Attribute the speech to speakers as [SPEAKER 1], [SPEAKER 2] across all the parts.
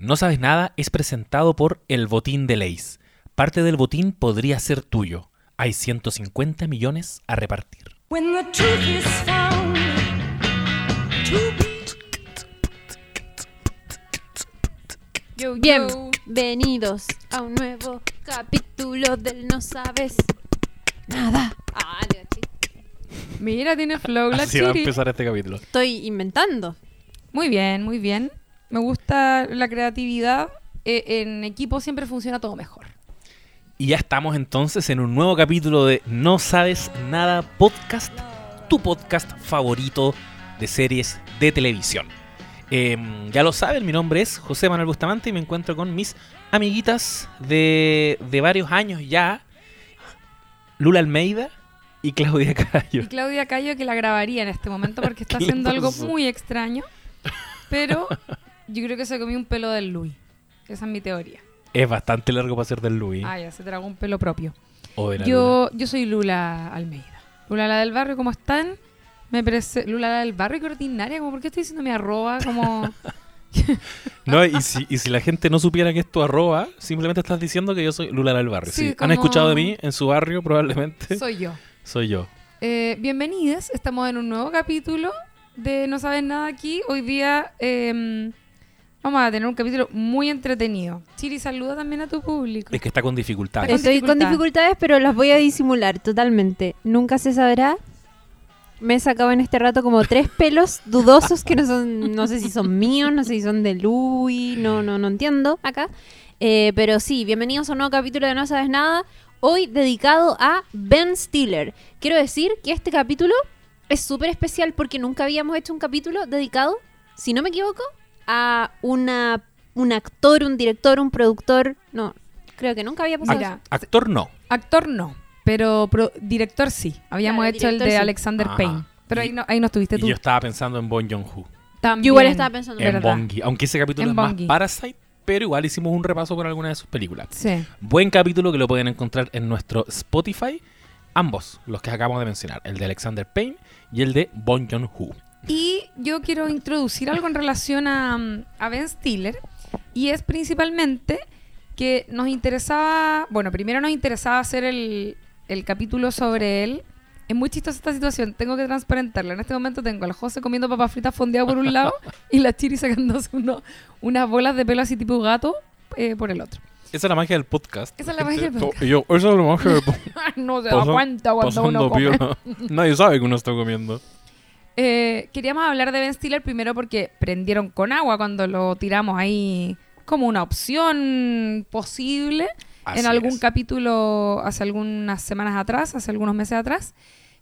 [SPEAKER 1] No sabes nada es presentado por El Botín de Leis. Parte del botín podría ser tuyo. Hay 150 millones a repartir.
[SPEAKER 2] When the truth is found to be
[SPEAKER 3] Yo, yo. Bienvenidos a un nuevo capítulo del No Sabes Nada. Ah.
[SPEAKER 4] Mira, tiene flow la
[SPEAKER 1] Así va a
[SPEAKER 4] Chiri.
[SPEAKER 1] empezar este capítulo.
[SPEAKER 3] Estoy inventando.
[SPEAKER 4] Muy bien, muy bien. Me gusta la creatividad. Eh, en equipo siempre funciona todo mejor.
[SPEAKER 1] Y ya estamos entonces en un nuevo capítulo de No Sabes Nada Podcast, tu podcast favorito de series de televisión. Em, ya lo saben, mi nombre es José Manuel Bustamante y me encuentro con mis amiguitas de, de varios años ya, Lula Almeida y Claudia
[SPEAKER 4] Y
[SPEAKER 1] Cayo.
[SPEAKER 4] Claudia Cayo que la grabaría en este momento porque está
[SPEAKER 1] ¿Qué le
[SPEAKER 4] haciendo algo muy extraño. Pero yo creo que se comió un pelo del Louis. Esa es mi teoría.
[SPEAKER 1] Es bastante largo para ser del Luis.
[SPEAKER 4] Ah, ya, se tragó un pelo propio.
[SPEAKER 1] o de la Lula.
[SPEAKER 4] Yo, yo soy Lula Almeida. Lula la del barrio, ¿cómo están? Me parece. Lula la del barrio, qué ordinaria. Como, ¿Por qué estoy diciendo mi arroba? Como.
[SPEAKER 1] No, y si, y si la gente no supiera que es tu arroba, simplemente estás diciendo que yo soy Lula del barrio.
[SPEAKER 4] Sí,
[SPEAKER 1] Sí,
[SPEAKER 4] como-
[SPEAKER 1] Han escuchado de mí en su barrio, probablemente.
[SPEAKER 4] soy yo.
[SPEAKER 1] Soy yo.
[SPEAKER 4] Eh, bienvenidos, estamos en un nuevo capítulo de No Sabes Nada aquí. Hoy día eh, vamos a tener un capítulo muy entretenido. Chiri, saluda también a tu público.
[SPEAKER 1] Es que está con dificultades.
[SPEAKER 4] con
[SPEAKER 3] Estoy con
[SPEAKER 4] dificultad.
[SPEAKER 3] dificultades, pero las voy a disimular totalmente. Nunca se sabrá. Me he sacado en este rato como tres pelos dudosos que no son, no sé si son míos, no sé si son de Louis, no, no, no entiendo acá. Eh, pero sí, bienvenidos a un nuevo capítulo de No Sabes Nada. Hoy dedicado a Ben Stiller. Quiero decir que este capítulo es súper especial porque nunca habíamos hecho un capítulo dedicado, si no me equivoco, a una, un actor, un director, un productor. No, creo que nunca había pasado.
[SPEAKER 4] Mira.
[SPEAKER 1] Actor no.
[SPEAKER 4] actor no, pero pro- director sí. Habíamos
[SPEAKER 3] Claro,
[SPEAKER 4] hecho el de
[SPEAKER 3] sí.
[SPEAKER 4] Alexander
[SPEAKER 1] Ajá.
[SPEAKER 4] Payne. Pero ahí
[SPEAKER 1] Y-
[SPEAKER 4] no, ahí no estuviste
[SPEAKER 1] Y
[SPEAKER 4] tú.
[SPEAKER 1] yo estaba pensando en Bon Joon-ho.
[SPEAKER 4] También.
[SPEAKER 3] Yo igual estaba pensando
[SPEAKER 1] En. Bongi. Aunque ese capítulo
[SPEAKER 4] En
[SPEAKER 1] es más. Parasite, pero igual hicimos un repaso por alguna de sus películas.
[SPEAKER 4] Sí.
[SPEAKER 1] Buen capítulo que lo pueden encontrar en nuestro Spotify. Ambos, los que acabamos de mencionar. El de Alexander Payne y el de Bon Joon-ho.
[SPEAKER 4] Y yo quiero introducir algo en relación a, a Ben Stiller. Y es principalmente que nos interesaba, bueno, primero nos interesaba hacer el, el capítulo sobre él. Es muy chistosa esta situación, tengo que transparentarla. En este momento tengo al José comiendo papas fritas fondeado por un lado y la Chiri sacándose uno- unas bolas de pelo así tipo gato eh, por el otro.
[SPEAKER 1] Esa es la magia del podcast.
[SPEAKER 4] Esa es la magia del podcast.
[SPEAKER 1] Yo, esa es la magia del podcast.
[SPEAKER 4] no se da cuenta cuando uno come.
[SPEAKER 1] Nadie sabe que uno está comiendo.
[SPEAKER 4] Eh, queríamos hablar de Ben Stiller primero porque prendieron con agua cuando lo tiramos ahí como una opción posible
[SPEAKER 1] Así
[SPEAKER 4] en algún
[SPEAKER 1] es.
[SPEAKER 4] capítulo hace algunas semanas atrás, hace algunos meses atrás,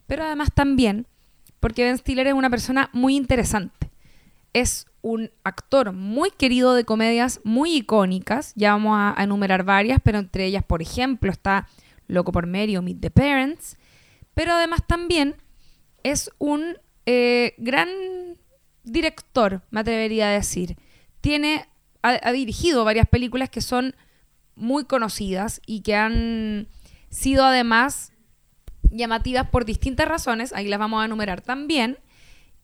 [SPEAKER 4] pero además también porque Ben Stiller es una persona muy interesante. Es un actor muy querido de comedias muy icónicas, ya vamos a, a enumerar varias, pero entre ellas, por ejemplo, está Loco por Mary o Meet the Parents, pero además también es un eh, gran director, me atrevería a decir. Tiene, ha, dirigido varias películas que son muy conocidas y que han sido además llamativas por distintas razones, ahí las vamos a enumerar también,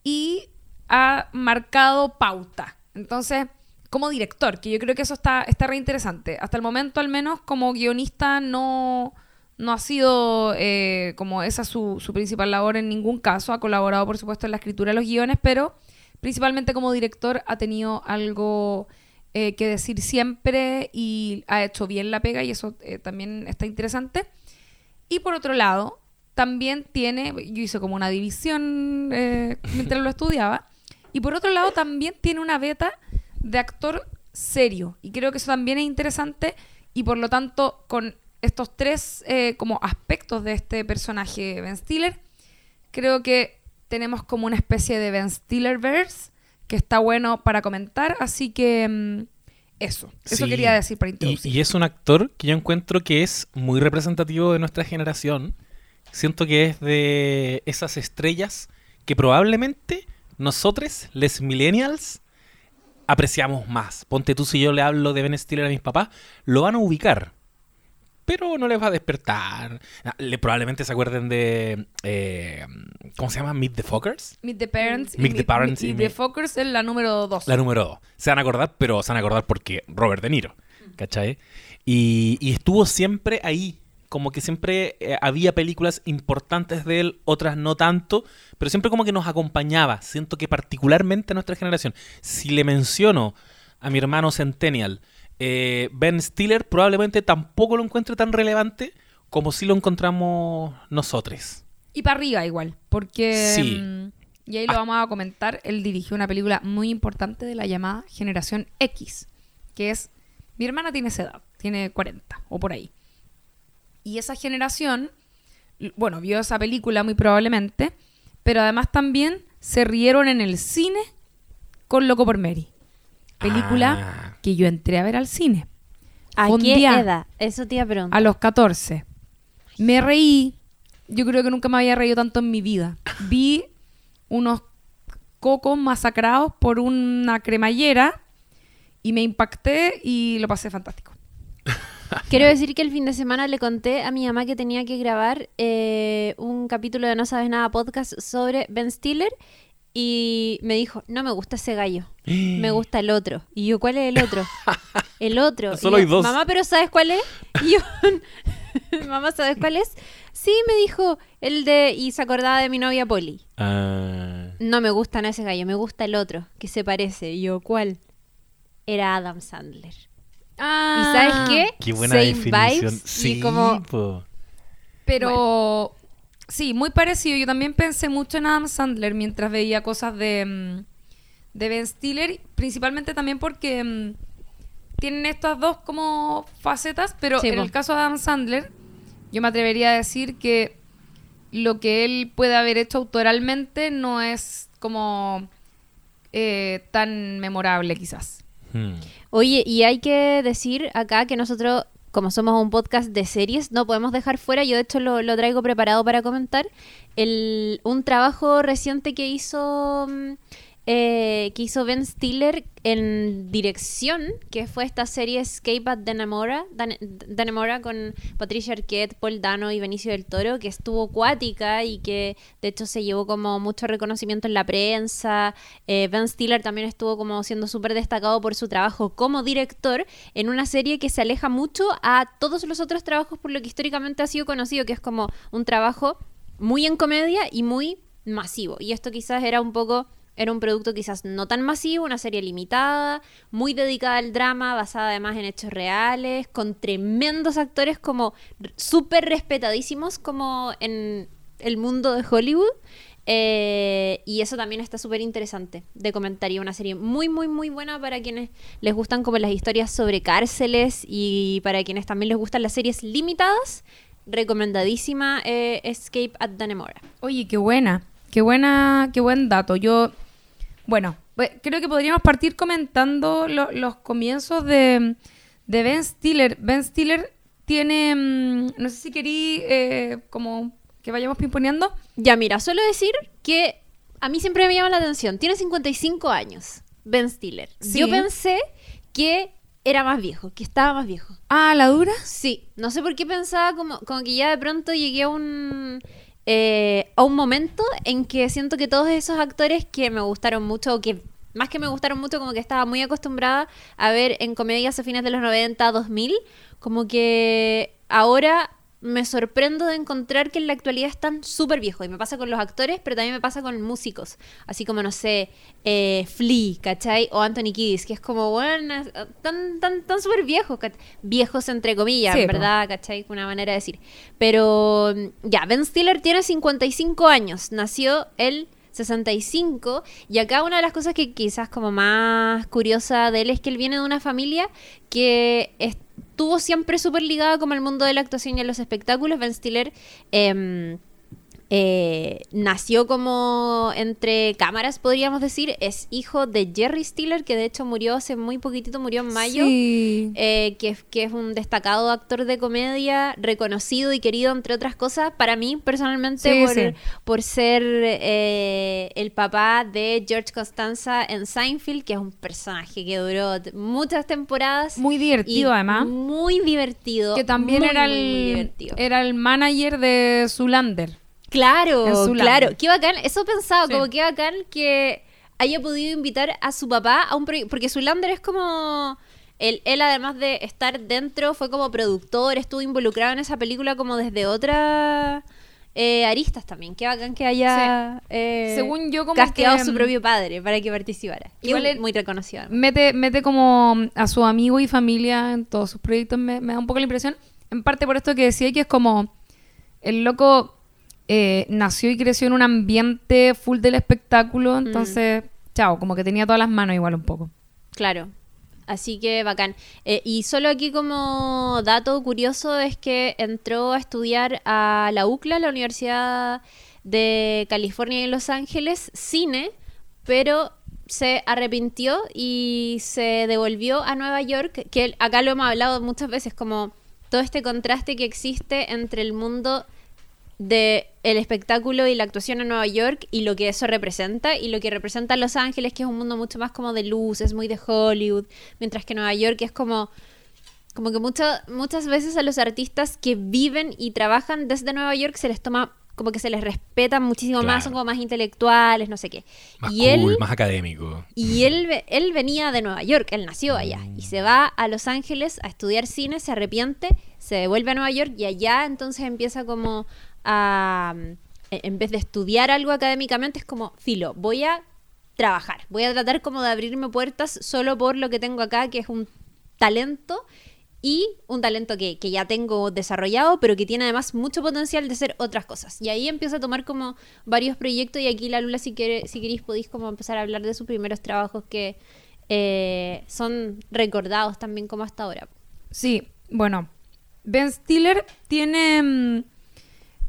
[SPEAKER 4] y ha marcado pauta. Entonces, como director, que yo creo que eso está, está re interesante. Hasta el momento, al menos, como guionista, no, no ha sido eh, como esa su, su principal labor en ningún caso. Ha colaborado, por supuesto, en la escritura de los guiones, pero principalmente como director ha tenido algo eh, que decir siempre y ha hecho bien la pega y eso eh, también está interesante. Y por otro lado, también tiene, yo hice como una división mientras lo estudiaba, y por otro lado también tiene una beta de actor serio. Y creo que eso también es interesante y por lo tanto con estos tres eh, como aspectos de este personaje Ben Stiller, creo que tenemos como una especie de Ben Stillerverse que está bueno para comentar, así que mm, eso, eso
[SPEAKER 1] Sí.
[SPEAKER 4] quería decir para
[SPEAKER 1] Y,
[SPEAKER 4] introducir.
[SPEAKER 1] y es un actor que yo encuentro que es muy representativo de nuestra generación. Siento que es de esas estrellas que probablemente nosotros, les millennials, apreciamos más. Ponte tú si yo le hablo de Ben Stiller a mis papás, lo van a ubicar. Pero no les va a despertar. Ah, Le, probablemente se acuerden de. eh, ¿Cómo se llama? Meet the Fuckers.
[SPEAKER 4] Meet the Parents.
[SPEAKER 1] Meet the Parents
[SPEAKER 4] y,
[SPEAKER 1] y
[SPEAKER 4] The Focus es la número 2.
[SPEAKER 1] La número 2. Se van a acordar, pero se van a acordar porque Robert De Niro. ¿Cachai? Y, y estuvo siempre ahí. Como que siempre eh, había películas importantes de él, otras no tanto, pero siempre como que nos acompañaba. Siento que particularmente a nuestra generación. Si le menciono a mi hermano Centennial, eh, Ben Stiller probablemente tampoco lo encuentre tan relevante como si lo encontramos nosotros.
[SPEAKER 4] Y para arriba igual, porque...
[SPEAKER 1] Sí.
[SPEAKER 4] mm, y ahí lo
[SPEAKER 1] Ah.
[SPEAKER 4] vamos a comentar. Él dirigió una película muy importante de la llamada Generación X, que es... Mi hermana tiene esa edad, tiene 40 o por ahí. Y esa generación, bueno, vio esa película muy probablemente, pero además también se rieron en el cine con Loco por Mary. Película
[SPEAKER 1] Ah.
[SPEAKER 4] que yo entré a ver al cine.
[SPEAKER 3] ¿A
[SPEAKER 4] un
[SPEAKER 3] qué
[SPEAKER 4] día-
[SPEAKER 3] edad? Eso te iba a preguntar.
[SPEAKER 4] A los 14. Me reí. Yo creo que nunca me había reído tanto en mi vida. Vi unos cocos masacrados por una cremallera y me impacté y lo pasé fantástico.
[SPEAKER 3] Quiero decir que el fin de semana le conté a mi mamá que tenía que grabar eh, un capítulo de No Sabes Nada podcast sobre Ben Stiller y me dijo, no me gusta ese gallo, me gusta el otro. Y yo, ¿cuál es el otro? El otro. Y
[SPEAKER 1] Solo
[SPEAKER 3] yo,
[SPEAKER 1] hay dos.
[SPEAKER 3] Mamá, ¿pero sabes cuál es? Y yo, mamá, ¿sabes cuál es? Sí, me dijo, el de... Y se acordaba de mi novia Polly.
[SPEAKER 1] Ah.
[SPEAKER 3] No me gusta no ese gallo, me gusta el otro, que se parece. Y yo, ¿cuál? Era Adam Sandler.
[SPEAKER 4] Ah,
[SPEAKER 3] ¿Y sabes qué?
[SPEAKER 1] Qué buena
[SPEAKER 3] Same
[SPEAKER 1] definición.
[SPEAKER 3] vibes
[SPEAKER 1] Sí,
[SPEAKER 3] y como
[SPEAKER 1] po.
[SPEAKER 4] Pero sí, muy parecido. Yo también pensé mucho en Adam Sandler mientras veía cosas de, mm, de Ben Stiller, principalmente también porque mm, tienen estas dos como facetas, pero
[SPEAKER 3] Sí,
[SPEAKER 4] en
[SPEAKER 3] po.
[SPEAKER 4] el caso de Adam Sandler, yo me atrevería a decir que lo que él puede haber hecho autoralmente no es como eh, tan memorable quizás.
[SPEAKER 1] Hmm.
[SPEAKER 3] Oye, y hay que decir acá que nosotros, como somos un podcast de series, no podemos dejar fuera, yo de hecho lo, traigo preparado para comentar, el, un trabajo reciente que hizo, mm, eh, que hizo Ben Stiller en dirección, que fue esta serie Escape at Dannemora, Dan- con Patricia Arquette, Paul Dano y Benicio del Toro, que estuvo cuática y que de hecho se llevó como mucho reconocimiento en la prensa. Eh, ben Stiller también estuvo como siendo súper destacado por su trabajo como director en una serie que se aleja mucho a todos los otros trabajos por lo que históricamente ha sido conocido, que es como un trabajo muy en comedia y muy masivo. Y esto quizás era un poco, era un producto quizás no tan masivo, una serie limitada, muy dedicada al drama, basada además en hechos reales, con tremendos actores como súper respetadísimos como en el mundo de Hollywood. Eh, y eso también está súper interesante de comentar. Y una serie muy, muy, muy buena para quienes les gustan como las historias sobre cárceles y para quienes también les gustan las series limitadas. Recomendadísima eh, Escape at Dannemora.
[SPEAKER 4] Oye, qué buena, qué buena, qué buen dato. Yo, bueno, pues, creo que podríamos partir comentando lo- los comienzos de, de Ben Stiller. Ben Stiller tiene, mm, no sé si querí eh, como que vayamos pimponeando.
[SPEAKER 3] Ya, mira, solo decir que a mí siempre me llama la atención. Tiene 55 años, Ben Stiller.
[SPEAKER 4] Sí.
[SPEAKER 3] Yo pensé que era más viejo, que estaba más viejo.
[SPEAKER 4] Ah, la dura.
[SPEAKER 3] Sí, no sé por qué pensaba como, como que ya de pronto llegué a un eh, a un momento en que siento que todos esos actores que me gustaron mucho o que más que me gustaron mucho como que estaba muy acostumbrada a ver en comedias a fines de los 90, 2000, como que ahora me sorprendo de encontrar que en la actualidad están súper viejos. Y me pasa con los actores, pero también me pasa con músicos. Así como, no sé, eh, Flea, ¿cachai? O Anthony Kiddis, que es como, bueno, tan, tan, tan súper viejos. ¿cach- Viejos entre comillas,
[SPEAKER 4] Sí.
[SPEAKER 3] ¿verdad? ¿cachai? Una manera de decir. Pero, mm, ya, Ben Stiller tiene 55 años. Nació el 65 y acá una de las cosas que quizás como más curiosa de él es que él viene de una familia que estuvo siempre súper ligada como al mundo de la actuación y a los espectáculos. Ben Stiller em, eh, nació como entre cámaras, podríamos decir. Es hijo de Jerry Stiller, que de hecho murió hace muy poquitito, murió en mayo.
[SPEAKER 4] Sí.
[SPEAKER 3] eh, que, que es un destacado actor de comedia, reconocido y querido, entre otras cosas, para mí personalmente,
[SPEAKER 4] Sí,
[SPEAKER 3] por,
[SPEAKER 4] sí.
[SPEAKER 3] por ser eh, el papá de George Costanza en Seinfeld, que es un personaje que duró muchas temporadas.
[SPEAKER 4] Muy divertido, además.
[SPEAKER 3] Muy divertido.
[SPEAKER 4] Que también
[SPEAKER 3] muy,
[SPEAKER 4] era, el, era el manager de Zulander.
[SPEAKER 3] Claro, claro. Qué bacán. Eso pensaba,
[SPEAKER 4] Sí.
[SPEAKER 3] como qué bacán que haya podido invitar a su papá a un proyecto. Porque Zulander es como. Él, él, además de estar dentro, fue como productor, estuvo involucrado en esa película como desde otras eh, aristas también. Qué bacán que haya eh,
[SPEAKER 4] Según yo, como
[SPEAKER 3] casteado
[SPEAKER 4] que,
[SPEAKER 3] a su propio padre para que participara.
[SPEAKER 4] Igual
[SPEAKER 3] es muy reconocido.
[SPEAKER 4] Mete, mete como a su amigo y familia en todos sus proyectos, me, me da un poco la impresión. En parte por esto que decía que es como el loco eh, nació y creció en un ambiente full del espectáculo,
[SPEAKER 3] Mm.
[SPEAKER 4] entonces, chao, como que tenía todas las manos igual un poco.
[SPEAKER 3] Claro. Así que bacán. Eh, y solo aquí como dato curioso es que entró a estudiar a la UCLA, la Universidad de California en Los Ángeles, cine, pero se arrepintió y se devolvió a Nueva York, que acá lo hemos hablado muchas veces, como todo este contraste que existe entre el mundo de el espectáculo y la actuación en Nueva York y lo que eso representa y lo que representa Los Ángeles que es un mundo mucho más como de luces, muy de Hollywood, mientras que Nueva York es como como que muchas muchas veces a los artistas que viven y trabajan desde Nueva York se les toma como que se les respeta muchísimo
[SPEAKER 1] Claro.
[SPEAKER 3] más, son como más intelectuales, no sé qué.
[SPEAKER 1] Más
[SPEAKER 3] y
[SPEAKER 1] cool,
[SPEAKER 3] él
[SPEAKER 1] más académico.
[SPEAKER 3] y él, ve- él venía de Nueva York, él nació allá y se va a Los Ángeles a estudiar cine, se arrepiente, se devuelve a Nueva York y allá entonces empieza como e- en vez de estudiar algo académicamente, es como, filo, voy a trabajar, voy a tratar como de abrirme puertas solo por lo que tengo acá, que es un talento y un talento que, que ya tengo desarrollado, pero que tiene además mucho potencial de ser otras cosas. Y ahí empieza a tomar como varios proyectos y aquí la Lula, si, quiere, si queréis, podéis como empezar a hablar de sus primeros trabajos que eh, son recordados también como hasta ahora.
[SPEAKER 4] Sí, bueno, Ben Stiller tiene mm,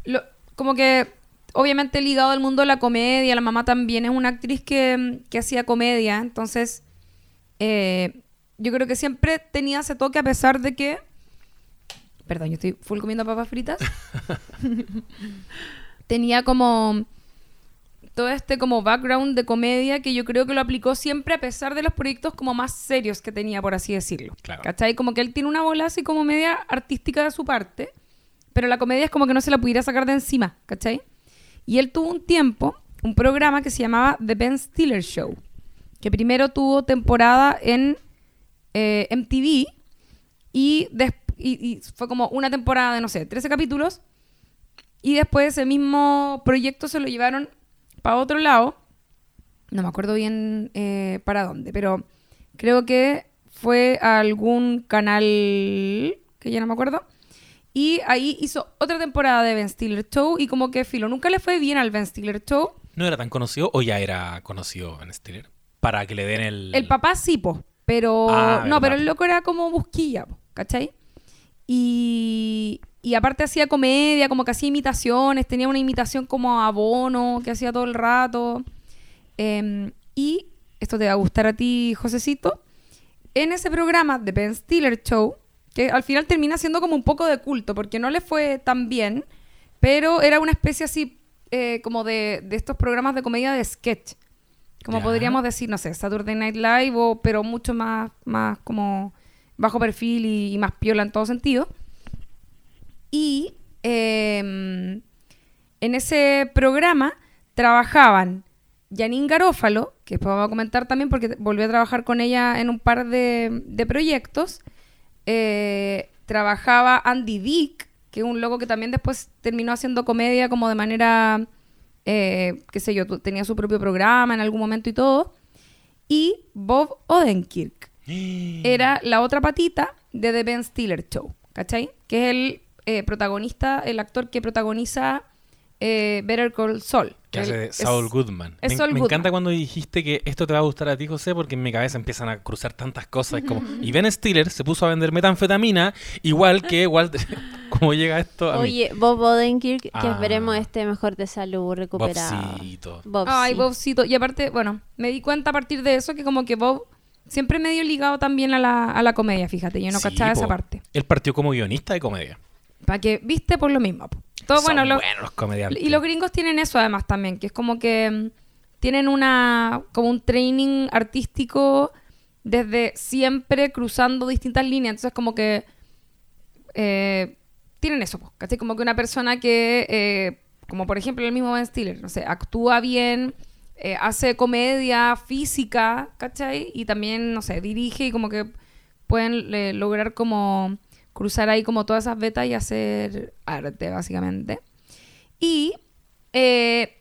[SPEAKER 4] lo- como que obviamente ligado al mundo de la comedia, la mamá también es una actriz que, que hacía comedia, entonces eh, yo creo que siempre tenía ese toque a pesar de que... Perdón, yo estoy full comiendo papas fritas. tenía como todo este como background de comedia que yo creo que lo aplicó siempre a pesar de los proyectos como más serios que tenía, por así decirlo.
[SPEAKER 1] Claro.
[SPEAKER 4] ¿Cachai? Como que él tiene una bola así como media artística de su parte, pero la comedia es como que no se la pudiera sacar de encima, ¿cachai? Y él tuvo un tiempo, un programa que se llamaba The Ben Stiller Show, que primero tuvo temporada en eh, MTV y, fue como una temporada de, no sé, 13 capítulos. Y después ese mismo proyecto se lo llevaron para otro lado. No me acuerdo bien eh, para dónde, pero creo que fue a algún canal que ya no me acuerdo. Y ahí hizo otra temporada de Ben Stiller Show y como que filo, nunca le fue bien al Ben Stiller Show.
[SPEAKER 1] ¿No era tan conocido o ya era conocido en Stiller? Para que le den el...
[SPEAKER 4] El papá sí, po, pero
[SPEAKER 1] Ah,
[SPEAKER 4] no, pero el loco era como busquilla, po, ¿cachai? Y, y aparte hacía comedia, como que hacía imitaciones, tenía una imitación como a Bono que hacía todo el rato. Em, y esto te va a gustar a ti, Josecito. En ese programa de Ben Stiller Show, que al final termina siendo como un poco de culto, porque no le fue tan bien, pero era una especie así eh, como de, de estos programas de comedia de sketch. Como podríamos decir, no sé, Saturday Night Live, o, pero mucho más, más como bajo perfil y, y más piola en todo sentido. Y em, en ese programa trabajaban Janine Garófalo, que después vamos a comentar también porque volvió a trabajar con ella en un par de, de proyectos. Eh, trabajaba Andy Dick, que es un loco que también después terminó haciendo comedia como de manera, eh, qué sé yo, tenía su propio programa en algún momento y todo. Y Bob Odenkirk era la otra patita de The Ben Stiller Show, ¿cachai? Que es el eh, protagonista, el actor que protagoniza eh, Better Call Saul.
[SPEAKER 1] Que hace de
[SPEAKER 4] es-
[SPEAKER 1] Saul Goodman.
[SPEAKER 4] es
[SPEAKER 1] me
[SPEAKER 4] Saul
[SPEAKER 1] me
[SPEAKER 4] Goodman.
[SPEAKER 1] encanta cuando dijiste que esto te va a gustar a ti, José, porque en mi cabeza empiezan a cruzar tantas cosas. como, y Ben Stiller se puso a vender metanfetamina, igual que Walter, como cómo llega esto a mí.
[SPEAKER 3] Oye, Bob Odenkirk, que
[SPEAKER 1] Ah.
[SPEAKER 3] esperemos esté mejor de salud, recuperado.
[SPEAKER 1] Bobcito.
[SPEAKER 3] Bob,
[SPEAKER 4] Ay. Bobcito. Y aparte, bueno, me di cuenta a partir de eso que como que Bob siempre medio ligado también a la, a la comedia, fíjate. Yo no
[SPEAKER 1] Sí,
[SPEAKER 4] cachaba esa parte.
[SPEAKER 1] Él partió como guionista de comedia.
[SPEAKER 4] Para que, viste, por lo mismo. po. Todo
[SPEAKER 1] Son
[SPEAKER 4] bueno, lo-
[SPEAKER 1] los comediantes.
[SPEAKER 4] Y los gringos tienen eso además también, que es como que mm, tienen una como un training artístico desde siempre cruzando distintas líneas. Entonces como que eh, tienen eso, po, ¿cachai? Como que una persona que, eh, como por ejemplo el mismo Ben Stiller, no sé, actúa bien, eh, hace comedia física, ¿cachai? Y también, no sé, dirige y como que pueden lograr como cruzar ahí como todas esas vetas y hacer arte, básicamente. Y eh,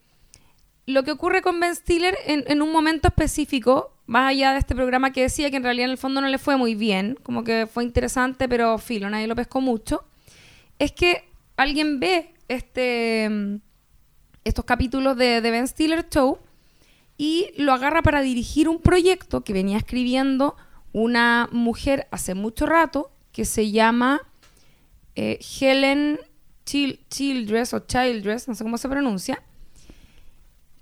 [SPEAKER 4] lo que ocurre con Ben Stiller en, un momento específico, más allá de este programa que decía que en realidad en el fondo no le fue muy bien, como que fue interesante, pero filo, nadie lo pescó mucho, es que alguien ve este, estos capítulos de, de Ben Stiller Show y lo agarra para dirigir un proyecto que venía escribiendo una mujer hace mucho rato que se llama eh, Helen Chil- Childress o Childress, no sé cómo se pronuncia,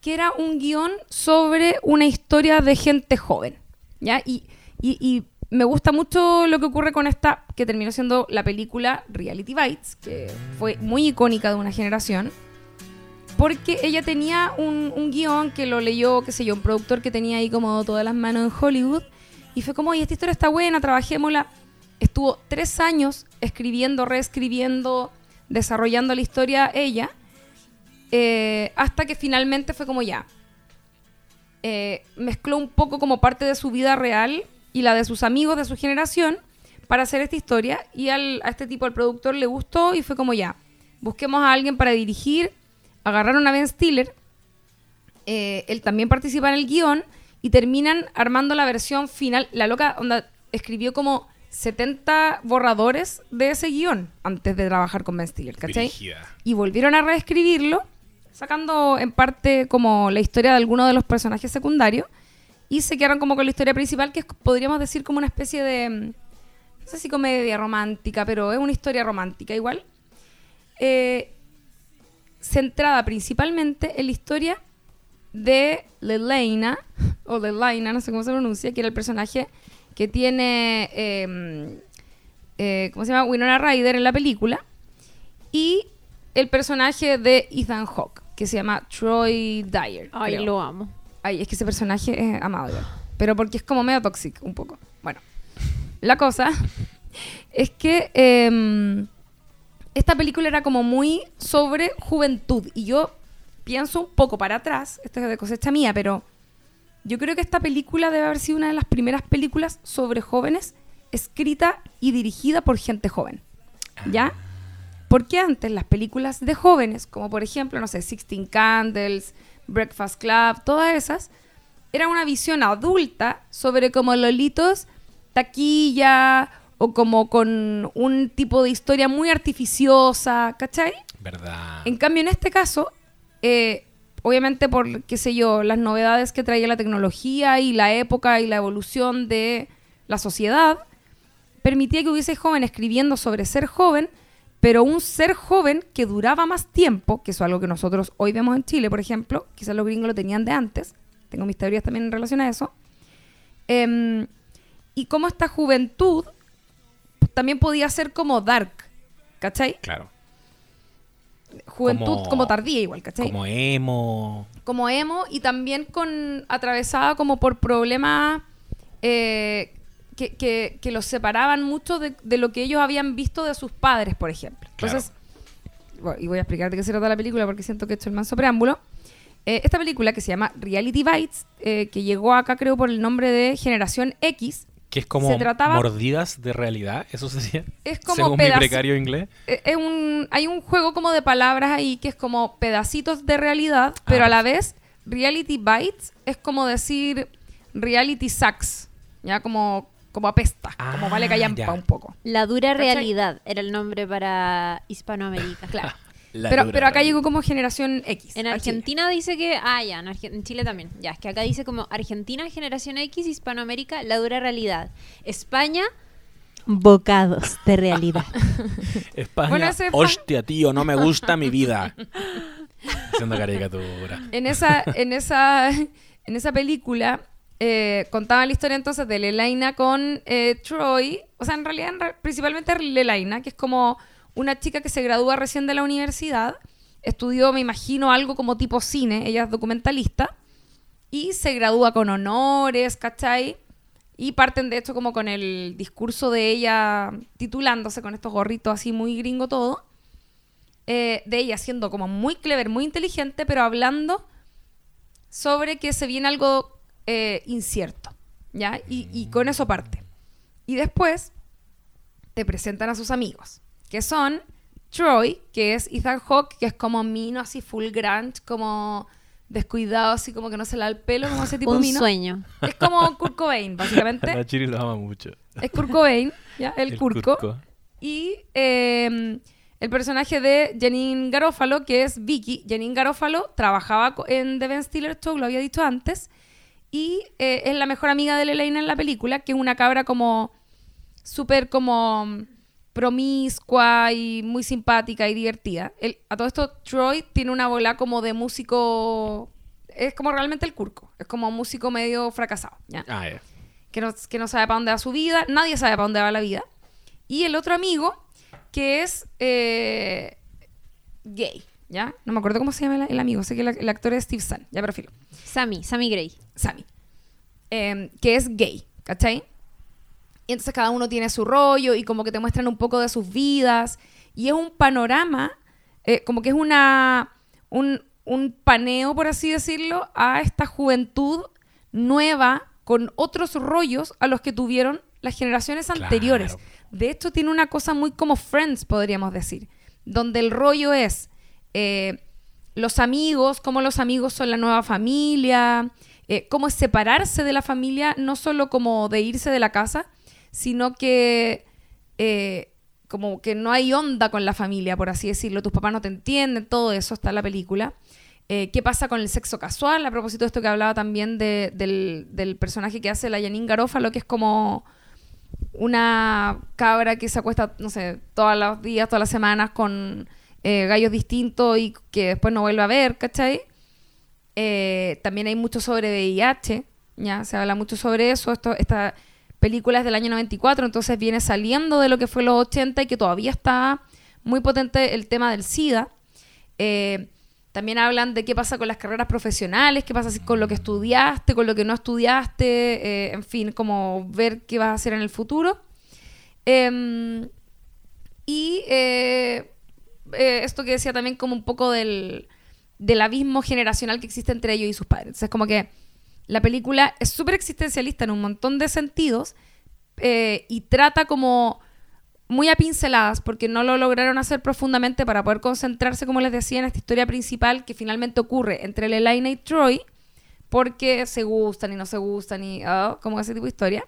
[SPEAKER 4] que era un guion sobre una historia de gente joven. ¿ya? Y, y- y me gusta mucho lo que ocurre con esta, que terminó siendo la película Reality Bites, que fue muy icónica de una generación, porque ella tenía un, un guion que lo leyó, qué sé yo, un productor que tenía ahí como todas las manos en Hollywood, y fue como, oye, esta historia está buena, trabajémosla. Estuvo tres años escribiendo, reescribiendo, desarrollando la historia ella, eh, hasta que finalmente fue como ya. Eh, mezcló un poco como parte de su vida real y la de sus amigos de su generación para hacer esta historia y al- a este tipo, al productor, le gustó y fue como ya, busquemos a alguien para dirigir, agarraron a Ben Stiller, eh, él también participa en el guion y terminan armando la versión final. La loca onda, escribió como 70 borradores de ese guion antes de trabajar con Ben Stiller, ¿cachai? Y volvieron a reescribirlo, sacando en parte como la historia de algunos de los personajes secundarios, y se quedaron como con la historia principal, que es, podríamos decir como una especie de, mm, no sé si comedia romántica, pero es una historia romántica igual, eh, centrada principalmente en la historia de Lelaina, o Lelaina, no sé cómo se pronuncia, que era el personaje que tiene, eh, eh, ¿cómo se llama? Winona Ryder en la película, y el personaje de Ethan Hawke, que se llama Troy Dyer.
[SPEAKER 3] Ay,
[SPEAKER 4] creo.
[SPEAKER 3] lo amo.
[SPEAKER 4] Ay, es que ese personaje es amado, pero porque es como medio tóxico, un poco. Bueno, la cosa es que em, esta película era como muy sobre juventud y yo pienso un poco para atrás, esto es de cosecha mía, pero yo creo que esta película debe haber sido una de las primeras películas sobre jóvenes escrita y dirigida por gente joven. ¿Ya? Porque antes las películas de jóvenes, como por ejemplo, no sé, Sixteen Candles, Breakfast Club, todas esas, era una visión adulta sobre como lolitos, taquilla o como con un tipo de historia muy artificiosa, ¿cachai?
[SPEAKER 1] ¿Verdad?
[SPEAKER 4] En cambio, en este caso, eh, obviamente por, qué sé yo, las novedades que traía la tecnología y la época y la evolución de la sociedad, permitía que hubiese joven escribiendo sobre ser joven, pero un ser joven que duraba más tiempo, que eso es algo que nosotros hoy vemos en Chile, por ejemplo, quizás los gringos lo tenían de antes, tengo mis teorías también en relación a eso, Em, y cómo esta juventud también podía ser como dark, ¿cachai?
[SPEAKER 1] Claro.
[SPEAKER 4] Juventud
[SPEAKER 1] Como-
[SPEAKER 4] como, tardía igual, ¿cachai?
[SPEAKER 1] Como emo.
[SPEAKER 4] como emo y también con atravesada como por problemas eh, que, que- que los separaban mucho de, de lo que ellos habían visto de sus padres, por ejemplo.
[SPEAKER 1] Claro.
[SPEAKER 4] Entonces, bueno, y voy a explicar de qué se trata la película porque siento que he hecho el manso preámbulo. Eh, esta película que se llama Reality Bites, eh, que llegó acá creo por el nombre de Generación X,
[SPEAKER 1] Que es como
[SPEAKER 4] Se trataba-
[SPEAKER 1] mordidas de realidad, eso decía.
[SPEAKER 4] es como
[SPEAKER 1] Según mi precario inglés.
[SPEAKER 4] eh, es un, hay un juego como de palabras ahí que es como pedacitos de realidad, pero
[SPEAKER 1] Ah,
[SPEAKER 4] a la vez reality bites es como decir reality sucks, ya como, como apesta, como
[SPEAKER 1] Ah,
[SPEAKER 4] vale callampa
[SPEAKER 1] ya.
[SPEAKER 4] un poco.
[SPEAKER 3] La dura
[SPEAKER 4] ¿Cachai?
[SPEAKER 3] realidad era el nombre para Hispanoamérica.
[SPEAKER 4] Claro.
[SPEAKER 1] La
[SPEAKER 4] Pero, pero acá llegó como generación X.
[SPEAKER 3] En Argentina dice que. Ah, ya, en, Arge- en Chile también. Ya, es que acá dice como Argentina, generación X, Hispanoamérica, la dura realidad. España, Bocados de realidad.
[SPEAKER 1] España,
[SPEAKER 4] Bueno,
[SPEAKER 1] hostia, tío, no me gusta mi vida. Haciendo caricatura.
[SPEAKER 4] En esa, en esa, en esa película eh, contaban la historia entonces de Lelaina con eh, Troy. O sea, en realidad, en re- principalmente Lelaina, que es como una chica que se gradúa recién de la universidad. Estudió, me imagino, algo como tipo cine. Ella es documentalista. Y se gradúa con honores, ¿cachai? Y parten de hecho como con el discurso de ella titulándose con estos gorritos así muy gringo todo. eh, de ella siendo como muy clever, muy inteligente, pero hablando sobre que se viene algo eh, incierto, ¿ya? Y, y con eso parte. Y después te presentan a sus amigos, que son Troy, que es Ethan Hawke, que es como mino así full grunge, como descuidado, así como que no se le da el pelo, como ese tipo
[SPEAKER 3] Un
[SPEAKER 4] mino.
[SPEAKER 3] sueño.
[SPEAKER 4] Es como Kurt Cobain, básicamente.
[SPEAKER 1] La Chiri lo ama mucho.
[SPEAKER 4] Es Kurt Cobain, ¿ya? El, curco.
[SPEAKER 1] curco.
[SPEAKER 4] Y eh, el personaje de Janine Garofalo, que es Vicky. Janine Garofalo trabajaba en The Ben Stiller Show, lo había dicho antes. Y eh, es la mejor amiga de Lelaina en la película, que es una cabra como súper como promiscua y muy simpática y divertida. El- a todo esto, Troy tiene una bola como de músico... Es como realmente el curco. Es como un músico medio fracasado. ¿ya?
[SPEAKER 1] Ah, ya.
[SPEAKER 4] que no, que no sabe para dónde va su vida, nadie sabe para dónde va la vida. Y el otro amigo, que es eh, gay, ¿ya? No me acuerdo cómo se llama el, el amigo, sé que el, el actor es Steve Zahn, ya prefiero,
[SPEAKER 3] Sammy, Sammy Gray.
[SPEAKER 4] Sammy, Eh, que es gay, ¿cachai? Y entonces cada uno tiene su rollo y como que te muestran un poco de sus vidas. Y es un panorama, eh, como que es una, un, un paneo, por así decirlo, a esta juventud nueva con otros rollos a los que tuvieron las generaciones
[SPEAKER 1] Claro.
[SPEAKER 4] anteriores. De hecho, tiene una cosa muy como Friends, podríamos decir, donde el rollo es eh, los amigos, cómo los amigos son la nueva familia, eh, cómo es separarse de la familia, no solo como de irse de la casa, sino que eh, como que no hay onda con la familia, por así decirlo, tus papás no te entienden, todo eso está en la película. Eh, ¿Qué pasa con el sexo casual? A propósito de esto que hablaba también de- del, del personaje que hace la Janine Garófalo, que es como una cabra que se acuesta, no sé, todos los días, todas las semanas con eh, gallos distintos y que después no vuelve a ver, ¿cachai? También hay mucho sobre VIH, ya se habla mucho sobre eso. Esto, película es del año 94, entonces viene saliendo de lo que fue los 80 y que todavía está muy potente el tema del SIDA. Eh, también hablan de qué pasa con las carreras profesionales, qué pasa con lo que estudiaste, con lo que no estudiaste, eh, en fin, como ver qué vas a hacer en el futuro. Em, y eh, esto que decía también como un poco del, del abismo generacional que existe entre ellos y sus padres. Entonces, como que la película es súper existencialista en un montón de sentidos eh, y trata como muy a pinceladas porque no lo lograron hacer profundamente para poder concentrarse, como les decía, en esta historia principal que finalmente ocurre entre Lelaina y Troy porque se gustan y no se gustan y ah, como ese tipo de historia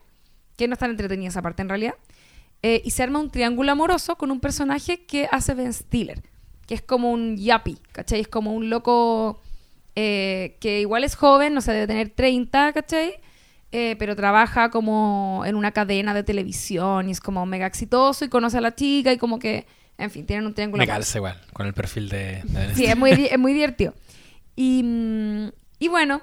[SPEAKER 4] que no es tan entretenida esa parte en realidad Eh, y se arma un triángulo amoroso con un personaje que hace Ben Stiller que es como un yappy, ¿cachai? Es como un loco eh, que igual es joven, no sé, debe tener 30, ¿cachai? Eh, pero trabaja como en una cadena de televisión y es como mega exitoso y conoce a la chica y como que, en fin, tienen un triángulo
[SPEAKER 1] Me calza igual, con el perfil de... de-
[SPEAKER 4] Sí, es muy, es muy divertido. Y, mm, y bueno,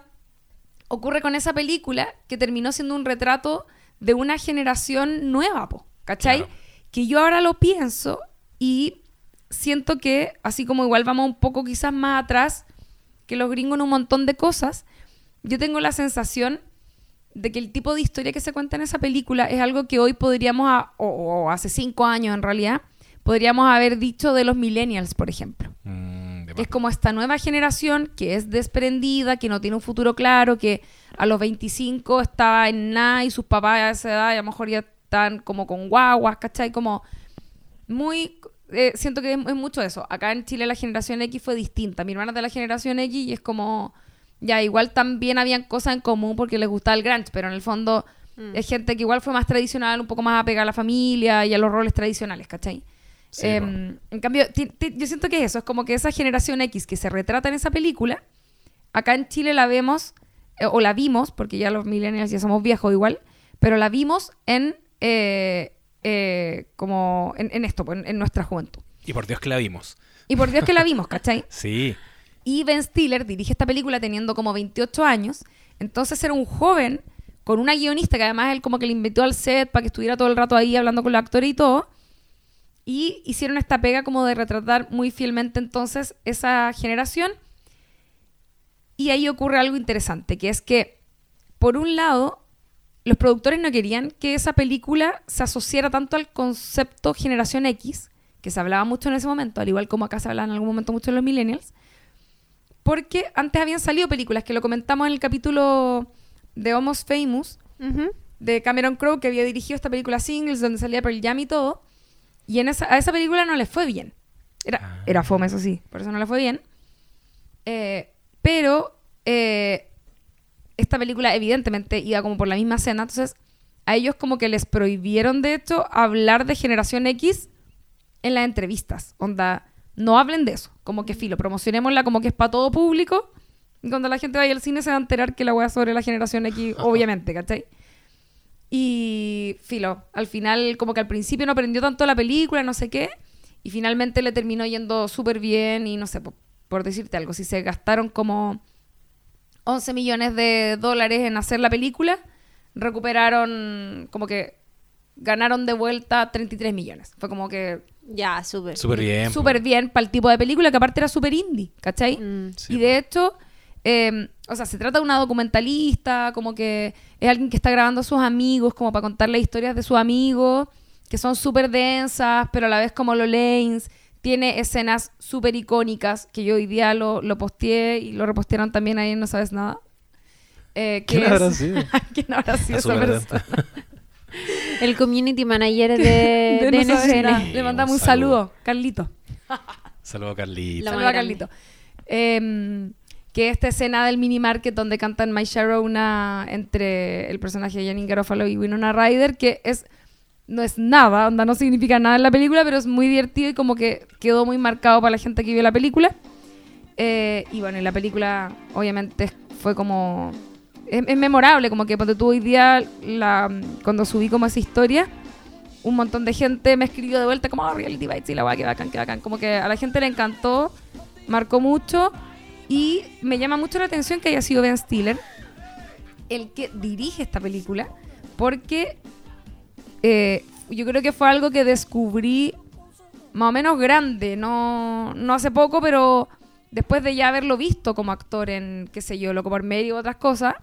[SPEAKER 4] ocurre con esa película que terminó siendo un retrato de una generación nueva, po, ¿cachai?
[SPEAKER 1] Claro.
[SPEAKER 4] Que yo ahora lo pienso y siento que, así como igual vamos un poco quizás más atrás que los gringos en un montón de cosas, yo tengo la sensación de que el tipo de historia que se cuenta en esa película es algo que hoy podríamos, a- o, o hace cinco años en realidad, podríamos haber dicho de los millennials, por ejemplo
[SPEAKER 1] Mm,
[SPEAKER 4] que es como esta nueva generación que es desprendida, que no tiene un futuro claro, que a los 25 está en nada y sus papás a esa edad a lo mejor ya están como con guaguas, ¿cachai? Como muy... eh, siento que es, es mucho eso. Acá en Chile la generación X fue distinta. Mi hermana es de la generación X y es como... Ya, igual también habían cosas en común porque les gustaba el grunge, pero en el fondo es gente que igual fue más tradicional, un poco más apegada a la familia y a los roles tradicionales, ¿cachai?
[SPEAKER 1] Sí,
[SPEAKER 4] Em, en cambio, yo siento que eso es como que esa generación X que se retrata en esa película, acá en Chile la vemos, eh, o la vimos, porque ya los millennials ya somos viejos igual, pero la vimos en, eh, eh, como en, en esto, pues, en, en nuestra juventud.
[SPEAKER 1] Y por Dios que la vimos.
[SPEAKER 4] Y por Dios que la vimos, ¿cachai?
[SPEAKER 1] Sí.
[SPEAKER 4] Y Ben Stiller dirige esta película teniendo como 28 años. Entonces era un joven con una guionista que además él como que le invitó al set para que estuviera todo el rato ahí hablando con los actores y todo. Y hicieron esta pega como de retratar muy fielmente entonces esa generación. Y ahí ocurre algo interesante, que es que, por un lado, los productores no querían que esa película se asociara tanto al concepto generación X, que se hablaba mucho en ese momento, al igual como acá se hablaba en algún momento mucho en los millennials, porque antes habían salido películas, que lo comentamos en el capítulo de Almost Famous, de Cameron Crowe, que había dirigido esta película Singles, donde salía Pearl Jam y todo, y en esa, a esa película no le fue bien. Era,
[SPEAKER 1] Ah.
[SPEAKER 4] era fome, eso sí, por eso no le fue bien. Eh, pero eh, esta película evidentemente iba como por la misma escena, entonces a ellos como que les prohibieron de hecho hablar de generación X en las entrevistas. Onda, no hablen de eso, como que filo, promocionémosla como que es para todo público. Y cuando la gente vaya al cine se va a enterar que la wea sobre la generación X, obviamente, ¿cachai? Y filo, al final como que al principio no aprendió tanto la película, no sé qué, y finalmente le terminó yendo súper bien y no sé, po- por, decirte algo, si se gastaron como 11 millones de dólares en hacer la película, recuperaron como que ganaron de vuelta 33 millones. Fue como que
[SPEAKER 3] Ya, súper.
[SPEAKER 1] Súper bien.
[SPEAKER 4] súper
[SPEAKER 1] po.
[SPEAKER 4] bien para el tipo de película que aparte era súper indie, ¿cachai?
[SPEAKER 3] Mm.
[SPEAKER 1] Sí,
[SPEAKER 4] y de hecho, eh, o sea, se trata de una documentalista, como que es alguien que está grabando a sus amigos, como para contarle historias de sus amigos, que son súper densas, pero a la vez como lo Lanes. Tiene escenas súper icónicas, que yo hoy día lo, lo posteé y lo repostearon también ahí en No Sabes Nada. Eh, que
[SPEAKER 1] ¿Quién
[SPEAKER 4] es-
[SPEAKER 1] habrá sido?
[SPEAKER 4] ¿Quién habrá sido esa persona?
[SPEAKER 3] El community manager de,
[SPEAKER 4] De
[SPEAKER 3] de
[SPEAKER 4] No Sabes Nada.
[SPEAKER 3] NSN.
[SPEAKER 4] Le mandamos
[SPEAKER 1] Un
[SPEAKER 4] saludo,
[SPEAKER 1] saludo.
[SPEAKER 4] Carlito.
[SPEAKER 3] La
[SPEAKER 4] Saludos
[SPEAKER 3] más
[SPEAKER 4] a. Carlito. Em, que esta escena del mini market donde cantan My Sharona entre el personaje de Janine Garofalo y Winona Ryder, que es no es nada, onda, no significa nada en la película, pero es muy divertido y como que quedó muy marcado para la gente que vio la película. Eh, y bueno, la película obviamente fue como... Es, memorable, como que cuando tú hoy día, cuando subí como esa historia, un montón de gente me escribió de vuelta como, oh, Reality Bites y la va, que bacán, que bacán. Como que a la gente le encantó, marcó mucho y me llama mucho la atención que haya sido Ben Stiller el que dirige esta película, porque eh, yo creo que fue algo que descubrí más o menos grande, no, no hace poco, pero después de ya haberlo visto como actor en, qué sé yo, Loco por Medio u otras cosas,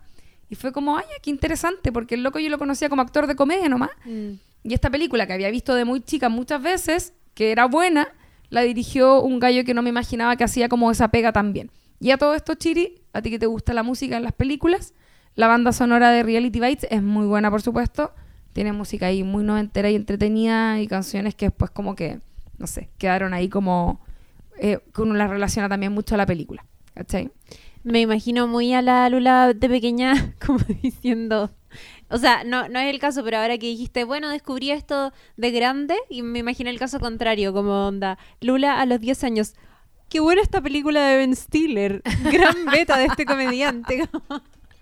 [SPEAKER 4] y fue como, ay, qué interesante, porque el loco yo lo conocía como actor de comedia nomás,
[SPEAKER 3] Mm.
[SPEAKER 4] y esta película que había visto de muy chica muchas veces, que era buena, la dirigió un gallo que no me imaginaba que hacía como esa pega también. Y a todo esto, Chiri, a ti que te gusta la música en las películas, la banda sonora de Reality Bites es muy buena, por supuesto. Tiene música ahí muy noventera y entretenida y canciones que después como que, no sé, quedaron ahí como... Eh, que uno las relaciona también mucho a la película. ¿Cachai?
[SPEAKER 3] Me imagino muy a la Lula de pequeña, como diciendo. O sea, no, no es el caso, pero ahora que dijiste, bueno, descubrí esto de grande, y me imagino el caso contrario, como onda. Lula a los 10 años. Qué buena esta película de Ben Stiller. Gran beta de este comediante.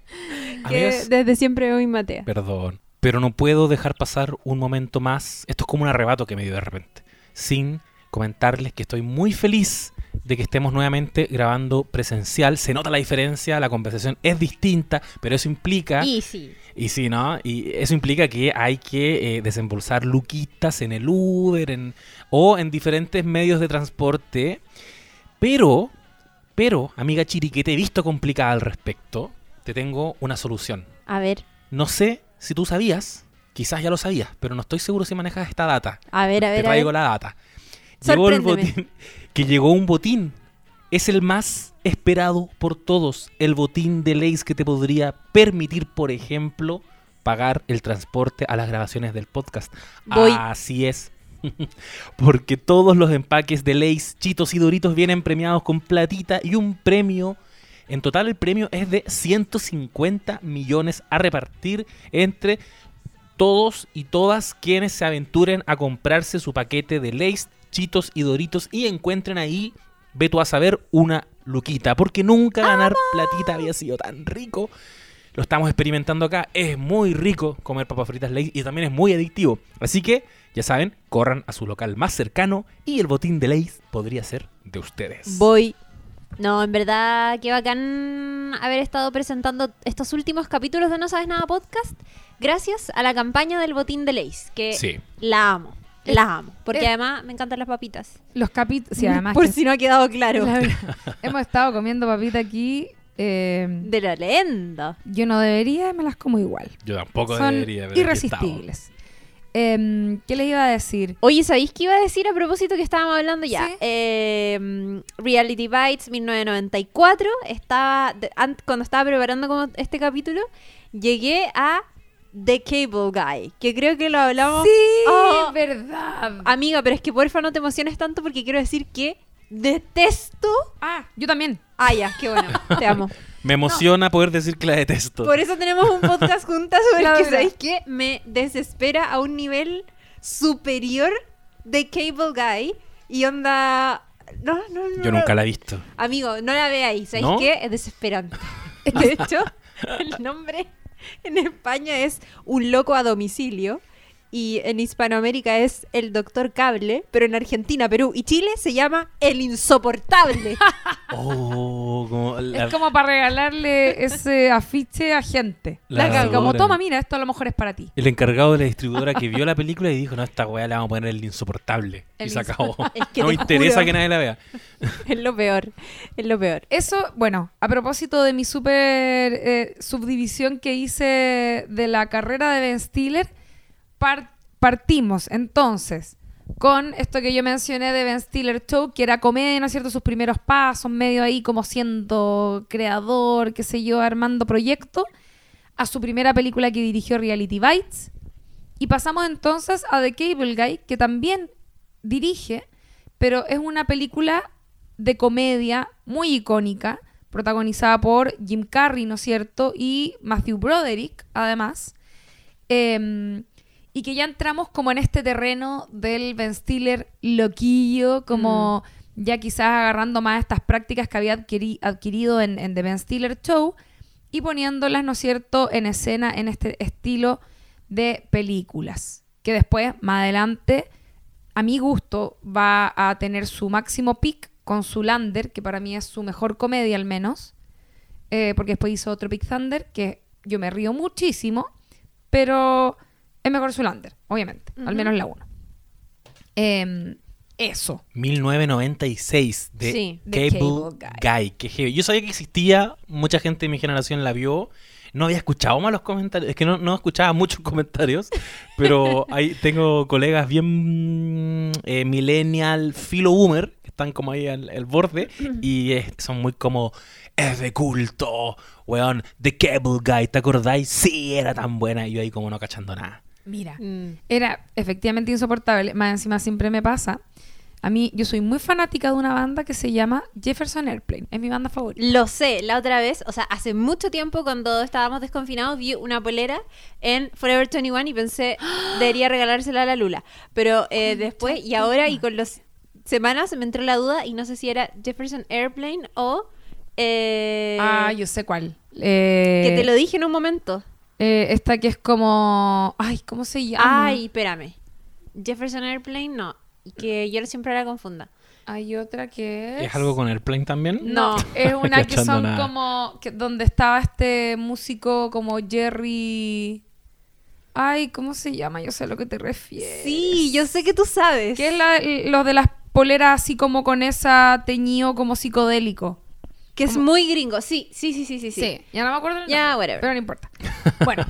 [SPEAKER 3] que
[SPEAKER 1] Amigos,
[SPEAKER 3] desde siempre hoy matea.
[SPEAKER 1] Perdón, pero no puedo dejar pasar un momento más. Esto es como un arrebato que me dio de repente. Sin comentarles que estoy muy feliz de que estemos nuevamente grabando presencial. Se nota la diferencia, la conversación es distinta, pero eso implica...
[SPEAKER 3] Y sí.
[SPEAKER 1] Y sí, ¿no? Y eso implica que hay que eh, desembolsar luquitas en el Uber en, o en diferentes medios de transporte. Pero, pero, amiga Chiri, que te he visto complicada al respecto, te tengo una solución.
[SPEAKER 3] A ver,
[SPEAKER 1] No sé si tú sabías, quizás ya lo sabías, pero no estoy seguro si manejas esta data.
[SPEAKER 3] a ver, a ver.
[SPEAKER 1] Te
[SPEAKER 3] a
[SPEAKER 1] traigo
[SPEAKER 3] ver.
[SPEAKER 1] la data. Llegó el botín, que llegó un botín. Es el más esperado por todos. El botín de leyes que te podría permitir, por ejemplo, pagar el transporte a las grabaciones del podcast.
[SPEAKER 3] Voy.
[SPEAKER 1] Así es. Porque todos los empaques de Lays, Chitos y Doritos vienen premiados con platita y un premio. En total el premio es de 150 millones a repartir entre todos y todas quienes se aventuren a comprarse su paquete de Lays, Chitos y Doritos y encuentren ahí, ve tú a saber, una luquita. Porque nunca ganar platita había sido tan rico. lo estamos experimentando acá. Es muy rico comer papas fritas Lay's y también es muy adictivo. Así que, ya saben, corran a su local más cercano y el botín de Lay's podría ser de ustedes.
[SPEAKER 3] Voy. No, en verdad, qué bacán haber estado presentando estos últimos capítulos de No Sabes Nada Podcast gracias a la campaña del botín de Leis, que
[SPEAKER 1] Sí.
[SPEAKER 3] la amo,
[SPEAKER 4] Es-
[SPEAKER 3] la amo, porque
[SPEAKER 4] es-
[SPEAKER 3] además me encantan las papitas.
[SPEAKER 4] Los capítulos. Sí, además.
[SPEAKER 3] Por
[SPEAKER 4] que-
[SPEAKER 3] si no ha quedado claro.
[SPEAKER 4] hemos estado comiendo papita aquí. eh,
[SPEAKER 3] De la leyenda.
[SPEAKER 4] yo no debería, me las como igual.
[SPEAKER 1] Yo tampoco
[SPEAKER 4] Son
[SPEAKER 1] debería. pero
[SPEAKER 4] irresistibles. Em, ¿Qué les iba a decir?
[SPEAKER 3] Oye, ¿sabéis qué iba a decir a propósito que estábamos hablando ya?
[SPEAKER 4] Sí.
[SPEAKER 3] Eh, Reality Bites 1994. Estaba, cuando estaba preparando como este capítulo, llegué a The Cable Guy, que creo que lo hablamos.
[SPEAKER 4] Sí,
[SPEAKER 3] Oh,
[SPEAKER 4] verdad.
[SPEAKER 3] Amiga, pero es que porfa no te emociones tanto porque quiero decir que detesto.
[SPEAKER 4] Ah, yo también.
[SPEAKER 3] Ah, ya, qué bueno. Te amo.
[SPEAKER 1] Me emociona poder decir que la detesto.
[SPEAKER 3] Por eso tenemos un podcast juntas sobre que. ¿sabéis qué? Me desespera a un nivel superior de Cable Guy. Y onda... No, no, no.
[SPEAKER 1] Yo nunca la he visto.
[SPEAKER 3] Amigo, no la veáis. ¿Sabéis
[SPEAKER 1] ¿No?
[SPEAKER 3] qué? Es desesperante. De hecho, el nombre en España es Un loco a domicilio. Y en Hispanoamérica es El Doctor Cable. Pero en Argentina, Perú y Chile se llama El Insoportable.
[SPEAKER 1] Oh, como la-
[SPEAKER 4] Es como para regalarle ese afiche a gente.
[SPEAKER 1] La
[SPEAKER 4] Así como, toma, mira, esto a lo mejor es para ti.
[SPEAKER 1] el encargado de la distribuidora que vio la película y dijo, no, esta weá le vamos a poner el insoportable.
[SPEAKER 4] El
[SPEAKER 1] y se acabó.
[SPEAKER 3] Es que
[SPEAKER 1] no me interesa
[SPEAKER 3] juro.
[SPEAKER 1] que nadie la vea.
[SPEAKER 3] es lo peor. Es lo peor.
[SPEAKER 4] Eso, bueno, a propósito de mi super eh, subdivisión que hice de la carrera de Ben Stiller, par- partimos entonces con esto que yo mencioné de Ben Stiller Show, que era comedia, ¿no es cierto? Sus primeros pasos, medio ahí como siendo creador, qué sé yo, armando proyecto, a su primera película que dirigió Reality Bites. Y pasamos entonces a The Cable Guy, que también dirige, pero es una película de comedia muy icónica, protagonizada por Jim Carrey, ¿no es cierto? Y Matthew Broderick, además. Em, y que ya entramos como en este terreno del Ben Stiller loquillo, como ya quizás agarrando más estas prácticas que había adquiri- adquirido en, en The Ben Stiller Show y poniéndolas, ¿no es cierto?, en escena en este estilo de películas. Que después, más adelante, a mi gusto, va a tener su máximo pick con Zulander, que para mí es su mejor comedia al menos. eh, porque después hizo otro Big Thunder, que yo me río muchísimo, pero es mejor Zulander, obviamente. Al menos la 1. eso.
[SPEAKER 1] 1996 de
[SPEAKER 3] Sí,
[SPEAKER 4] de
[SPEAKER 1] Cable,
[SPEAKER 4] Cable
[SPEAKER 1] Guy. que heavy. Yo sabía que existía, mucha gente de mi generación la vio. No había escuchado malos comentarios, es que no, no escuchaba muchos comentarios, pero ahí tengo colegas bien eh, millennial, filo boomer, que están como ahí al, al borde, y eh, son muy como, es de culto, weón, The Cable Guy, ¿te acordáis? Sí, era tan buena, y yo ahí como no cachando nada.
[SPEAKER 4] Mira,
[SPEAKER 3] Mm.
[SPEAKER 4] era efectivamente insoportable. Más encima siempre me pasa. A mí, yo soy muy fanática de una banda que se llama Jefferson Airplane. Es mi banda favorita.
[SPEAKER 3] Lo sé, la otra vez, o sea, hace mucho tiempo cuando estábamos desconfinados vi una polera en Forever 21 y pensé, debería regalársela a la Lula. Pero eh, después y ahora y con las semanas se me entró la duda y no sé si era Jefferson Airplane o... eh,
[SPEAKER 4] Ah, yo sé cuál. Eh,
[SPEAKER 3] que te lo dije en un momento.
[SPEAKER 4] Eh, esta que es como... Ay, ¿cómo se llama?
[SPEAKER 3] Ay, espérame. Jefferson Airplane, no. Que yo siempre la confunda.
[SPEAKER 4] Hay otra que es...
[SPEAKER 1] ¿Es algo con Airplane también?
[SPEAKER 4] No, es una que son
[SPEAKER 1] nada.
[SPEAKER 4] como... Que, donde estaba este músico como Jerry... Ay, ¿cómo se llama? Yo sé a lo que te refieres.
[SPEAKER 3] Sí, yo sé que tú sabes.
[SPEAKER 4] Que es la, lo de las poleras así como con esa teñido como psicodélico.
[SPEAKER 3] Que es muy gringo. Sí, sí, sí, sí, sí. sí.
[SPEAKER 4] ya no me acuerdo el
[SPEAKER 3] Ya,
[SPEAKER 4] nombre,
[SPEAKER 3] whatever.
[SPEAKER 4] Pero no importa. Bueno,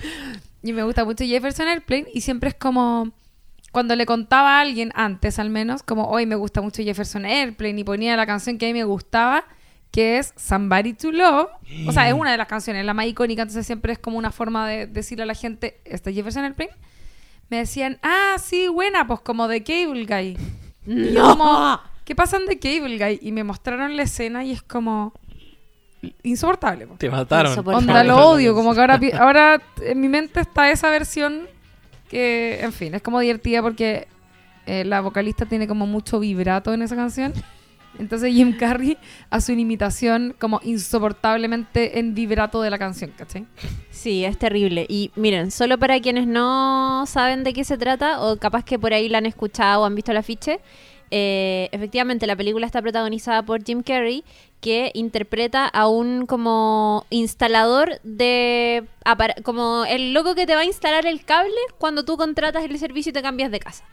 [SPEAKER 4] y me gusta mucho Jefferson Airplane y siempre es como cuando le contaba a alguien antes al menos, como hoy me gusta mucho Jefferson Airplane y ponía la canción que a mí me gustaba, que es Somebody to Love. O sea, es una de las canciones, la más icónica, entonces siempre es como una forma de decirle a la gente, ¿este es Jefferson Airplane? Me decían, ah, sí, buena, pues como de Cable Guy. Y yo
[SPEAKER 3] No.
[SPEAKER 4] como, ¿qué pasa en The Cable Guy? Y me mostraron la escena y es como insoportable. po.
[SPEAKER 1] Te mataron.
[SPEAKER 3] Insoportable.
[SPEAKER 4] Onda, lo odio, como que ahora, ahora en mi mente está esa versión que, en fin, es como divertida porque eh, la vocalista tiene como mucho vibrato en esa canción Entonces Jim Carrey hace una imitación como insoportablemente en vibrato de la canción, ¿cachai?
[SPEAKER 3] Sí, es terrible. Y miren, solo para quienes no saben de qué se trata, o capaz que por ahí la han escuchado o han visto el afiche, eh, efectivamente la película está protagonizada por Jim Carrey, que interpreta a un como instalador de... como el loco que te va a instalar el cable cuando tú contratas el servicio y te cambias de casa.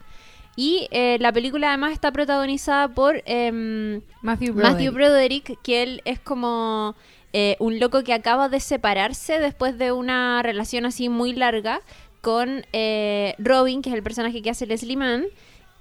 [SPEAKER 3] Y eh, la película además está protagonizada por... em,
[SPEAKER 4] Matthew Broderick.
[SPEAKER 3] Matthew Broderick, que él es como eh, un loco que acaba de separarse después de una relación así muy larga con eh, Robin, que es el personaje que hace Leslie Mann.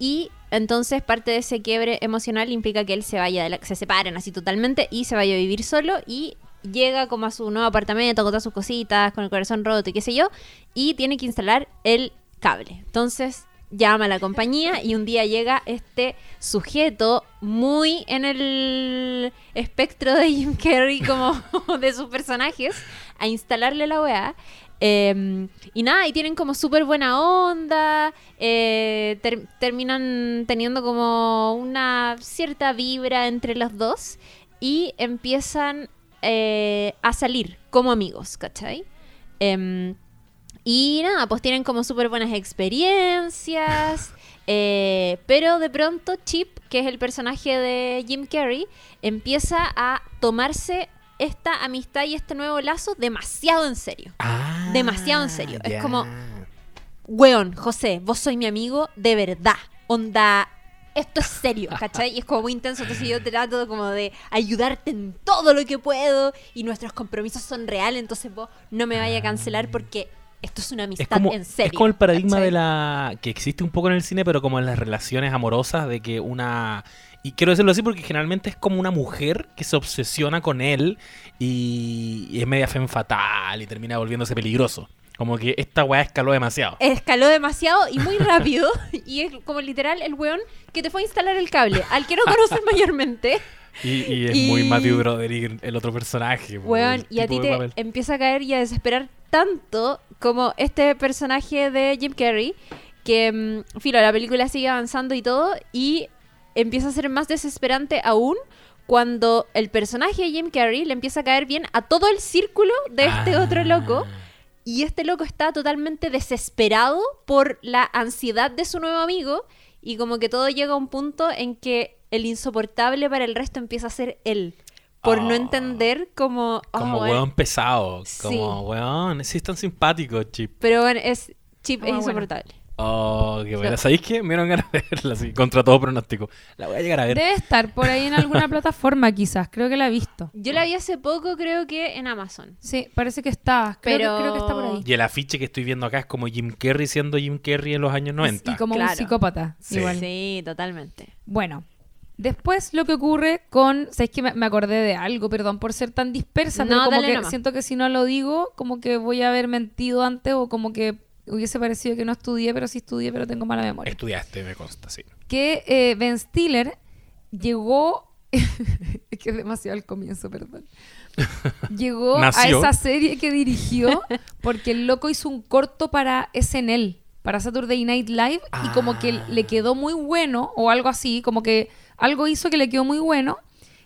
[SPEAKER 3] Y entonces parte de ese quiebre emocional implica que él se vaya, de la- se separen así totalmente y se vaya a vivir solo y llega como a su nuevo apartamento con todas sus cositas, con el corazón roto y qué sé yo, y tiene que instalar el cable. Entonces llama a la compañía y un día llega este sujeto muy en el espectro de Jim Carrey como de sus personajes a instalarle la weá. Eh, y nada, y tienen como súper buena onda, eh, ter- terminan teniendo como una cierta vibra entre los dos y empiezan eh, a salir como amigos, ¿cachai? Em, y nada, pues tienen como súper buenas experiencias. eh, pero de pronto Chip, que es el personaje de Jim Carrey, empieza a tomarse esta amistad y este nuevo lazo demasiado en serio.
[SPEAKER 1] Ah,
[SPEAKER 3] Demasiado en serio. Es
[SPEAKER 1] ya.
[SPEAKER 3] como- Weón, José, vos sois mi amigo de verdad. Onda, esto es serio, ¿cachai? Y es como muy intenso. Entonces yo trato como de ayudarte en todo lo que puedo y nuestros compromisos son reales. Entonces vos no me vayas a cancelar porque esto es una amistad
[SPEAKER 1] Es como,
[SPEAKER 3] en serio.
[SPEAKER 1] es como el paradigma
[SPEAKER 3] ¿cachai?
[SPEAKER 1] de la que existe un poco en el cine, pero como en las relaciones amorosas, de que una... Y quiero decirlo así porque generalmente es como una mujer que se obsesiona con él y, y es media femme fatal y termina volviéndose peligroso. Como que esta weá escaló demasiado.
[SPEAKER 3] Escaló demasiado y muy rápido. y es como literal el weón que te fue a instalar el cable. Al que no conoces mayormente.
[SPEAKER 1] Y, y es
[SPEAKER 3] Y-
[SPEAKER 1] muy Matthew Broderick el otro personaje. po,
[SPEAKER 3] Weón, y a ti te
[SPEAKER 1] papel.
[SPEAKER 3] empieza a caer y a desesperar tanto como este personaje de Jim Carrey, que, mm, filo, la película sigue avanzando y todo, y empieza a ser más desesperante aún cuando el personaje de Jim Carrey le empieza a caer bien a todo el círculo de este
[SPEAKER 1] Ah.
[SPEAKER 3] otro loco. Y este loco está totalmente desesperado por la ansiedad de su nuevo amigo. Y como que todo llega a un punto en que el insoportable para el resto empieza a ser él. Por no
[SPEAKER 1] Ah.
[SPEAKER 3] entender como... oh,
[SPEAKER 1] Como
[SPEAKER 3] bueno,
[SPEAKER 1] weón pesado.
[SPEAKER 3] Sí.
[SPEAKER 1] Como weón, sí es tan simpático, Chip.
[SPEAKER 3] Pero bueno, es... Chip
[SPEAKER 4] Ah,
[SPEAKER 3] es
[SPEAKER 4] bueno.
[SPEAKER 1] Oh, qué buena.
[SPEAKER 3] Sí.
[SPEAKER 1] ¿Sabéis qué? Me dieron ganas de verla así, contra todo pronóstico. La voy a llegar a ver.
[SPEAKER 4] Debe estar por ahí en alguna plataforma, quizás. Creo que la he visto.
[SPEAKER 3] Yo la vi hace poco, creo que en Amazon.
[SPEAKER 4] Sí, parece que está. Creo,
[SPEAKER 3] Pero-
[SPEAKER 4] que, creo que está por ahí.
[SPEAKER 1] Y el afiche que estoy viendo acá es como Jim Carrey siendo Jim Carrey en los años 90.
[SPEAKER 4] Y como un psicópata.
[SPEAKER 1] Sí.
[SPEAKER 4] Igual.
[SPEAKER 3] Sí, totalmente.
[SPEAKER 4] Bueno, después lo que ocurre con. ¿Sabes que me, me acordé de algo? Perdón por ser tan dispersa,
[SPEAKER 3] No,
[SPEAKER 4] pero como
[SPEAKER 3] dale
[SPEAKER 4] que
[SPEAKER 3] nomás.
[SPEAKER 4] siento que si no lo digo, como que voy a haber mentido antes o como que hubiese parecido que no estudié, pero sí estudié, pero tengo mala memoria.
[SPEAKER 1] Estudiaste, me consta, sí.
[SPEAKER 4] Que eh, Ben Stiller llegó. es que es demasiado al comienzo, perdón. Llegó a esa serie que dirigió porque el loco hizo un corto para SNL, para Saturday Night Live, y como que
[SPEAKER 1] Ah.
[SPEAKER 4] le quedó muy bueno, o algo así, como que algo hizo que le quedó muy bueno,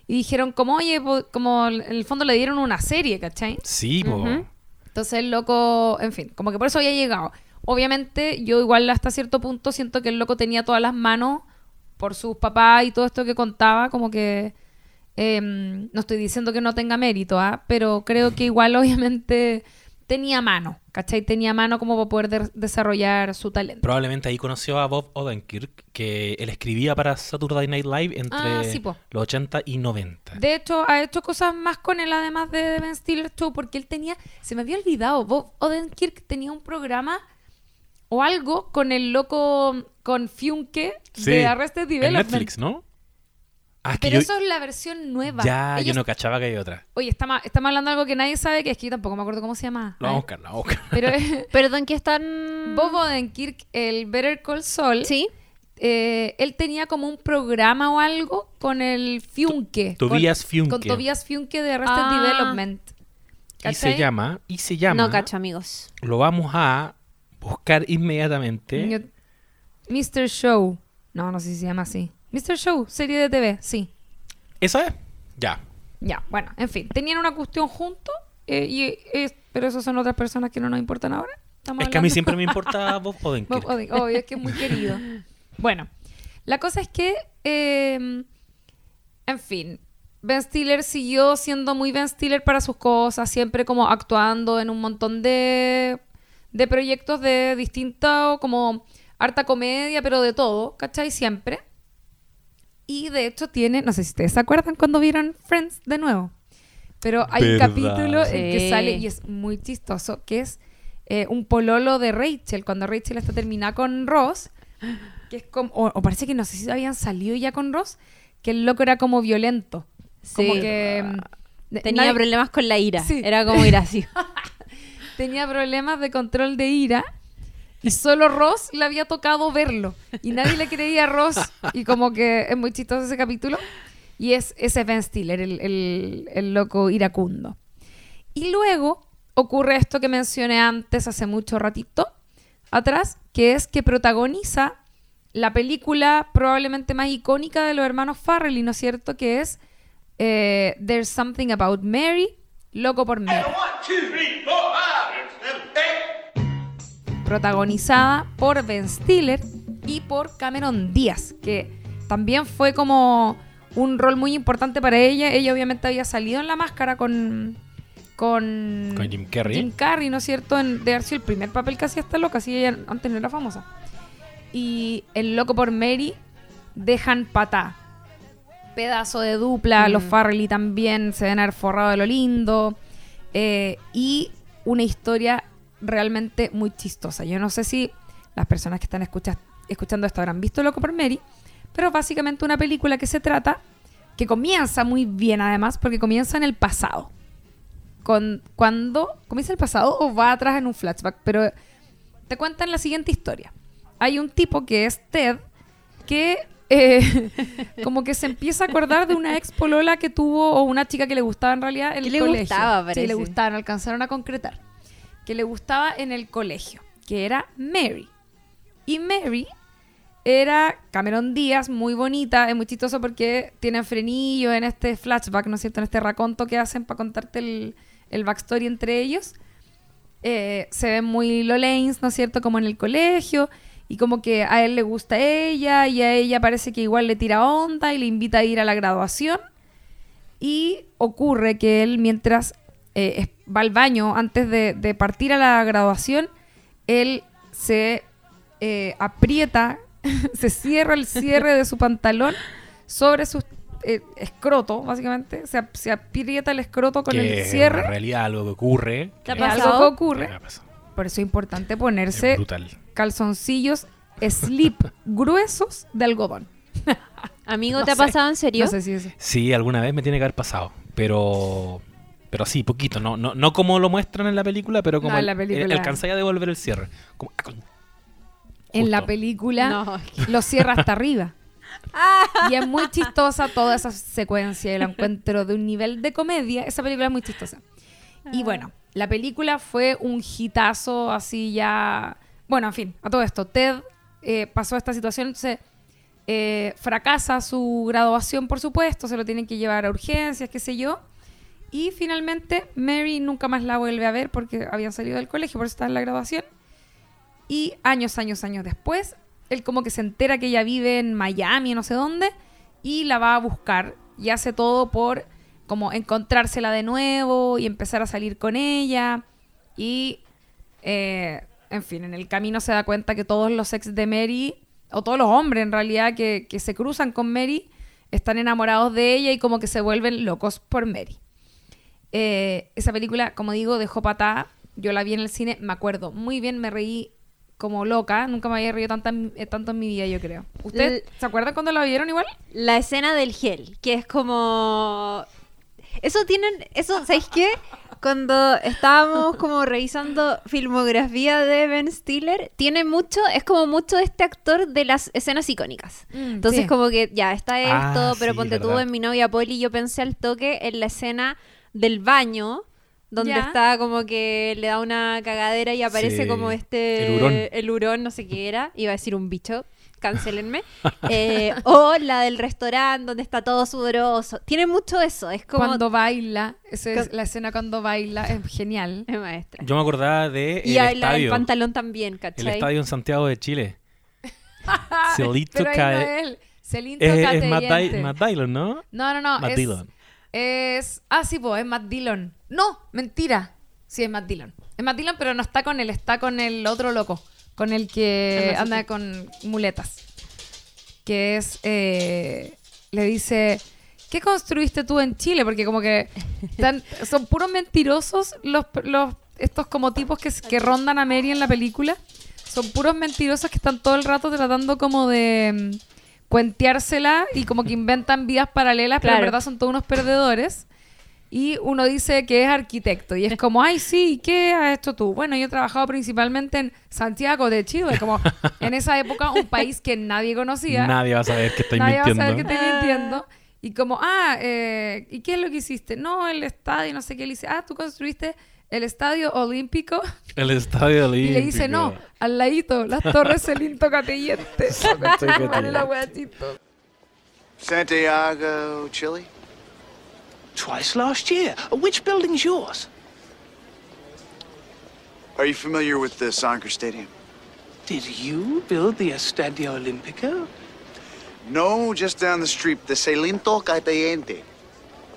[SPEAKER 4] y dijeron, como, oye, como en el fondo le dieron una serie, ¿cachai?
[SPEAKER 1] Sí, po.
[SPEAKER 3] Ujú.
[SPEAKER 4] Entonces el loco, en fin, como que por eso había llegado. Obviamente, yo igual hasta cierto punto siento que el loco tenía todas las manos por sus papás y todo esto que contaba, como que em, no estoy diciendo que no tenga mérito, ¿ah? pero creo que igual obviamente tenía mano, ¿cachai? Tenía mano como para poder de- desarrollar su talento.
[SPEAKER 1] Probablemente ahí conoció a Bob Odenkirk, que él escribía para Saturday Night Live entre
[SPEAKER 4] Ah, sí,
[SPEAKER 1] los 80 y 90.
[SPEAKER 4] De hecho, ha hecho cosas más con él, además de Ben Stiller Show, porque él tenía, se me había olvidado, Bob Odenkirk tenía un programa o algo con el loco, con Fiunke
[SPEAKER 1] Sí,
[SPEAKER 4] de Arrested
[SPEAKER 1] en
[SPEAKER 4] Development.
[SPEAKER 1] Netflix, ¿no? Ah, es que
[SPEAKER 4] Pero
[SPEAKER 1] yo,
[SPEAKER 4] eso es la versión nueva.
[SPEAKER 1] ya, yo no cachaba que hay otra.
[SPEAKER 4] Oye, estamos, estamos hablando de algo que nadie sabe, que es que yo tampoco me acuerdo cómo se llama.
[SPEAKER 1] Lo vamos a buscar, lo vamos a buscar.
[SPEAKER 4] Pero
[SPEAKER 3] Perdón, que están...
[SPEAKER 4] Bob Odenkirk, el Better Call Saul,
[SPEAKER 3] Sí.
[SPEAKER 4] eh, él tenía como un programa o algo con el Fiunke.
[SPEAKER 1] To- Tobias
[SPEAKER 4] con,
[SPEAKER 1] Fiunke.
[SPEAKER 4] Con Tobias Fiunke de Arrested
[SPEAKER 3] Ah.
[SPEAKER 4] Development.
[SPEAKER 1] Y se llama, y se llama,
[SPEAKER 3] No cacho, amigos.
[SPEAKER 1] lo vamos a buscar inmediatamente.
[SPEAKER 4] Yo- Mr. Show. No, no sé si se llama así. Mr. Show, serie de TV, sí.
[SPEAKER 1] ¿Esa es? Ya.
[SPEAKER 4] Ya, bueno, en fin, tenían una cuestión juntos, eh, y, es- pero esas son otras personas que no nos importan ahora. Estamos
[SPEAKER 1] Es que a mí siempre me importa Bob Odenkirk.
[SPEAKER 4] Bob Odenkirk, obvio, es que es muy querido. Bueno, la cosa es que, eh, en fin, Ben Stiller siguió siendo muy Ben Stiller para sus cosas, siempre como actuando en un montón de, de proyectos de distinta, como harta comedia, pero de todo, ¿cachai? Siempre. Y de hecho tiene, no sé si ustedes se acuerdan cuando vieron Friends de nuevo, pero hay un capítulo en que sale y es muy chistoso, que es eh, un pololo de Rachel, cuando Rachel está terminada con Ross, que es como, o, o parece que no sé si habían salido ya con Ross, que el loco era como violento. Como
[SPEAKER 3] Sí.
[SPEAKER 4] que... mm,
[SPEAKER 3] Tenía
[SPEAKER 4] nadie-
[SPEAKER 3] problemas con la ira.
[SPEAKER 4] Sí.
[SPEAKER 3] Era como ir así.
[SPEAKER 4] tenía problemas de control de ira y solo Ross le había tocado verlo y nadie le creía a Ross y como que es muy chistoso ese capítulo y es ese Ben Stiller, el, el- loco iracundo. Y luego ocurre esto que mencioné antes hace mucho ratito atrás, que es que protagoniza la película probablemente más icónica de los hermanos Farrelly, ¿no es cierto? Que es eh, There's Something About Mary, Loco por Mary. Protagonizada por Ben Stiller y por Cameron Díaz, que también fue como un rol muy importante para ella. Ella obviamente había salido en la máscara con con,
[SPEAKER 1] Con Jim Carrey.
[SPEAKER 4] Jim Carrey, ¿no es cierto? En, de haber sido el primer papel que hacía esta loca, así ella antes no era famosa. Y el Loco por Mary dejan patá. Pedazo de dupla,
[SPEAKER 3] Mm.
[SPEAKER 4] los Farrelly también se ven haber forrado de lo lindo. eh, y una historia realmente muy chistosa. Yo no sé si las personas que están escucha- escuchando esto habrán visto Loco por Mary, pero básicamente una película que se trata, que comienza muy bien además, porque comienza en el pasado. Con, cuando comienza el pasado o va atrás en un flashback, pero te cuentan la siguiente historia. Hay un tipo que es Ted que eh, como que se empieza a acordar de una ex polola que tuvo o una chica que le gustaba en realidad en el
[SPEAKER 3] le
[SPEAKER 4] colegio.
[SPEAKER 3] gustaba,
[SPEAKER 4] Sí, le gustaba, no alcanzaron a concretar. Que le gustaba en el colegio, que era Mary. Y Mary era Cameron Díaz, muy bonita, es muy chistoso porque tienen frenillo en este flashback, ¿no es cierto? En este raconto que hacen para contarte el, el backstory entre ellos. Eh, se ven muy Lolanes, ¿no es cierto? Como en el colegio. Y como que a él le gusta ella y a ella parece que igual le tira onda y le invita a ir a la graduación. Y ocurre que él mientras eh, es- va al baño antes de, de partir a la graduación, él se eh, aprieta, se cierra el cierre de su pantalón sobre su eh, escroto, básicamente. Se, ap- se aprieta el escroto con
[SPEAKER 1] que
[SPEAKER 4] el
[SPEAKER 1] es
[SPEAKER 4] cierre.
[SPEAKER 1] en realidad algo que ocurre.
[SPEAKER 3] ¿Te ha
[SPEAKER 4] Es
[SPEAKER 3] pasado?
[SPEAKER 4] algo que ocurre. Por eso es importante
[SPEAKER 1] Es
[SPEAKER 4] ponerse calzoncillos slip gruesos de algodón.
[SPEAKER 3] Amigo,
[SPEAKER 4] No
[SPEAKER 3] ¿te ha
[SPEAKER 4] sé.
[SPEAKER 3] pasado en serio?
[SPEAKER 4] No sé si eso.
[SPEAKER 1] Sí, alguna vez me tiene que haber pasado, pero pero sí, poquito, no no, no como lo muestran en la película, pero como
[SPEAKER 4] No, en
[SPEAKER 1] el-
[SPEAKER 4] la película.
[SPEAKER 1] el- alcanzáis a devolver el cierre. Como, ah, con-
[SPEAKER 4] En la película
[SPEAKER 3] No.
[SPEAKER 4] lo cierra hasta arriba. Y es muy chistosa toda esa secuencia. y la encuentro de un nivel de comedia. Esa película es muy chistosa. Y bueno, la película fue un hitazo así ya. Bueno, en fin, a todo esto. Ted eh, pasó esta situación, entonces eh, fracasa su graduación, por supuesto. Se lo tienen que llevar a urgencias, qué sé yo. Y finalmente Mary nunca más la vuelve a ver porque habían salido del colegio, por eso está en la graduación. Y años, años, años después, él como que se entera que ella vive en Miami, no sé dónde, y la va a buscar y hace todo por como encontrársela de nuevo y empezar a salir con ella. Y, eh, en fin, en el camino se da cuenta que todos los ex de Mary, o todos los hombres en realidad que se cruzan con Mary, están enamorados de ella y como que se vuelven locos por Mary. Eh, esa película, como digo, dejó patada. Yo la vi en el cine, me acuerdo muy bien, me reí como loca. Nunca me había reído tanta, eh, tanto en mi vida, yo creo. ¿Ustedes
[SPEAKER 3] L-
[SPEAKER 4] se acuerdan cuando la vieron igual?
[SPEAKER 3] La escena del gel, que es como... Eso tienen... Eso, ¿sabéis qué? Cuando estábamos como revisando filmografía de Ben Stiller, tiene mucho, es como mucho este actor de las escenas icónicas. Entonces
[SPEAKER 4] Sí.
[SPEAKER 3] como que ya está
[SPEAKER 1] Ah,
[SPEAKER 3] esto, pero
[SPEAKER 1] sí,
[SPEAKER 3] ponte tú en mi novia Polly, yo pensé al toque en la escena del baño, donde
[SPEAKER 4] Ya.
[SPEAKER 3] está como que le da una cagadera y aparece
[SPEAKER 1] Sí,
[SPEAKER 3] como este...
[SPEAKER 1] el hurón.
[SPEAKER 3] el hurón, no sé qué era, iba a decir un bicho. cancelenme. Eh, o la del restaurante donde está todo sudoroso. Tiene mucho eso, es como...
[SPEAKER 4] Cuando baila, esa es la escena cuando baila, es genial.
[SPEAKER 3] Es maestra.
[SPEAKER 1] Yo me acordaba de
[SPEAKER 3] y
[SPEAKER 1] el estadio.
[SPEAKER 3] pantalón también,
[SPEAKER 1] El
[SPEAKER 3] ¿cachai?
[SPEAKER 1] estadio en Santiago de Chile. Celito
[SPEAKER 4] ahí no
[SPEAKER 1] Cae-
[SPEAKER 4] es
[SPEAKER 1] Es, es Matt,
[SPEAKER 4] Catellente.
[SPEAKER 1] Dy- Matt Dillon, ¿no?
[SPEAKER 4] No, no, no.
[SPEAKER 1] Matt
[SPEAKER 4] es,
[SPEAKER 1] Dillon.
[SPEAKER 4] Es. Ah, sí, pues es Matt Dillon. No, mentira. Sí, es Matt Dillon. Es Matt Dillon, pero no está con él, está con el otro loco. Con el que
[SPEAKER 3] Ah,
[SPEAKER 4] anda con muletas. Que es. eh, le dice. ¿Qué construiste tú en Chile? Porque como que tan- son puros mentirosos los, los estos como tipos que, que rondan a Mary en la película. Son puros mentirosos que están todo el rato tratando como de cuenteársela y como que inventan vidas paralelas, pero en
[SPEAKER 3] Claro.
[SPEAKER 4] verdad son todos unos perdedores. Y uno dice que es arquitecto y es como, ay, sí, ¿qué has hecho tú? Bueno, yo he trabajado principalmente en Santiago de Chile, como en esa época un país que nadie conocía.
[SPEAKER 1] Nadie va a saber que estoy
[SPEAKER 4] Nadie
[SPEAKER 1] mintiendo.
[SPEAKER 4] va a saber que estoy mintiendo. Y como, ah, eh, ¿y qué es lo que hiciste? No, el estadio, no sé qué. Le dice, ah, tú construiste el estadio olímpico.
[SPEAKER 1] El estadio olímpico.
[SPEAKER 4] Y le dice, no, al ladito, las torres Celinto chistosa.
[SPEAKER 5] Santiago, Chile?
[SPEAKER 6] Twice last year. Which building's yours?
[SPEAKER 5] Are you familiar with the soccer stadium?
[SPEAKER 6] Did you build the Estadio Olimpico?
[SPEAKER 5] No, just down the street, the Celinto Catellente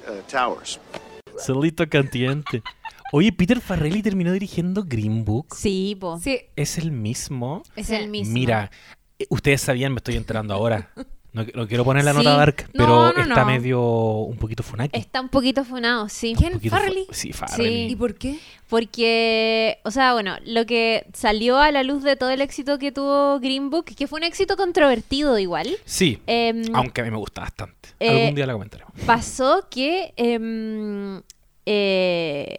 [SPEAKER 5] uh, Towers.
[SPEAKER 1] Celito Cantiente. Oye, Peter Farrelly terminó dirigiendo Green Book.
[SPEAKER 3] Sí, po.
[SPEAKER 4] Sí,
[SPEAKER 1] ¿Es el mismo?
[SPEAKER 3] Es el mismo.
[SPEAKER 1] Mira, eh, ustedes sabían, me estoy enterando ahora. No, no quiero poner la
[SPEAKER 3] Sí.
[SPEAKER 1] nota dark, pero
[SPEAKER 4] no,
[SPEAKER 1] está
[SPEAKER 4] no.
[SPEAKER 1] medio un poquito funaki.
[SPEAKER 3] Está un poquito funado, sí.
[SPEAKER 4] ¿quién?
[SPEAKER 1] fu-
[SPEAKER 4] ¿Farrelly?
[SPEAKER 1] Sí, Farrelly.
[SPEAKER 4] ¿Y por qué?
[SPEAKER 3] Porque, o sea, bueno, lo que salió a la luz de todo el éxito que tuvo Green Book, que fue un éxito controvertido igual,
[SPEAKER 1] Sí,
[SPEAKER 3] em,
[SPEAKER 1] aunque a mí me gusta bastante.
[SPEAKER 3] eh,
[SPEAKER 1] Algún día la comentaremos.
[SPEAKER 3] pasó que em, eh,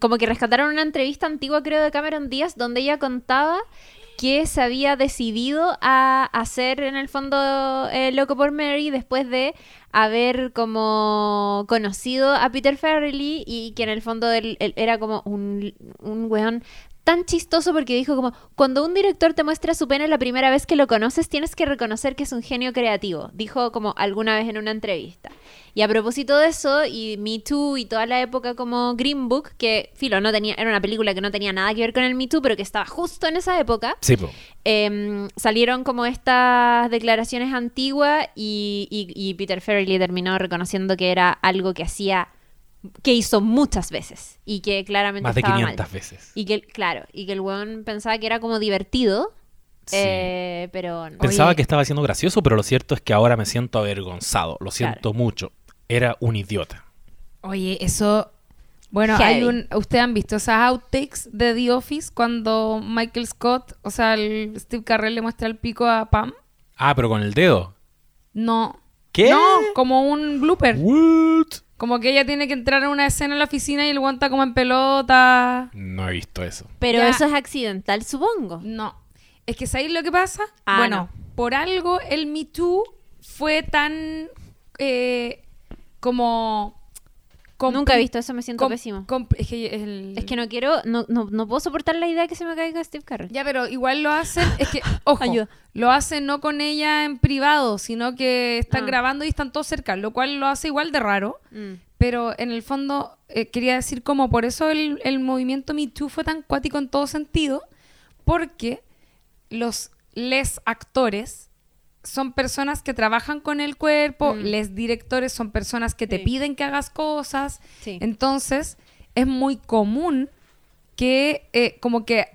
[SPEAKER 3] como que rescataron una entrevista antigua, creo, de Cameron Díaz, donde ella contaba que se había decidido a hacer en el fondo eh, Loco por Mary después de haber como conocido a Peter Farrelly y que en el fondo él, él era como un, un weón tan chistoso porque dijo como cuando un director te muestra su pena la primera vez que lo conoces tienes que reconocer que es un genio creativo dijo como alguna vez en una entrevista. Y a propósito de eso y Me Too y toda la época como Green Book que filo no tenía era una película que no tenía nada que ver con el Me Too pero que estaba justo en esa época
[SPEAKER 1] Sí,
[SPEAKER 3] em, salieron como estas declaraciones antiguas y, y- y Peter Farrelly terminó reconociendo que era algo que hacía, que hizo muchas veces y que claramente
[SPEAKER 1] más de
[SPEAKER 3] estaba
[SPEAKER 1] 500
[SPEAKER 3] mal.
[SPEAKER 1] veces.
[SPEAKER 3] Y que, claro, y que el weón pensaba que era como divertido,
[SPEAKER 1] Sí.
[SPEAKER 3] eh, pero no.
[SPEAKER 1] Pensaba
[SPEAKER 4] Oye.
[SPEAKER 1] que estaba siendo gracioso, pero lo cierto es que ahora me siento avergonzado. Lo siento mucho. Era un idiota.
[SPEAKER 4] Oye, eso. Bueno, hay un. ¿Ustedes han visto esas outtakes de The Office cuando Michael Scott, o sea, el Steve Carrell le muestra el pico a Pam?
[SPEAKER 1] Ah, pero con el dedo.
[SPEAKER 4] No.
[SPEAKER 1] ¿Qué?
[SPEAKER 4] No, como un blooper.
[SPEAKER 1] What?
[SPEAKER 4] Como que ella tiene que entrar en una escena en la oficina y el guanta como en pelota.
[SPEAKER 1] No he visto eso.
[SPEAKER 3] Pero
[SPEAKER 4] Ya.
[SPEAKER 3] eso es accidental, supongo.
[SPEAKER 4] No. Es que ¿sabéis lo que pasa?
[SPEAKER 3] Ah,
[SPEAKER 4] bueno, por algo el Me Too fue tan eh, como...
[SPEAKER 3] Nunca he visto eso, me siento pésimo.
[SPEAKER 4] es que el-
[SPEAKER 3] Es que no quiero, no, no, no puedo soportar la idea de que se me caiga Steve Carell.
[SPEAKER 4] Ya, pero igual lo hacen, es que, ojo,
[SPEAKER 3] Ayuda.
[SPEAKER 4] lo hacen no con ella en privado, sino que están
[SPEAKER 3] Ah.
[SPEAKER 4] grabando y están todos cerca, lo cual lo hace igual de raro.
[SPEAKER 3] Mm.
[SPEAKER 4] Pero en el fondo, eh, quería decir como por eso el, el movimiento Me Too fue tan cuático en todo sentido, porque los les actores son personas que trabajan con el cuerpo,
[SPEAKER 3] Mm.
[SPEAKER 4] les directores son personas que te
[SPEAKER 3] Sí.
[SPEAKER 4] piden que hagas cosas.
[SPEAKER 3] Sí.
[SPEAKER 4] Entonces, es muy común que eh, como que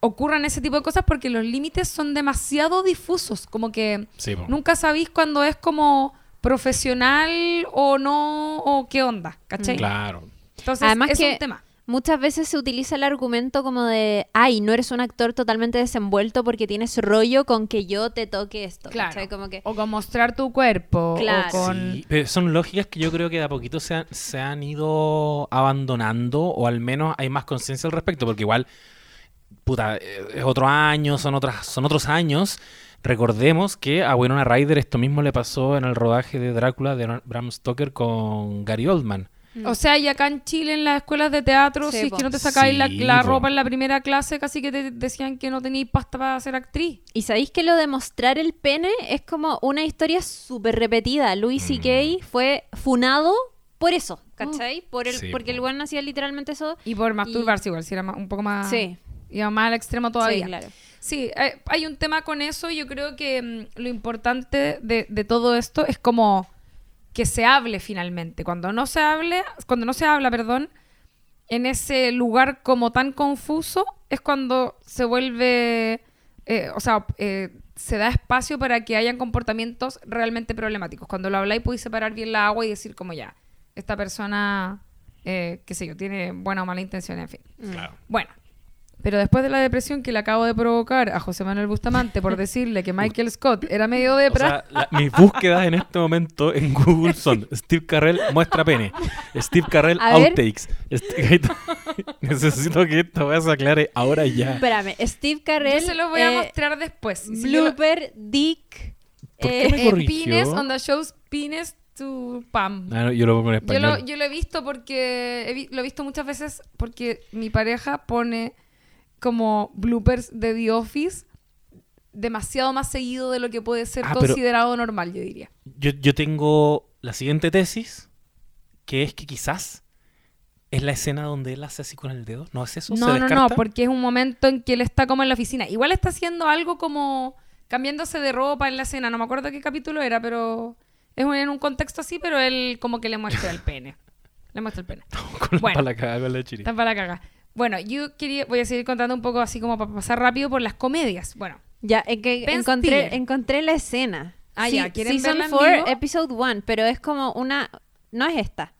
[SPEAKER 4] ocurran ese tipo de cosas porque los límites son demasiado difusos, como que
[SPEAKER 1] Sí,
[SPEAKER 4] nunca sabéis cuando es como profesional o no, o qué onda, ¿cachai?
[SPEAKER 1] Claro.
[SPEAKER 4] Entonces,
[SPEAKER 3] Además
[SPEAKER 4] es
[SPEAKER 3] que
[SPEAKER 4] un tema.
[SPEAKER 3] Muchas veces se utiliza el argumento como de, ay, no eres un actor totalmente desenvuelto porque tienes rollo con que yo te toque esto.
[SPEAKER 4] Claro.
[SPEAKER 3] ¿cachai? Como que,
[SPEAKER 4] O con mostrar tu cuerpo,
[SPEAKER 3] Claro.
[SPEAKER 4] o con...
[SPEAKER 1] Sí, pero son lógicas que yo creo que de a poquito se han, se han ido abandonando o al menos hay más conciencia al respecto porque igual, puta, eh, es otro año, son, otras, son otros años. Recordemos que a Winona Ryder esto mismo le pasó en el rodaje de Drácula de Bram Stoker con Gary Oldman.
[SPEAKER 4] O sea, y acá en Chile, en las escuelas de teatro,
[SPEAKER 3] Sí,
[SPEAKER 4] si es
[SPEAKER 3] po.
[SPEAKER 4] que no te sacáis la,
[SPEAKER 1] Sí,
[SPEAKER 4] la ropa en la primera clase, casi que te decían que no teníais pasta para ser actriz.
[SPEAKER 3] Y sabéis que lo de mostrar el pene es como una historia súper repetida. Louis
[SPEAKER 1] Mm.
[SPEAKER 3] C.K. fue funado por eso, ¿cachai? Por el,
[SPEAKER 1] Sí,
[SPEAKER 3] porque el weón hacía literalmente eso.
[SPEAKER 4] Y por masturbarse igual, si era más- un poco más...
[SPEAKER 3] Sí.
[SPEAKER 4] Iba más al extremo todavía.
[SPEAKER 3] Sí, claro.
[SPEAKER 4] Sí, eh, hay un tema con eso. Yo creo que mm, lo importante de, de todo esto es como que se hable finalmente. Cuando no se hable, cuando no se habla, perdón, en ese lugar como tan confuso, es cuando se vuelve, eh, o sea, eh, se da espacio para que hayan comportamientos realmente problemáticos. Cuando lo habláis podéis separar bien la agua y decir como ya, esta persona, eh, qué sé yo, tiene buena o mala intención, en fin.
[SPEAKER 1] Claro.
[SPEAKER 4] Bueno, pero después de la depresión que le acabo de provocar a José Manuel Bustamante por decirle que Michael Scott era medio
[SPEAKER 1] O
[SPEAKER 4] depra,
[SPEAKER 1] sea, la- mis búsquedas en este momento en Google son Steve Carrell muestra pene, Steve Carrell
[SPEAKER 3] A
[SPEAKER 1] outtakes. Este- Necesito que esta weá se aclare ahora ya.
[SPEAKER 3] Espérame, Steve
[SPEAKER 4] yo
[SPEAKER 3] Carrell.
[SPEAKER 4] se los voy a
[SPEAKER 3] eh,
[SPEAKER 4] mostrar después. Yo lo-
[SPEAKER 3] Blooper, Dick.
[SPEAKER 1] ¿Por qué
[SPEAKER 3] eh,
[SPEAKER 1] me
[SPEAKER 4] eh? Pines on the shows Pines to Pam.
[SPEAKER 1] Ah, no, yo lo pongo en
[SPEAKER 4] Yo
[SPEAKER 1] español.
[SPEAKER 4] lo, yo lo he visto porque he vi- lo he visto muchas veces porque mi pareja pone como bloopers de The Office demasiado más seguido de lo que puede ser
[SPEAKER 1] Ah,
[SPEAKER 4] considerado normal, yo diría.
[SPEAKER 1] Yo, yo tengo la siguiente tesis, que es que quizás es la escena donde él hace así con el dedo. ¿No es eso? ¿Se
[SPEAKER 4] No, no, no, porque es un momento en que él está como en la oficina. Igual está haciendo algo como cambiándose de ropa en la escena. No me acuerdo qué capítulo era, pero es un- en un contexto así, pero él como que le muestra el pene. Le muestra el pene.
[SPEAKER 1] con
[SPEAKER 4] Bueno.
[SPEAKER 1] para la cagada con la chiri.
[SPEAKER 4] Está para la caga. Bueno, yo quería, voy a seguir contando un poco así como para pasar rápido por las comedias. Bueno,
[SPEAKER 3] Ya, es que
[SPEAKER 4] Ben
[SPEAKER 3] encontré,
[SPEAKER 4] Stiller.
[SPEAKER 3] encontré la escena.
[SPEAKER 4] Ah,
[SPEAKER 3] Sí,
[SPEAKER 4] ya, ¿quieren
[SPEAKER 3] Season
[SPEAKER 4] verla en
[SPEAKER 3] 4,
[SPEAKER 4] vivo?
[SPEAKER 3] Episode 1, pero es como una... No es esta.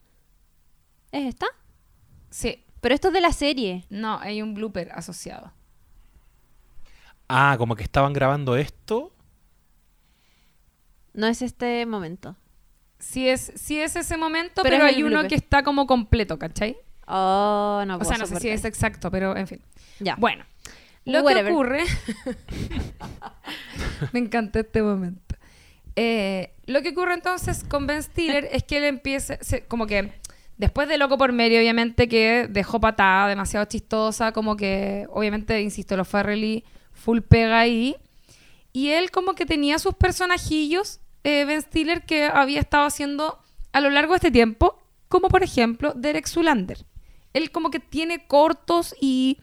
[SPEAKER 3] ¿Es esta?
[SPEAKER 4] sí,
[SPEAKER 3] Pero esto es de la serie.
[SPEAKER 4] no, hay un blooper asociado.
[SPEAKER 1] Ah, como que estaban grabando esto.
[SPEAKER 3] No es este momento.
[SPEAKER 4] Sí es, sí es ese momento,
[SPEAKER 3] Pero
[SPEAKER 4] pero,
[SPEAKER 3] es el
[SPEAKER 4] hay uno
[SPEAKER 3] blooper.
[SPEAKER 4] que está como completo, ¿cachai?
[SPEAKER 3] Oh, no
[SPEAKER 4] o
[SPEAKER 3] puedo
[SPEAKER 4] sea, no sé si es exacto, pero en fin.
[SPEAKER 3] Ya.
[SPEAKER 4] Bueno, lo
[SPEAKER 3] Whatever.
[SPEAKER 4] que ocurre. Me encanta este momento. Eh, lo que ocurre entonces con Ben Stiller es que él empieza, se- como que después de Loco por Medio, obviamente que dejó patada, demasiado chistosa, como que, obviamente, insisto, los Farrelly full pega ahí. Y él como que tenía sus personajillos, eh, Ben Stiller, que había estado haciendo a lo largo de este tiempo, como por ejemplo Derek Zulander. Él como que tiene cortos y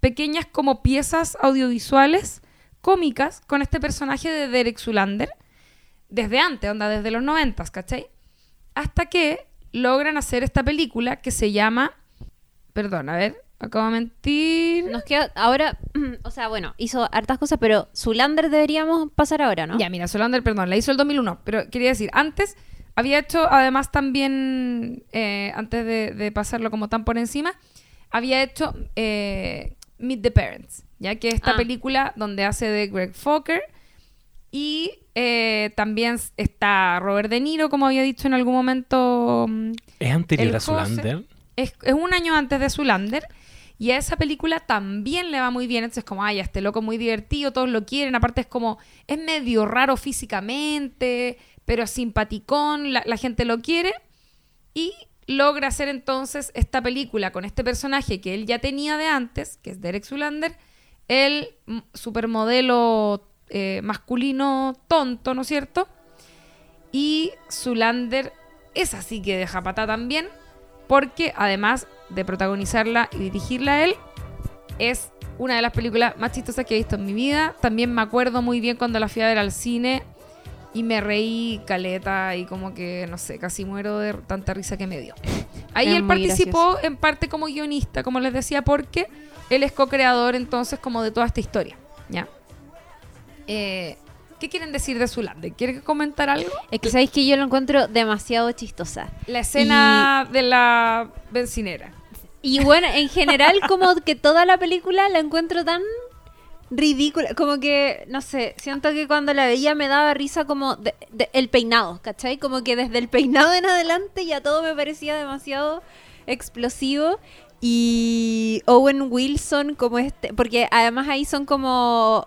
[SPEAKER 4] pequeñas como piezas audiovisuales cómicas con este personaje de Derek Zulander desde antes, onda, desde los noventas, ¿cachai? Hasta que logran hacer esta película que se llama... Perdón, a ver, acabo de mentir.
[SPEAKER 3] Nos queda ahora, o sea, bueno, hizo hartas cosas, pero Zulander deberíamos pasar ahora, ¿no?
[SPEAKER 4] Ya, mira, Solander, perdón, la hizo el 2001, pero quería decir, antes había hecho, además también, eh, antes de, de pasarlo como tan por encima, había hecho eh, Meet the Parents, ya que esta
[SPEAKER 3] Ah.
[SPEAKER 4] película donde hace de Greg Fokker y eh, también está Robert De Niro, como había dicho en algún momento. mm,
[SPEAKER 1] ¿Es anterior a Zulander?
[SPEAKER 4] Es, es un año antes de Zulander. Y a esa película también le va muy bien. Entonces, como, ay, este loco es muy divertido, todos lo quieren. Aparte, es como, es medio raro físicamente, pero simpaticón, la, la gente lo quiere. Y logra hacer entonces esta película con este personaje que él ya tenía de antes, que es Derek Zulander, el supermodelo eh, masculino tonto, ¿no es cierto? Y Zulander es así que deja pata también, porque además de protagonizarla y dirigirla a él, es una de las películas más chistosas que he visto en mi vida. También me acuerdo muy bien cuando la fui a ver al cine y me reí caleta y como que, no sé, casi muero de tanta risa que me dio. Ahí
[SPEAKER 3] Es
[SPEAKER 4] él participó en parte como guionista, como les decía, porque él es co-creador entonces como de toda esta historia. ¿Ya? Eh, ¿Qué quieren decir de Zulander? ¿Quieren comentar algo?
[SPEAKER 3] Es que sabéis que yo lo encuentro demasiado chistosa.
[SPEAKER 4] La escena de la bencinera.
[SPEAKER 3] Y bueno, en general, como que toda la película la encuentro tan ridícula. Como que, no sé, siento que cuando la veía me daba risa como de- de- el peinado, ¿cachai? Como que desde el peinado en adelante ya todo me parecía demasiado explosivo. Y Owen Wilson como este, porque además ahí son como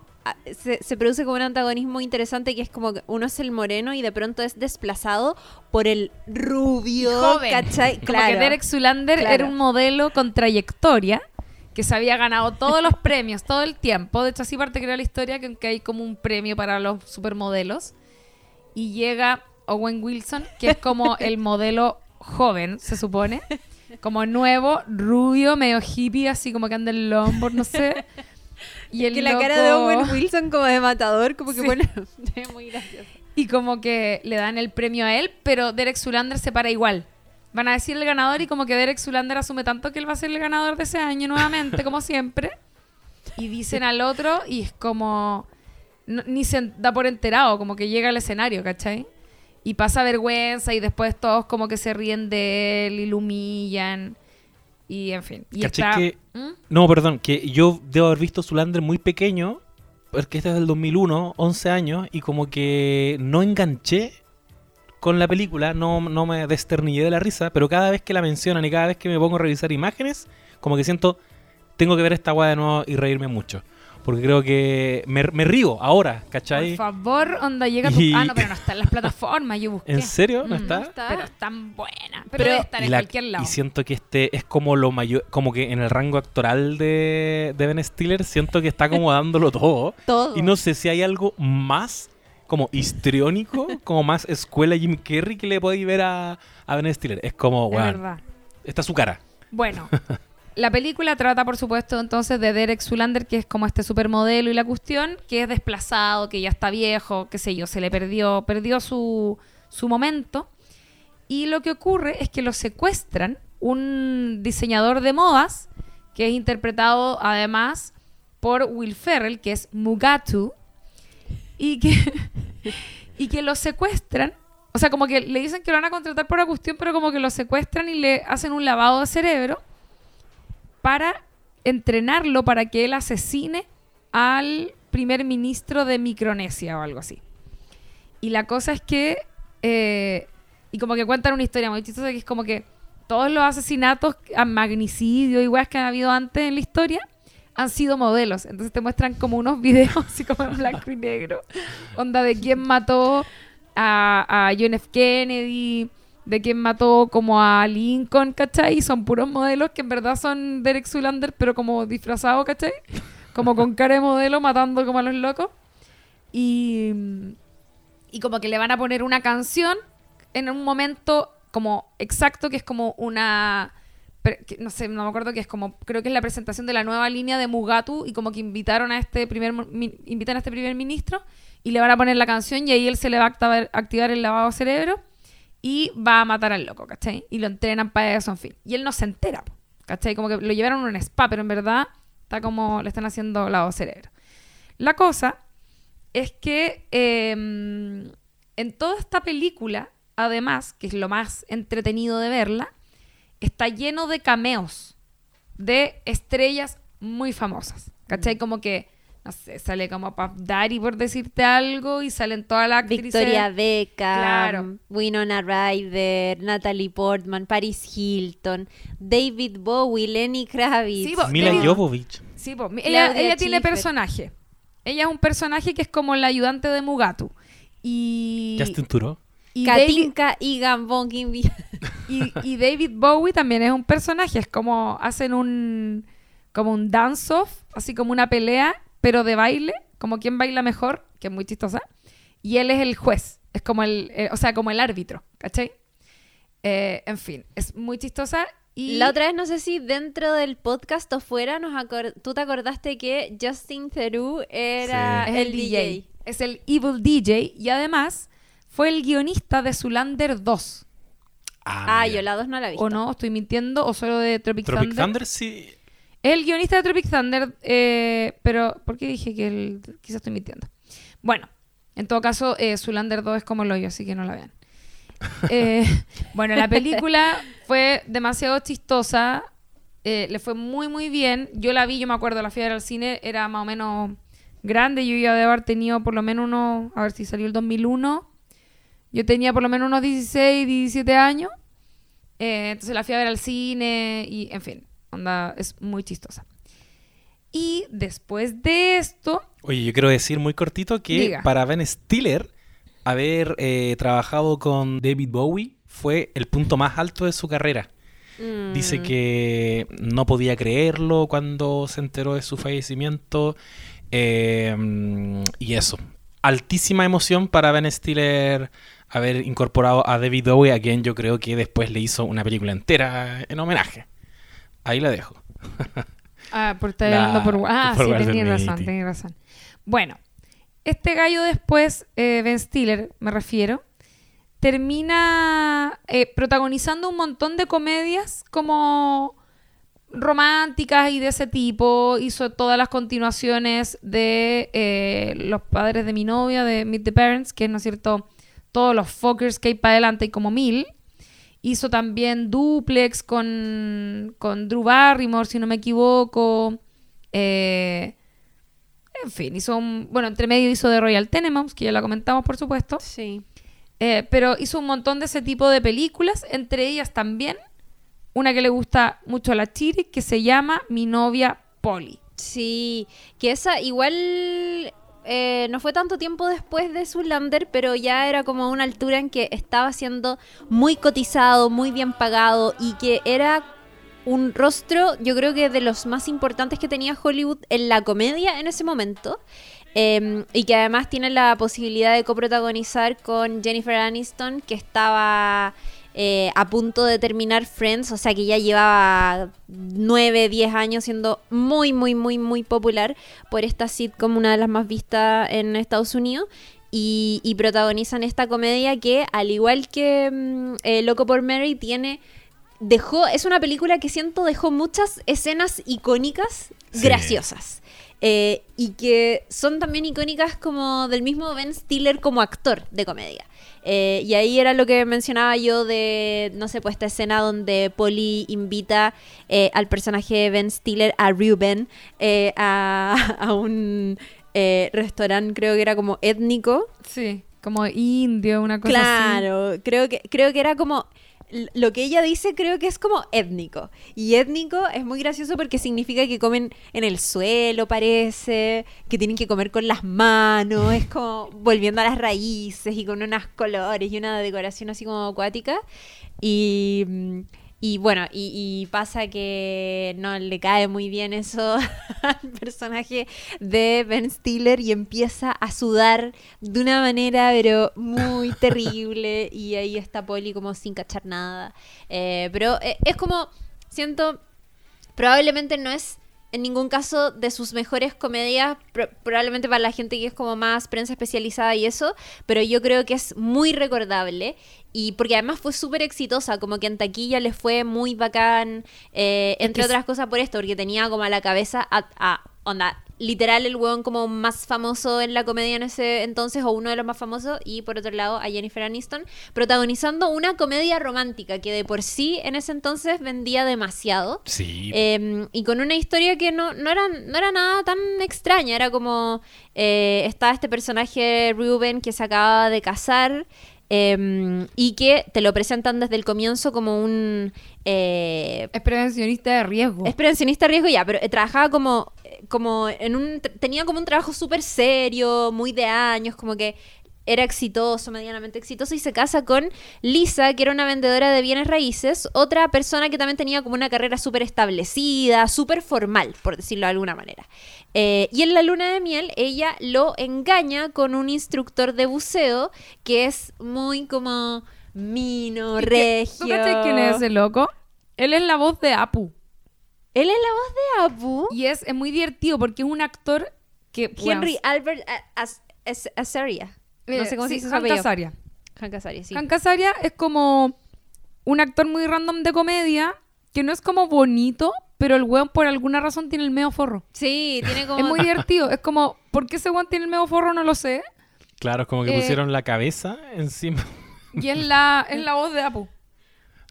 [SPEAKER 3] se, se produce como un antagonismo interesante que es como que uno es el moreno y de pronto es desplazado por el rubio,
[SPEAKER 4] Joven.
[SPEAKER 3] ¿cachai?
[SPEAKER 4] Como
[SPEAKER 3] Claro.
[SPEAKER 4] que Derek Zulander
[SPEAKER 3] Claro.
[SPEAKER 4] era un modelo con trayectoria que se había ganado todos los premios todo el tiempo. De hecho, así parte crea la historia que, que hay como un premio para los supermodelos. Y llega Owen Wilson, que es como el modelo joven, se supone. Como nuevo, rubio, medio hippie, así como que anda en lombo, no sé. Y el
[SPEAKER 3] que la cara de Owen Wilson como de matador, como que
[SPEAKER 4] Sí.
[SPEAKER 3] bueno, es muy gracioso.
[SPEAKER 4] Y como que le dan el premio a él, pero Derek Zulander se para igual. Van a decir el ganador y como que Derek Zulander asume tanto que él va a ser el ganador de ese año nuevamente, como siempre. Y dicen al otro y es como... no- ni se da por enterado, como que llega al escenario, ¿cachai? Y pasa vergüenza y después todos como que se ríen de él y lo humillan. Y en fin. Y
[SPEAKER 1] ¿Cachai
[SPEAKER 4] está...
[SPEAKER 1] que-
[SPEAKER 4] ¿Mm?
[SPEAKER 1] No, perdón, que yo debo haber visto Zulander muy pequeño, porque este es del 2001, 11 años, y como que no enganché con la película, no, no me desternillé de la risa, pero cada vez que la mencionan y cada vez que me pongo a revisar imágenes, como que siento, tengo que ver esta weá de nuevo y reírme mucho. Porque creo que me, me río ahora, ¿cachai?
[SPEAKER 4] Por favor, onda, llega tu...
[SPEAKER 1] Y-
[SPEAKER 4] Ah, no, pero no está en las plataformas, yo busqué.
[SPEAKER 1] ¿En serio? ¿No
[SPEAKER 4] Mm.
[SPEAKER 1] está?
[SPEAKER 3] está?
[SPEAKER 4] Pero es tan buena. Pero,
[SPEAKER 3] Pero-
[SPEAKER 4] debe estar en
[SPEAKER 1] la-
[SPEAKER 4] cualquier lado.
[SPEAKER 1] y siento que este es como lo mayor, como que en el rango actoral de, de Ben Stiller, siento que está como dándolo todo.
[SPEAKER 3] Todo.
[SPEAKER 1] Y no sé si hay algo más como histriónico, como más escuela Jim Carrey que le podéis ver a, a Ben Stiller. Es como,
[SPEAKER 4] Es
[SPEAKER 1] weón,
[SPEAKER 4] verdad.
[SPEAKER 1] esta es su cara.
[SPEAKER 4] Bueno, la película trata, por supuesto, entonces de Derek Zulander, que es como este supermodelo y la cuestión, que es desplazado, que ya está viejo, qué sé yo, se le perdió, perdió su, su momento. Y lo que ocurre es que lo secuestran un diseñador de modas, que es interpretado además por Will Ferrell, que es Mugatu, y que, y que lo secuestran. O sea, como que le dicen que lo van a contratar por la pero como que lo secuestran y le hacen un lavado de cerebro para entrenarlo para que él asesine al primer ministro de Micronesia o algo así. Y la cosa es que, eh, y como que cuentan una historia muy chistosa que es como que todos los asesinatos a magnicidio y weas que han habido antes en la historia han sido modelos. Entonces te muestran como unos videos así como en blanco y negro. Onda de quién mató a, a John F. Kennedy, de quién mató como a Lincoln, ¿cachai? Y son puros modelos que en verdad son Derek Zulander, pero como disfrazados, ¿cachai? Como con cara de modelo matando como a los locos. Y, y como que le van a poner una canción en un momento como exacto, que es como una... no sé, no me acuerdo que es como, creo que es la presentación de la nueva línea de Mugatu y como que invitaron a este primer, invitan a este primer ministro y le van a poner la canción y ahí él se le va a activar, el lavado cerebro y va a matar al loco, ¿cachai? Y lo entrenan para eso, en fin. Y él no se entera, ¿cachai? Como que lo llevaron a un spa, pero en verdad está como le están haciendo lavado cerebro. La cosa es que eh, en toda esta película, además, que es lo más entretenido de verla, está lleno de cameos de estrellas muy famosas. ¿Cachai? Como que, no sé, sale como Puff Daddy por decirte algo y salen todas las actrices.
[SPEAKER 3] Victoria Beckham,
[SPEAKER 4] Claro.
[SPEAKER 3] Winona Ryder, Natalie Portman, Paris Hilton, David Bowie, Lenny Kravitz.
[SPEAKER 4] Sí, po,
[SPEAKER 1] Mila
[SPEAKER 4] David-
[SPEAKER 1] Jovovich.
[SPEAKER 4] Sí, po, ella, tiene personaje. Ella es un personaje que es como la ayudante de Mugatu. Y,
[SPEAKER 1] Justin Turó.
[SPEAKER 4] Y David,
[SPEAKER 3] Katinka y Gambon Kimbi.
[SPEAKER 4] y, y David Bowie también es un personaje. Es como hacen un como un dance-off, así como una pelea, pero de baile, como quien baila mejor, que es muy chistosa. Y él es el juez, es como el, eh, o sea, como el árbitro, ¿cachai? Eh, en fin, es muy chistosa. Y
[SPEAKER 3] La otra vez, no sé si dentro del podcast o fuera, nos tú te acordaste que Justin Theroux era
[SPEAKER 1] Sí.
[SPEAKER 4] es
[SPEAKER 3] el, DJ.
[SPEAKER 4] Es el Evil DJ y además fue el guionista de Zulander 2.
[SPEAKER 3] Ah,
[SPEAKER 1] mira.
[SPEAKER 3] yo la dos no la visto.
[SPEAKER 4] ¿O no? ¿Estoy mintiendo? ¿O solo de Tropic,
[SPEAKER 1] Tropic
[SPEAKER 4] Thunder?
[SPEAKER 1] Thunder sí.
[SPEAKER 4] Es el guionista de Tropic Thunder, eh, pero ¿por qué dije que el, quizás estoy mintiendo? Bueno, en todo caso, eh, Zulander 2 es como el hoyo, así que no la vean. Eh, bueno, la película fue demasiado chistosa, eh, le fue muy, muy bien. Yo la vi, yo me acuerdo, la fui a ver al cine, era más o menos grande, yo ya debo haber tenido por lo menos unos, a ver si salió el 2001, yo tenía por lo menos unos 16, 17 años. Eh, entonces la fui a ver al cine y, en fin, onda, es muy chistosa. Y después de esto,
[SPEAKER 1] Oye, yo quiero decir muy cortito que
[SPEAKER 4] Diga.
[SPEAKER 1] para Ben Stiller, haber eh, trabajado con David Bowie fue el punto más alto de su carrera. Dice
[SPEAKER 3] Mm.
[SPEAKER 1] que no podía creerlo cuando se enteró de su fallecimiento. eh, y eso. Altísima emoción para Ben Stiller haber incorporado a David Bowie, a quien yo creo que después le hizo una película entera en homenaje. Ahí la dejo.
[SPEAKER 4] Ah, por estar
[SPEAKER 1] La-
[SPEAKER 4] hablando por... Ah,
[SPEAKER 1] por
[SPEAKER 4] sí, tenías razón, tenías razón. Bueno, este gallo después, eh, Ben Stiller, me refiero, termina eh, protagonizando un montón de comedias como románticas y de ese tipo. Hizo todas las continuaciones de eh, Los padres de mi novia, de Meet the Parents, que es, ¿no es cierto?, todos los fuckers que hay para adelante y como mil. Hizo también Duplex con, con Drew Barrymore, si no me equivoco. Eh, en fin, hizo un... Bueno, entre medio hizo de Royal Tenenbaums, que ya la comentamos, por supuesto.
[SPEAKER 3] Sí.
[SPEAKER 4] Eh, pero hizo un montón de ese tipo de películas, entre ellas también una que le gusta mucho a la Chiri, que se llama Mi novia Polly.
[SPEAKER 3] Sí, que esa igual eh, no fue tanto tiempo después de Zoolander, pero ya era como una altura en que estaba siendo muy cotizado, muy bien pagado y que era un rostro, yo creo que de los más importantes que tenía Hollywood en la comedia en ese momento. Eh, y que además tiene la posibilidad de coprotagonizar con Jennifer Aniston, que estaba eh, a punto de terminar Friends, o sea que ya llevaba 9, 10 años siendo muy, muy, muy, muy popular por esta sitcom, una de las más vistas en Estados Unidos. Y, y protagonizan esta comedia que, al igual que mm, eh, Loco por Mary, tiene dejó, es una película que siento dejó muchas escenas icónicas
[SPEAKER 1] Sí.
[SPEAKER 3] graciosas. Eh, y que son también icónicas como del mismo Ben Stiller como actor de comedia. Eh, y ahí era lo que mencionaba yo de, no sé, pues esta escena donde Polly invita eh, al personaje de Ben Stiller, a Ruben, eh, a, a un restaurante, creo que era como étnico,
[SPEAKER 4] Sí, como indio, una cosa así.
[SPEAKER 3] Claro, creo que, creo que era como. Lo que ella dice creo que es como étnico. Y étnico es muy gracioso porque significa que comen en el suelo, parece, que tienen que comer con las manos, es como volviendo a las raíces y con unos colores y una decoración así como acuática. Y, mm, y bueno, y, y pasa que no le cae muy bien eso al personaje de Ben Stiller y empieza a sudar de una manera pero muy terrible y ahí está Polly como sin cachar nada. Eh, pero eh, es como, siento, probablemente no es en ningún caso de sus mejores comedias, pro- probablemente para la gente que es como más prensa especializada y eso, pero yo creo que es muy recordable y porque además fue súper exitosa, como que en taquilla le fue muy bacán, eh, entre otras cosas por esto, porque tenía como a la cabeza a, a- onda, literal el hueón como más famoso en la comedia en ese entonces, o uno de los más famosos, y por otro lado a Jennifer Aniston, protagonizando una comedia romántica que de por sí en ese entonces vendía demasiado.
[SPEAKER 1] Sí.
[SPEAKER 3] Eh, y con una historia que no, no, era, no era nada tan extraña. Era como. eh, estaba este personaje, Ruben, que se acaba de casar. eh, y que te lo presentan desde el comienzo como un. eh,
[SPEAKER 4] Es prevencionista de riesgo.
[SPEAKER 3] es prevencionista de riesgo ya, pero eh, trabajaba como, como en un, tenía como un trabajo súper serio, muy de años, como que era exitoso, medianamente exitoso, y se casa con Lisa, que era una vendedora de bienes raíces, otra persona que también tenía como una carrera súper establecida, súper formal, por decirlo de alguna manera. Eh, y en la luna de miel, ella lo engaña con un instructor de buceo que es muy como mino,
[SPEAKER 4] ¿Y qué-
[SPEAKER 3] regio.
[SPEAKER 4] ¿Tú quién es ese loco? Él es la voz de Apu.
[SPEAKER 3] Él es la voz de Apu.
[SPEAKER 4] Y es, es muy divertido porque es un actor que...
[SPEAKER 3] Henry
[SPEAKER 4] bueno,
[SPEAKER 3] Albert As- Azaria. No
[SPEAKER 4] eh,
[SPEAKER 3] sé cómo
[SPEAKER 4] sí,
[SPEAKER 3] se dice
[SPEAKER 4] Hank. Azaria.
[SPEAKER 3] Hank Azaria, sí.
[SPEAKER 4] Hank Azaria es como un actor muy random de comedia que no es como bonito, pero el weón por alguna razón tiene el medio forro.
[SPEAKER 3] Sí, tiene como...
[SPEAKER 4] Es muy divertido. Es como, ¿por qué ese weón tiene el medio forro? No lo sé.
[SPEAKER 1] Claro, es como que
[SPEAKER 4] eh,
[SPEAKER 1] pusieron la cabeza encima.
[SPEAKER 4] Y es la, es la voz de Apu.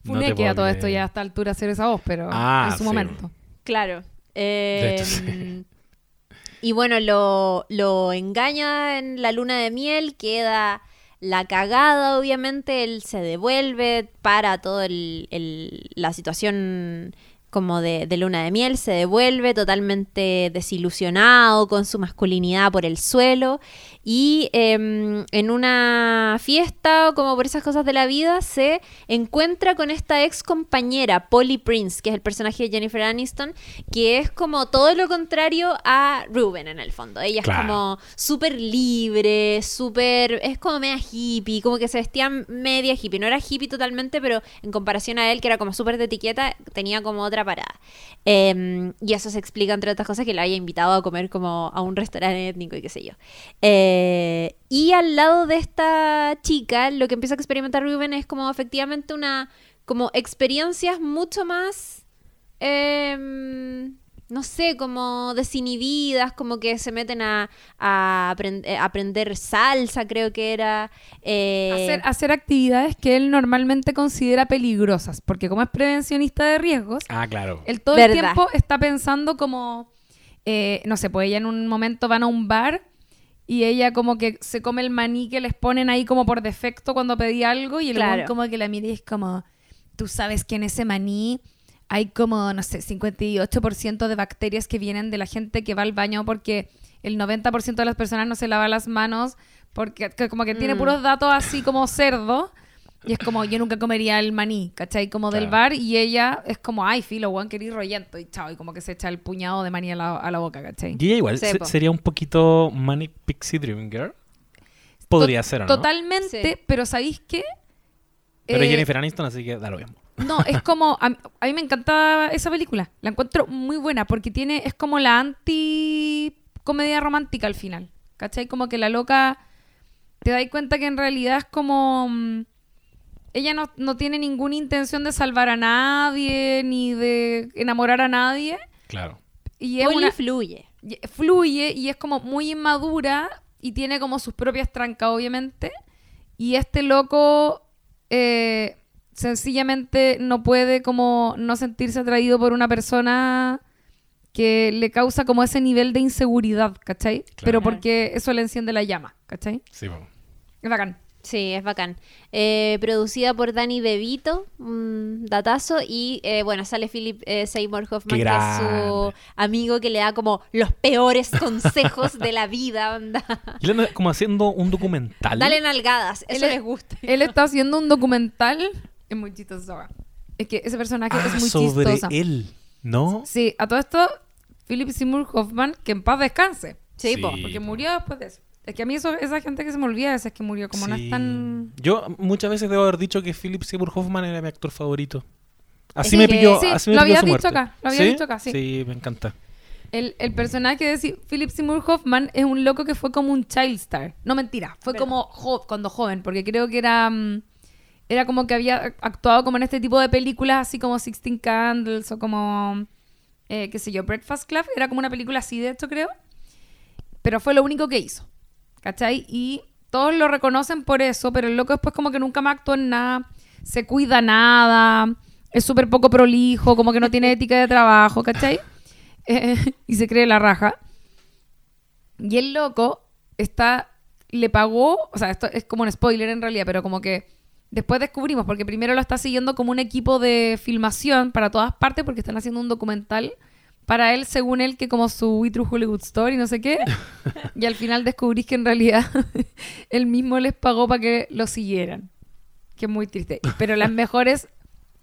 [SPEAKER 1] No
[SPEAKER 4] a todo esto ya a esta altura hacer esa voz, pero
[SPEAKER 1] Ah,
[SPEAKER 4] en su
[SPEAKER 1] sí.
[SPEAKER 4] momento.
[SPEAKER 3] Claro.
[SPEAKER 1] De
[SPEAKER 3] Eh,
[SPEAKER 1] hecho, sí.
[SPEAKER 3] Y bueno, lo, lo engaña en la luna de miel, queda la cagada, obviamente, él se devuelve para toda la situación como de, de luna de miel, se devuelve totalmente desilusionado con su masculinidad por el suelo y em, en una fiesta o como por esas cosas de la vida se encuentra con esta ex compañera Polly Prince, que es el personaje de Jennifer Aniston, que es como todo lo contrario a Ruben en el fondo. Ella
[SPEAKER 1] Claro.
[SPEAKER 3] es como súper libre, súper... es como media hippie, como que se vestía media hippie. No era hippie totalmente, pero en comparación a él, que era como súper de etiqueta, tenía como otra parada. Em, y eso se explica, entre otras cosas, que la haya invitado a comer como a un restaurante étnico y qué sé yo. Eh, y al lado de esta chica, lo que empieza a experimentar Ruben es como efectivamente una... como experiencias mucho más... em, no sé, como desinhibidas, como que se meten a, a aprend- eh, aprender salsa, creo que era. eh,
[SPEAKER 4] Hacer, hacer actividades que él normalmente considera peligrosas, porque como es prevencionista de riesgos,
[SPEAKER 1] Ah, claro.
[SPEAKER 4] él todo el tiempo está pensando como, eh, no sé, pues ella en un momento van a un bar y ella como que se come el maní que les ponen ahí como por defecto cuando pedí algo y el
[SPEAKER 3] Claro.
[SPEAKER 4] como que la mira y es como, tú sabes que en ese maní hay como, no sé, 58% de bacterias que vienen de la gente que va al baño porque el 90% de las personas no se lava las manos porque que como que tiene
[SPEAKER 3] Mm.
[SPEAKER 4] puros datos así como cerdo. Y es como, yo nunca comería el maní, ¿cachai? Como del bar y ella es como, ay, filo, weón, querís rollento y chao, y como que se echa el puñado de maní a la, a la boca, ¿cachai?
[SPEAKER 1] Y ella igual se- sería un poquito Manic Pixie Dream Girl. Podría
[SPEAKER 4] To-
[SPEAKER 1] ser, ¿o no?
[SPEAKER 4] Totalmente,
[SPEAKER 3] Sí.
[SPEAKER 4] pero ¿sabéis qué?
[SPEAKER 1] Pero
[SPEAKER 4] Eh,
[SPEAKER 1] Jennifer Aniston, así que da lo mismo.
[SPEAKER 4] No, es como. A, a mí me encanta esa película. La encuentro muy buena porque tiene. Es como la anti-comedia romántica al final. ¿Cachai? Como que la loca. Te das cuenta que en realidad es como. Ella no, no tiene ninguna intención de salvar a nadie ni de enamorar a nadie.
[SPEAKER 1] Claro.
[SPEAKER 4] Y es una,
[SPEAKER 3] fluye.
[SPEAKER 4] fluye y es como muy inmadura y tiene como sus propias trancas, obviamente. Y este loco eh, sencillamente no puede como no sentirse atraído por una persona que le causa como ese nivel de inseguridad, ¿cachai? Pero porque eso le enciende la llama, ¿cachai?
[SPEAKER 1] Sí, po.
[SPEAKER 4] Es bacán.
[SPEAKER 3] Sí, es bacán. Eh, producida por Danny DeVito, un datazo, y eh, bueno, sale Philip eh, Seymour Hoffman, que es su amigo que le da como los peores consejos de la vida, onda.
[SPEAKER 1] Y él anda como haciendo un documental.
[SPEAKER 3] Dale nalgadas, eso
[SPEAKER 4] Él-
[SPEAKER 3] les gusta.
[SPEAKER 4] Él está haciendo un documental. Es muy chistoso. Es que ese personaje
[SPEAKER 1] Ah,
[SPEAKER 4] es muy
[SPEAKER 1] sobre
[SPEAKER 4] chistoso.
[SPEAKER 1] él, ¿no?
[SPEAKER 4] Sí, a todo esto, Philip Seymour Hoffman, que en paz descanse.
[SPEAKER 3] Sí,
[SPEAKER 1] Sí.
[SPEAKER 3] po.
[SPEAKER 4] Porque
[SPEAKER 1] po.
[SPEAKER 4] murió después de eso. Es que a mí eso, esa gente que se me olvida a veces que murió, como no
[SPEAKER 1] Sí.
[SPEAKER 4] es tan...
[SPEAKER 1] Yo muchas veces debo haber dicho que Philip Seymour Hoffman era mi actor favorito. Así
[SPEAKER 3] Es
[SPEAKER 1] me
[SPEAKER 3] que-
[SPEAKER 1] pilló,
[SPEAKER 4] Sí,
[SPEAKER 1] así me
[SPEAKER 4] lo
[SPEAKER 1] pilló su
[SPEAKER 4] dicho
[SPEAKER 1] muerte.
[SPEAKER 4] acá, lo habías dicho acá, sí.
[SPEAKER 1] Sí, me encanta.
[SPEAKER 4] El, el personaje de Philip Seymour Hoffman es un loco que fue como un child star. No, mentira. Fue como jo- cuando joven, porque creo que era... mm, Era como que había actuado como en este tipo de películas, así como Sixteen Candles o como... eh, qué sé yo, Breakfast Club. Era como una película así, de hecho, creo. Pero fue lo único que hizo. ¿Cachai? Y todos lo reconocen por eso, pero el loco después como que nunca más actuó en nada, se cuida nada, es súper poco prolijo, como que no tiene ética de trabajo, ¿cachai? Eh, y se cree la raja. Y el loco está, le pagó, o sea, esto es como un spoiler en realidad, pero como que después descubrimos, porque primero lo está siguiendo como un equipo de filmación para todas partes, porque están haciendo un documental para él, según él, que como su We True Hollywood Story, no sé qué. y al final descubrís que en realidad él mismo les pagó para que lo siguieran. Que es muy triste. Pero las mejores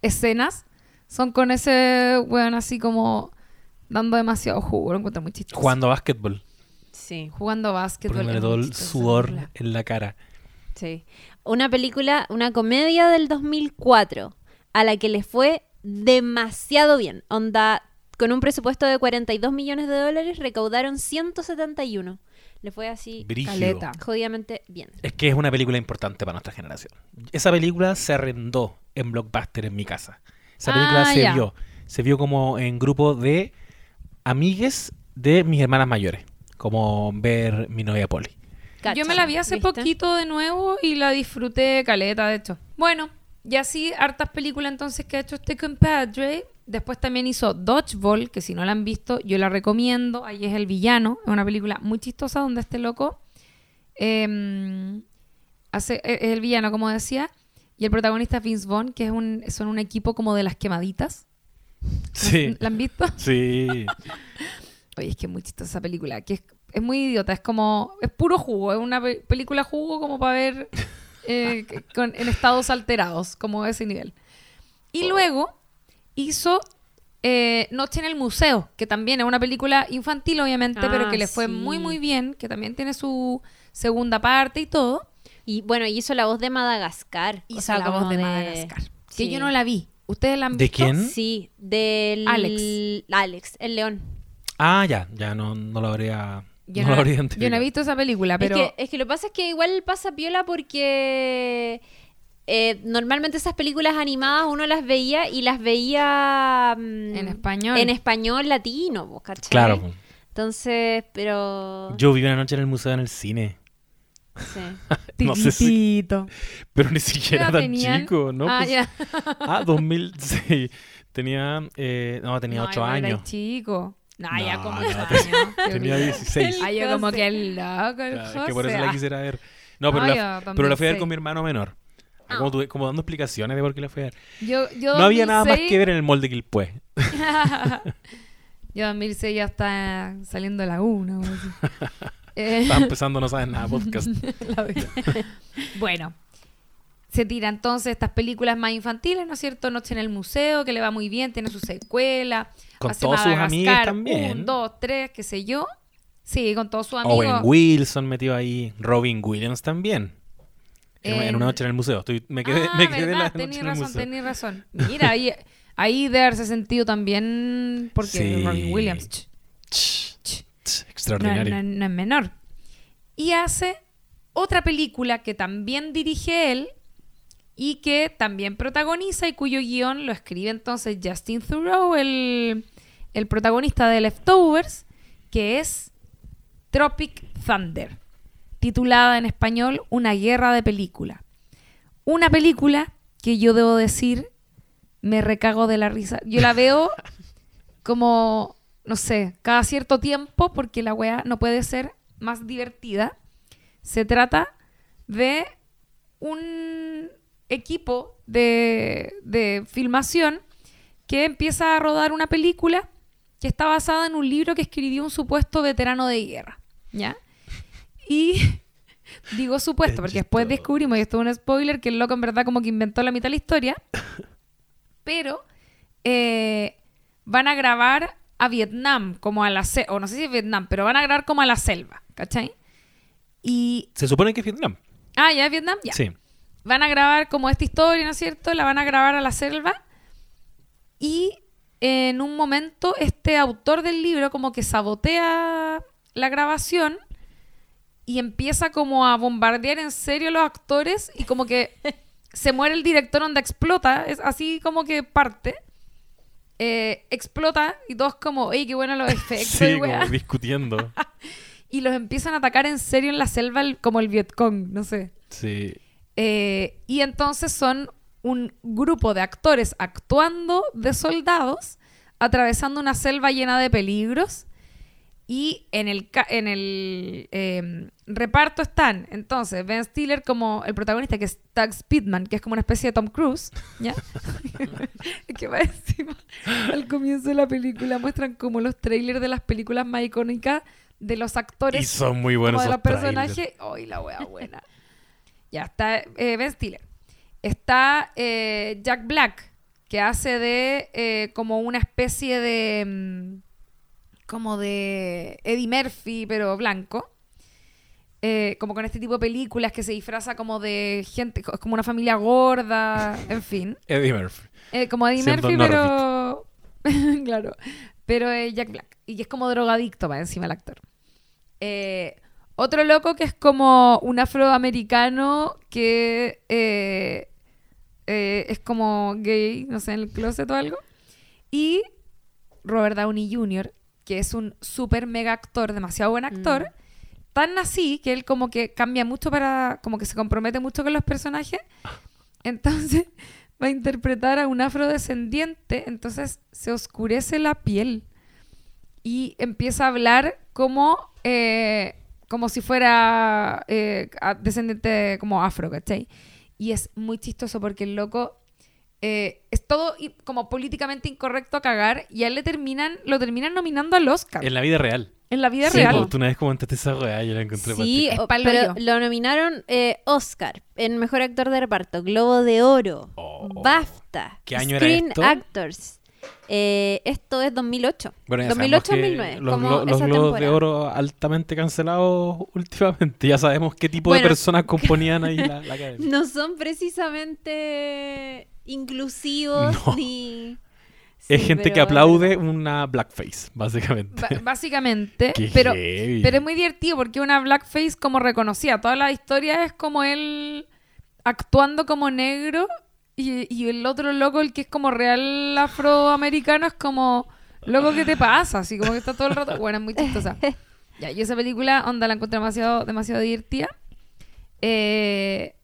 [SPEAKER 4] escenas son con ese weón así como dando demasiado jugo. Lo encuentro muy chistoso.
[SPEAKER 1] Jugando básquetbol.
[SPEAKER 3] Sí,
[SPEAKER 4] Jugando básquetbol. Es
[SPEAKER 1] todo el sudor en la cara.
[SPEAKER 3] sí. Una película, una comedia del 2004, a la que le fue demasiado bien. Onda, con un presupuesto de 42 millones de dólares, recaudaron 171. Le fue así
[SPEAKER 1] Brígido.
[SPEAKER 4] Caleta.
[SPEAKER 3] jodidamente bien.
[SPEAKER 1] Es que es una película importante para nuestra generación. Esa película se arrendó en Blockbuster en mi casa. Esa película
[SPEAKER 4] Ah,
[SPEAKER 1] se
[SPEAKER 4] ya.
[SPEAKER 1] vio. Se vio como en grupo de amigues de mis hermanas mayores. Como ver mi novia Polly.
[SPEAKER 4] Yo me la vi hace
[SPEAKER 3] ¿Viste?
[SPEAKER 4] poquito de nuevo y la disfruté caleta, de hecho. Bueno, y así hartas películas entonces que ha hecho este compadre. Después también hizo Dodgeball, que si no la han visto, yo la recomiendo. Ahí es el villano. Es una película muy chistosa donde este loco eh, hace, es el villano, como decía. Y el protagonista es Vince Vaughn, que es un, son un equipo como de las quemaditas.
[SPEAKER 1] Sí.
[SPEAKER 4] ¿La han visto?
[SPEAKER 1] Sí.
[SPEAKER 4] Oye, es que es muy chistosa esa película, que es, es muy idiota, es como, es puro jugo, es una pe- película jugo como para ver eh, con- en estados alterados, como ese nivel. Y luego hizo eh, Noche en el Museo, que también es una película infantil, obviamente,
[SPEAKER 3] Ah,
[SPEAKER 4] pero que le fue
[SPEAKER 3] sí.
[SPEAKER 4] muy, muy bien, que también tiene su segunda parte y todo.
[SPEAKER 3] Y bueno, hizo la voz de Madagascar. o
[SPEAKER 4] Hizo
[SPEAKER 3] sea,
[SPEAKER 4] la voz de, Madagascar, que yo no la vi. ¿Ustedes la han
[SPEAKER 1] ¿De
[SPEAKER 4] visto?
[SPEAKER 1] quién?
[SPEAKER 3] Sí, del...
[SPEAKER 4] Alex.
[SPEAKER 3] Alex, el león.
[SPEAKER 1] Ah, ya, ya no, no lo habría,
[SPEAKER 4] Yo
[SPEAKER 1] no
[SPEAKER 4] no,
[SPEAKER 1] lo habría
[SPEAKER 4] yo no he visto esa película, pero...
[SPEAKER 3] Es, que, es que lo que pasa es que igual pasa piola porque eh, normalmente esas películas animadas uno las veía y las veía mm,
[SPEAKER 4] En español.
[SPEAKER 3] En español latino, po, ¿cachai?
[SPEAKER 1] Claro. po.
[SPEAKER 3] Entonces, pero...
[SPEAKER 1] Yo viví una noche en el museo en el cine.
[SPEAKER 3] sí.
[SPEAKER 1] No sé si, pero ni
[SPEAKER 4] ¿Qué
[SPEAKER 1] siquiera tan
[SPEAKER 4] tenían?
[SPEAKER 1] chico, ¿no?
[SPEAKER 4] Ah,
[SPEAKER 1] Pues-
[SPEAKER 4] ya.
[SPEAKER 1] Ah, 2006. Tenía, eh, no, tenía
[SPEAKER 4] No,
[SPEAKER 1] 8
[SPEAKER 4] igual erais
[SPEAKER 1] años.
[SPEAKER 4] chico. No, ya
[SPEAKER 1] No,
[SPEAKER 4] como
[SPEAKER 1] no,
[SPEAKER 4] 8
[SPEAKER 1] te-
[SPEAKER 4] años. Qué
[SPEAKER 1] Tenía
[SPEAKER 4] horrible.
[SPEAKER 1] 16.
[SPEAKER 4] Ah, yo como
[SPEAKER 3] José.
[SPEAKER 4] que el loco, el
[SPEAKER 1] Claro, es que por eso
[SPEAKER 4] José.
[SPEAKER 1] la
[SPEAKER 4] Ah.
[SPEAKER 1] quisiera ver. No, pero, la,
[SPEAKER 4] ya,
[SPEAKER 1] pero la fui a ver
[SPEAKER 4] 2006.
[SPEAKER 1] con mi hermano menor.
[SPEAKER 3] Ah.
[SPEAKER 1] Como, tuve- como dando explicaciones de por qué la fui a ver.
[SPEAKER 4] Yo, yo
[SPEAKER 1] No había nada más
[SPEAKER 4] 2006
[SPEAKER 1] que ver en el molde Quilpué.
[SPEAKER 4] yo 2006 ya está saliendo la 1. Eh,
[SPEAKER 1] Estaba empezando, no sabes nada, podcast.
[SPEAKER 4] bueno, se tira entonces estas películas más infantiles, ¿no es cierto? Noche en el museo, que le va muy bien, tiene su secuela.
[SPEAKER 1] Con
[SPEAKER 4] hace
[SPEAKER 1] todos sus amigos también.
[SPEAKER 4] Un, dos, tres, qué sé yo. Sí, con todos sus
[SPEAKER 1] Owen
[SPEAKER 4] amigos.
[SPEAKER 1] Wilson metió ahí. Robin Williams también. En, una noche en el museo. Estoy- me quedé,
[SPEAKER 4] ah,
[SPEAKER 1] me quedé la
[SPEAKER 4] verdad,
[SPEAKER 1] noche
[SPEAKER 4] tenés
[SPEAKER 1] en el
[SPEAKER 4] razón,
[SPEAKER 1] museo.
[SPEAKER 4] tenés razón. Mira, ahí, ahí debe haberse sentido también porque
[SPEAKER 1] Sí.
[SPEAKER 4] Robin Williams ch,
[SPEAKER 1] Ch,
[SPEAKER 4] ch,
[SPEAKER 1] ch,
[SPEAKER 4] no,
[SPEAKER 1] extraordinario.
[SPEAKER 4] no- no es menor. Y hace otra película que también dirige él y que también protagoniza y cuyo guion lo escribe entonces Justin Thoreau, el, el protagonista de Leftovers, que es Tropic Thunder, titulada en español Una guerra de película. Una película que yo debo decir me recago de la risa. Yo la veo como, no sé, cada cierto tiempo porque la weá no puede ser más divertida. Se trata de un equipo de, de filmación que empieza a rodar una película que está basada en un libro que escribió un supuesto veterano de guerra. ¿Ya? Y digo supuesto, porque después descubrimos, y esto es un spoiler, que el loco en verdad como que inventó la mitad de la historia. Pero eh, van a grabar a Vietnam, como a la selva, o no sé si es Vietnam, pero van a grabar como a la selva, ¿cachai? Y...
[SPEAKER 1] Se supone que es Vietnam.
[SPEAKER 4] Ah, ¿ya es Vietnam? Ya.
[SPEAKER 1] Sí.
[SPEAKER 4] Van a grabar como esta historia, ¿no es cierto? La van a grabar a la selva. Y en un momento este autor del libro como que sabotea la grabación y empieza como a bombardear en serio a los actores y como que se muere el director donde explota, es así como que parte. Eh, explota y todos como, ¡ey, qué bueno los efectos!
[SPEAKER 1] Sí,
[SPEAKER 4] y
[SPEAKER 1] como
[SPEAKER 4] weá".
[SPEAKER 1] discutiendo.
[SPEAKER 4] y los empiezan a atacar en serio en la selva el- como el Vietcong, no sé.
[SPEAKER 1] Sí.
[SPEAKER 4] Eh, y entonces son un grupo de actores actuando de soldados, atravesando una selva llena de peligros. Y en el, en el eh, reparto están, entonces, Ben Stiller como el protagonista, que es Doug Speedman, que es como una especie de Tom Cruise, ¿ya? Que va encima, al comienzo de la película muestran como los trailers de las películas más icónicas de los actores
[SPEAKER 1] Y son muy buenos
[SPEAKER 4] como de los personajes. ¡Ay, la wea buena! ya está eh, Ben Stiller. Está eh, Jack Black, que hace de eh, como una especie de. mm, como de Eddie Murphy, pero blanco. Eh, como con este tipo de películas que se disfraza como de gente, co- como una familia gorda, en fin.
[SPEAKER 1] Eddie Murphy.
[SPEAKER 4] Eh, como Eddie
[SPEAKER 1] Siendo
[SPEAKER 4] Murphy, pero. claro. Pero Jack Black. Y es como drogadicto para encima el actor. Eh, otro loco que es como un afroamericano que es como gay, no sé, en el closet o algo. Y Robert Downey Jr., que es un súper mega actor, demasiado buen actor. Tan así que él como que cambia mucho para, como que se compromete mucho con los personajes. Entonces va a interpretar a un afrodescendiente, entonces se oscurece la piel y empieza a hablar como, eh, como si fuera eh, descendiente como afro, ¿cachai? Y es muy chistoso porque el loco eh, es todo como políticamente incorrecto a cagar y a él le terminan, lo terminan nominando al Oscar
[SPEAKER 1] En la vida real.
[SPEAKER 4] en la vida
[SPEAKER 1] Sí,
[SPEAKER 4] real.
[SPEAKER 1] tú una vez comentaste esa weá, yo la encontré
[SPEAKER 3] Sí,
[SPEAKER 1] práctica.
[SPEAKER 3] o- pero lo nominaron eh, Oscar en Mejor Actor de Reparto, Globo de Oro,
[SPEAKER 1] Oh.
[SPEAKER 3] BAFTA,
[SPEAKER 1] ¿Qué año era
[SPEAKER 3] Screen
[SPEAKER 1] esto?
[SPEAKER 3] Actors. Eh, esto es 2008.
[SPEAKER 1] Bueno, ya
[SPEAKER 3] 2008
[SPEAKER 1] sabemos que
[SPEAKER 3] 2009,
[SPEAKER 1] Los,
[SPEAKER 3] como
[SPEAKER 1] los
[SPEAKER 3] esa
[SPEAKER 1] globos de oro altamente cancelados últimamente. Ya sabemos qué tipo
[SPEAKER 3] Bueno.
[SPEAKER 1] de personas componían ahí la, la academia.
[SPEAKER 3] No son precisamente inclusivos
[SPEAKER 1] No.
[SPEAKER 3] ni...
[SPEAKER 1] es gente que aplaude
[SPEAKER 3] bueno.
[SPEAKER 1] una blackface, básicamente.
[SPEAKER 4] Básicamente,
[SPEAKER 1] Qué
[SPEAKER 4] pero,
[SPEAKER 1] heavy.
[SPEAKER 4] pero es muy divertido porque una blackface como reconocida. Toda la historia es como él actuando como negro y, y el otro loco, el que es como real afroamericano, es como, loco, ¿qué te pasa? Así como que está todo el rato. Bueno, es muy chistosa. Ya, y esa película, onda, la encontré demasiado, demasiado divertida. Eh,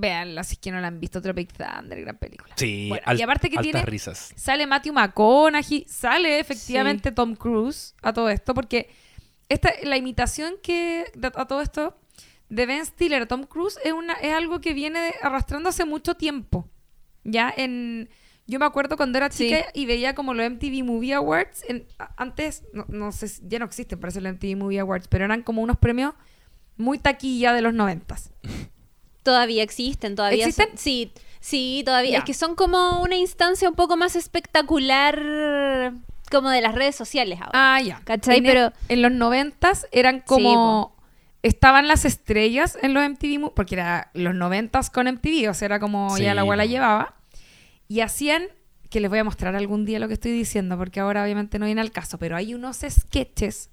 [SPEAKER 4] véanla si es que no la han visto, Tropic Thunder, gran película.
[SPEAKER 1] Sí,
[SPEAKER 4] Bueno,
[SPEAKER 1] al-
[SPEAKER 4] y aparte que tiene
[SPEAKER 1] risas.
[SPEAKER 4] Sale Matthew McConaughey, sale efectivamente Tom Cruise a todo esto, porque esta, la imitación que de- a todo esto de Ben Stiller a Tom Cruise es, una, es algo que viene arrastrando hace mucho tiempo. Ya en... Yo me acuerdo cuando era
[SPEAKER 3] Sí.
[SPEAKER 4] chica y veía como los MTV Movie Awards. en- antes, no, no sé, ya no existen parece los MTV Movie Awards, pero eran como unos premios muy taquilla de los noventas.
[SPEAKER 3] Todavía existen, todavía
[SPEAKER 4] ¿Existen?
[SPEAKER 3] son- sí, sí, todavía.
[SPEAKER 4] Ya.
[SPEAKER 3] Es que son como una instancia un poco más espectacular como de las redes sociales ahora.
[SPEAKER 4] Ah, ya.
[SPEAKER 3] ¿Cachai?
[SPEAKER 4] En,
[SPEAKER 3] Pero-
[SPEAKER 4] en los noventas eran como... estaban las estrellas en los MTV, porque era los noventas con MTV, o sea, era como ya
[SPEAKER 1] Sí,
[SPEAKER 4] la abuela llevaba. Y hacían, que les voy a mostrar algún día lo que estoy diciendo, porque ahora obviamente no viene al caso, pero hay unos sketches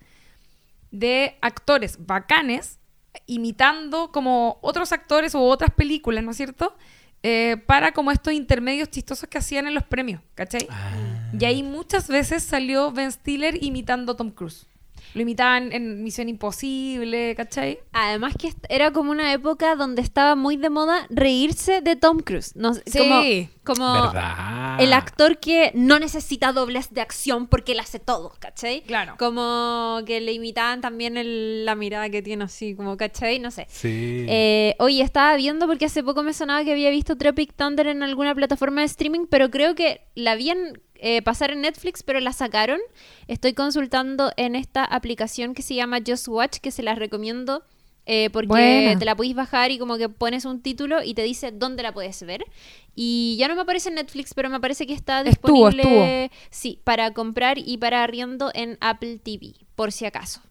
[SPEAKER 4] de actores bacanes imitando como otros actores o otras películas, ¿no es cierto? Eh, para como estos intermedios chistosos que hacían en los premios, ¿cachai?
[SPEAKER 1] Ah.
[SPEAKER 4] Y ahí muchas veces salió Ben Stiller imitando a Tom Cruise. Lo imitaban en Misión Imposible, ¿cachai?
[SPEAKER 3] Además que era como una época donde estaba muy de moda reírse de Tom Cruise. No,
[SPEAKER 4] Sí.
[SPEAKER 3] Como, como
[SPEAKER 1] ¿Verdad?
[SPEAKER 3] el actor que no necesita dobles de acción porque él hace todo, ¿cachai?
[SPEAKER 4] Claro.
[SPEAKER 3] Como que le imitaban también el- la mirada que tiene así, como, ¿cachai? No sé.
[SPEAKER 1] Sí.
[SPEAKER 3] Eh, oye, estaba viendo porque hace poco me sonaba que había visto Tropic Thunder en alguna plataforma de streaming, pero creo que la vi en, eh, pasar en Netflix, pero la sacaron. Estoy consultando en esta aplicación que se llama Just Watch, que se las recomiendo. eh, porque
[SPEAKER 4] Buena.
[SPEAKER 3] te la podéis bajar y como que pones un título y te dice dónde la puedes ver. Y ya no me aparece en Netflix, pero me parece que está
[SPEAKER 4] Estuvo,
[SPEAKER 3] disponible sí, para comprar y para arriendo en Apple TV, por si acaso.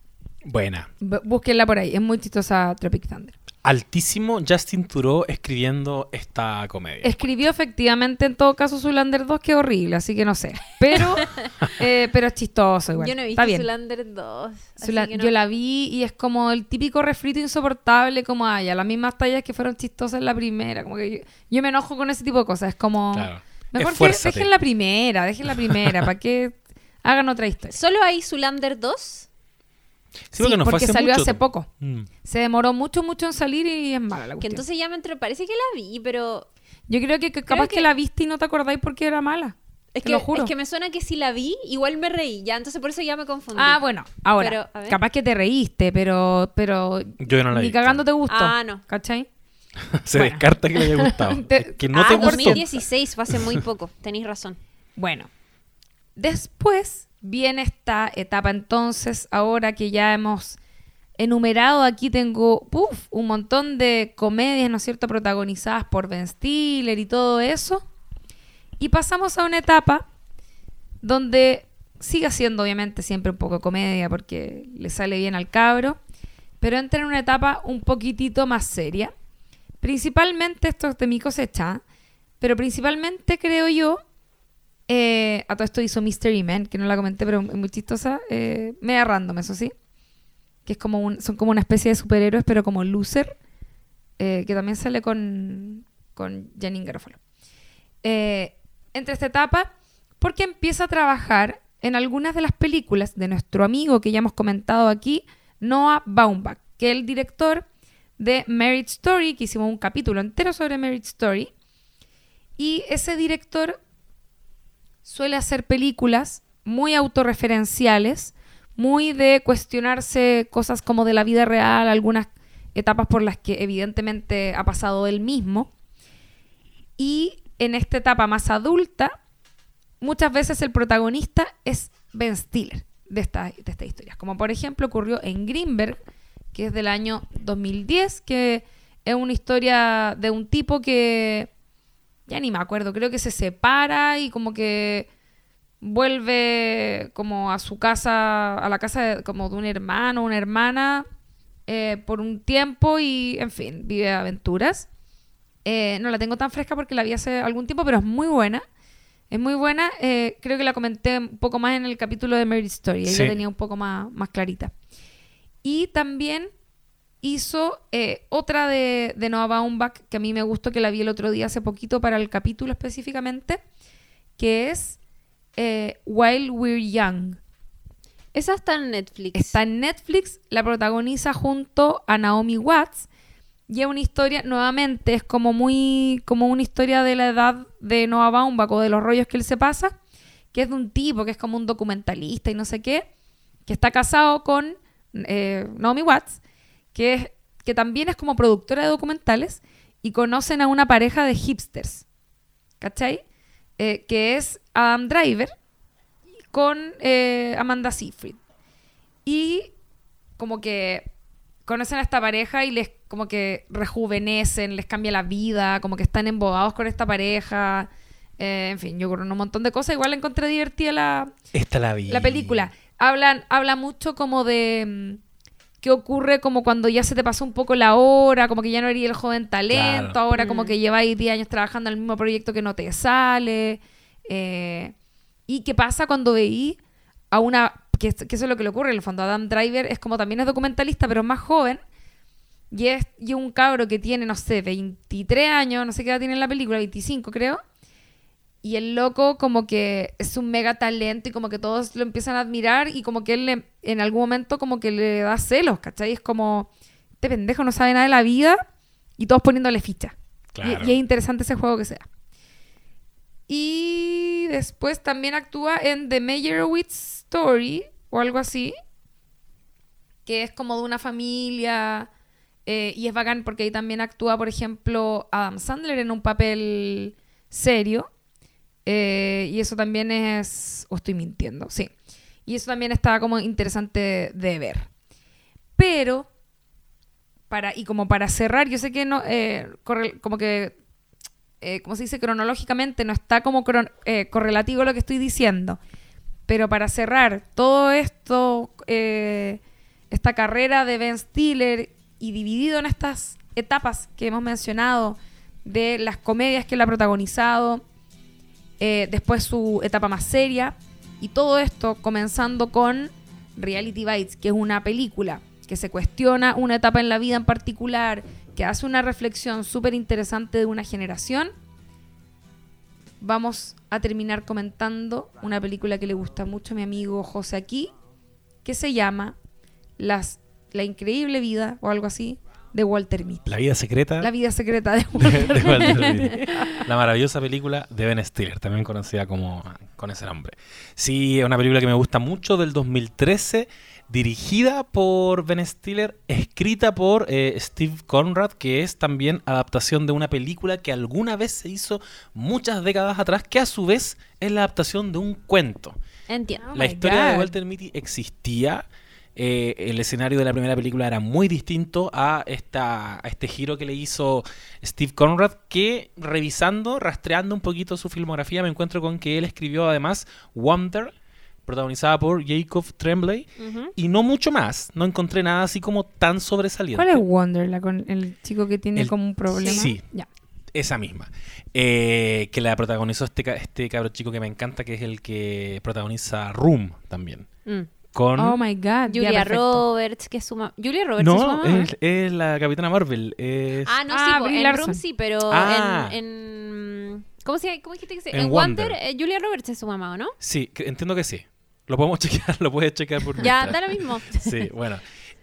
[SPEAKER 1] Buena.
[SPEAKER 4] B- búsquenla por ahí, es muy chistosa Tropic Thunder.
[SPEAKER 1] Altísimo Justin Thoreau escribiendo esta comedia.
[SPEAKER 4] Escribió efectivamente en todo caso Zulander 2, que horrible, así que no sé. Pero, eh, pero es chistoso igual.
[SPEAKER 3] Yo no he
[SPEAKER 4] Está
[SPEAKER 3] visto
[SPEAKER 4] bien.
[SPEAKER 3] Zulander 2. así
[SPEAKER 4] Zula-
[SPEAKER 3] que no-
[SPEAKER 4] Yo la vi y es como el típico refrito insoportable, como haya las mismas tallas que fueron chistosas en la primera. Como que yo, yo me enojo con ese tipo de cosas. Es como.
[SPEAKER 1] Claro.
[SPEAKER 4] Mejor que dejen la primera, dejen la primera, para que hagan otra historia.
[SPEAKER 3] ¿Solo hay Zulander 2?
[SPEAKER 1] Sí, porque, no fue
[SPEAKER 4] porque
[SPEAKER 1] hace
[SPEAKER 4] salió
[SPEAKER 1] mucho
[SPEAKER 4] hace poco.
[SPEAKER 1] Mm.
[SPEAKER 4] Se demoró mucho, mucho en salir y es mala la
[SPEAKER 3] Que
[SPEAKER 4] cuestión.
[SPEAKER 3] entonces ya me entró, parece que la vi, pero
[SPEAKER 4] Yo creo que, que capaz que...
[SPEAKER 3] que-
[SPEAKER 4] la viste y no te acordáis porque era mala.
[SPEAKER 3] es
[SPEAKER 4] Te
[SPEAKER 3] que,
[SPEAKER 4] lo juro.
[SPEAKER 3] es que me suena que si la vi, igual me reí, ya, entonces por eso ya me confundí.
[SPEAKER 4] Ah, bueno, ahora,
[SPEAKER 3] Pero,
[SPEAKER 4] capaz que te reíste, pero, pero
[SPEAKER 1] Yo no la
[SPEAKER 4] ni
[SPEAKER 1] visto.
[SPEAKER 4] cagando te gustó.
[SPEAKER 3] Ah, no.
[SPEAKER 4] ¿Cachai?
[SPEAKER 1] Se
[SPEAKER 4] Bueno.
[SPEAKER 1] descarta que le haya gustado.
[SPEAKER 4] Te-
[SPEAKER 1] que no
[SPEAKER 3] ah,
[SPEAKER 1] te gustó.
[SPEAKER 3] 2016, fue hace muy poco, tenéis razón.
[SPEAKER 4] Bueno, después viene esta etapa entonces, ahora que ya hemos enumerado, aquí tengo un montón de comedias, ¿no es cierto?, protagonizadas por Ben Stiller y todo eso. Y pasamos a una etapa donde sigue siendo obviamente siempre un poco de comedia porque le sale bien al cabro, pero entra en una etapa un poquitito más seria. Principalmente esto es de mi cosecha, pero principalmente creo yo eh, a todo esto hizo Mystery Man, que no la comenté, pero es muy chistosa. Eh, random, eso sí. Que es como son como una especie de superhéroes, pero como loser. eh, que también sale con, con Janine Garofalo. Eh, entre esta etapa, porque empieza a trabajar en algunas de las películas de nuestro amigo que ya hemos comentado aquí, Noah Baumbach, que es el director de Marriage Story, que hicimos un capítulo entero sobre Marriage Story. Y ese director suele hacer películas muy autorreferenciales, muy de cuestionarse cosas como de la vida real, algunas etapas por las que evidentemente ha pasado él mismo. Y en esta etapa más adulta, muchas veces el protagonista es Ben Stiller de, esta, de estas historias. Como por ejemplo ocurrió en Greenberg, que es del año 2010, que es una historia de un tipo que, ya ni me acuerdo, creo que se separa y como que vuelve como a su casa, a la casa de, como de un hermano, una hermana, eh, por un tiempo y, en fin, vive aventuras. Eh, no la tengo tan fresca porque la vi hace algún tiempo, pero es muy buena. Es muy buena. eh, creo que la comenté un poco más en el capítulo de Mary Story. Ahí
[SPEAKER 1] Sí.
[SPEAKER 4] tenía un poco más, más clarita. Y también hizo eh, otra de, de Noah Baumbach que a mí me gustó, que la vi el otro día hace poquito para el capítulo específicamente, que es eh, While We're Young.
[SPEAKER 3] Esa está en Netflix.
[SPEAKER 4] Está en Netflix, la protagoniza junto a Naomi Watts. Y es una historia, nuevamente, es como muy, como una historia de la edad de Noah Baumbach o de los rollos que él se pasa, que es de un tipo que es como un documentalista y no sé qué, que está casado con eh, Naomi Watts, que, es, que también es como productora de documentales, y conocen a una pareja de hipsters, ¿cachai? Eh, que es Adam Driver con eh, Amanda Seyfried. Y como que conocen a esta pareja y les como que rejuvenecen, les cambia la vida, como que están embobados con esta pareja. Eh, en fin, yo con un montón de cosas. Igual la encontré divertida la,
[SPEAKER 1] Esta la vi.
[SPEAKER 4] la película. Hablan, habla mucho como de qué ocurre como cuando ya se te pasó un poco la hora, como que ya no eres el joven talento,
[SPEAKER 1] Claro.
[SPEAKER 4] ahora como
[SPEAKER 3] Mm.
[SPEAKER 4] que lleváis 10 años trabajando en el mismo proyecto que no te sale. eh, y qué pasa cuando veí a una, que, es- que eso es lo que le ocurre en el fondo, Adam Driver es como también es documentalista, pero es más joven. Y es y un cabro que tiene, no sé, 23 años, no sé qué edad tiene en la película, 25 creo. Y el loco como que es un mega talento y como que todos lo empiezan a admirar y como que él le- en algún momento como que le da celos, ¿cachai? Es como, este pendejo no sabe nada de la vida y todos poniéndole ficha. Y-
[SPEAKER 1] Claro.
[SPEAKER 4] Y, es interesante ese juego que sea. Y después también actúa en The Meyerowitz Story o algo así, que es como de una familia eh, y es bacán porque ahí también actúa, por ejemplo, Adam Sandler en un papel serio. Eh, y eso también es... ¿O estoy mintiendo? Sí. Y eso también está como interesante de ver. Pero, para, y como para cerrar, yo sé que no, eh, como que, eh, como se dice cronológicamente, no está como cron- eh, correlativo lo que estoy diciendo. Pero para cerrar todo esto, esta carrera de Ben Stiller y dividido en estas etapas que hemos mencionado de las comedias que él ha protagonizado, eh, después su etapa más seria y todo esto comenzando con Reality Bites, que es una película que se cuestiona una etapa en la vida en particular, que hace una reflexión súper interesante de una generación. Vamos a terminar comentando una película que le gusta mucho a mi amigo José aquí, que se llama Las, La increíble vida o algo así de Walter Mitty.
[SPEAKER 1] La vida secreta
[SPEAKER 4] La vida secreta de
[SPEAKER 1] de
[SPEAKER 4] Walter
[SPEAKER 1] Walter
[SPEAKER 4] Mitty.
[SPEAKER 1] La maravillosa película de Ben Stiller, también conocida como con ese nombre. Sí, es una película que me gusta mucho del 2013, dirigida por Ben Stiller, escrita por eh, Steve Conrad, que es también adaptación de una película que alguna vez se hizo muchas décadas atrás, que a su vez es la adaptación de un cuento.
[SPEAKER 3] Entiendo.
[SPEAKER 4] Oh
[SPEAKER 1] la
[SPEAKER 4] my
[SPEAKER 1] historia de. Walter Mitty existía. Eh, el escenario de la primera película era muy distinto a, esta, a este giro que le hizo Steve Conrad, que revisando, rastreando un poquito su filmografía, me encuentro con que él escribió además Wonder, protagonizada por Jacob Tremblay, y no mucho más. No encontré nada así como tan sobresaliente.
[SPEAKER 4] ¿Cuál es Wonder? La con el chico que tiene
[SPEAKER 1] El-
[SPEAKER 4] como un problema.
[SPEAKER 1] sí.
[SPEAKER 4] Ya.
[SPEAKER 1] Esa misma. Eh, que la protagonizó este, este cabro chico que me encanta, que es el que protagoniza Room también.
[SPEAKER 3] Mm.
[SPEAKER 1] Con...
[SPEAKER 4] Oh my God.
[SPEAKER 3] Julia. Roberts, que es su mamá. Julia Roberts es su
[SPEAKER 1] No,
[SPEAKER 3] mamá.
[SPEAKER 1] es, es la Capitana Marvel. es-
[SPEAKER 3] Ah, no,
[SPEAKER 4] Ah,
[SPEAKER 3] sí, en. Room sí, pero
[SPEAKER 1] Ah.
[SPEAKER 3] en, en- ¿Cómo, se, ¿Cómo dijiste que se
[SPEAKER 1] En
[SPEAKER 3] En Wonder,
[SPEAKER 1] Wonder.
[SPEAKER 3] eh, Julia Roberts es su mamá, ¿o no?
[SPEAKER 1] Sí, entiendo que sí. Lo podemos chequear, lo puedes chequear por
[SPEAKER 3] Ya, da lo mismo.
[SPEAKER 1] Sí, bueno.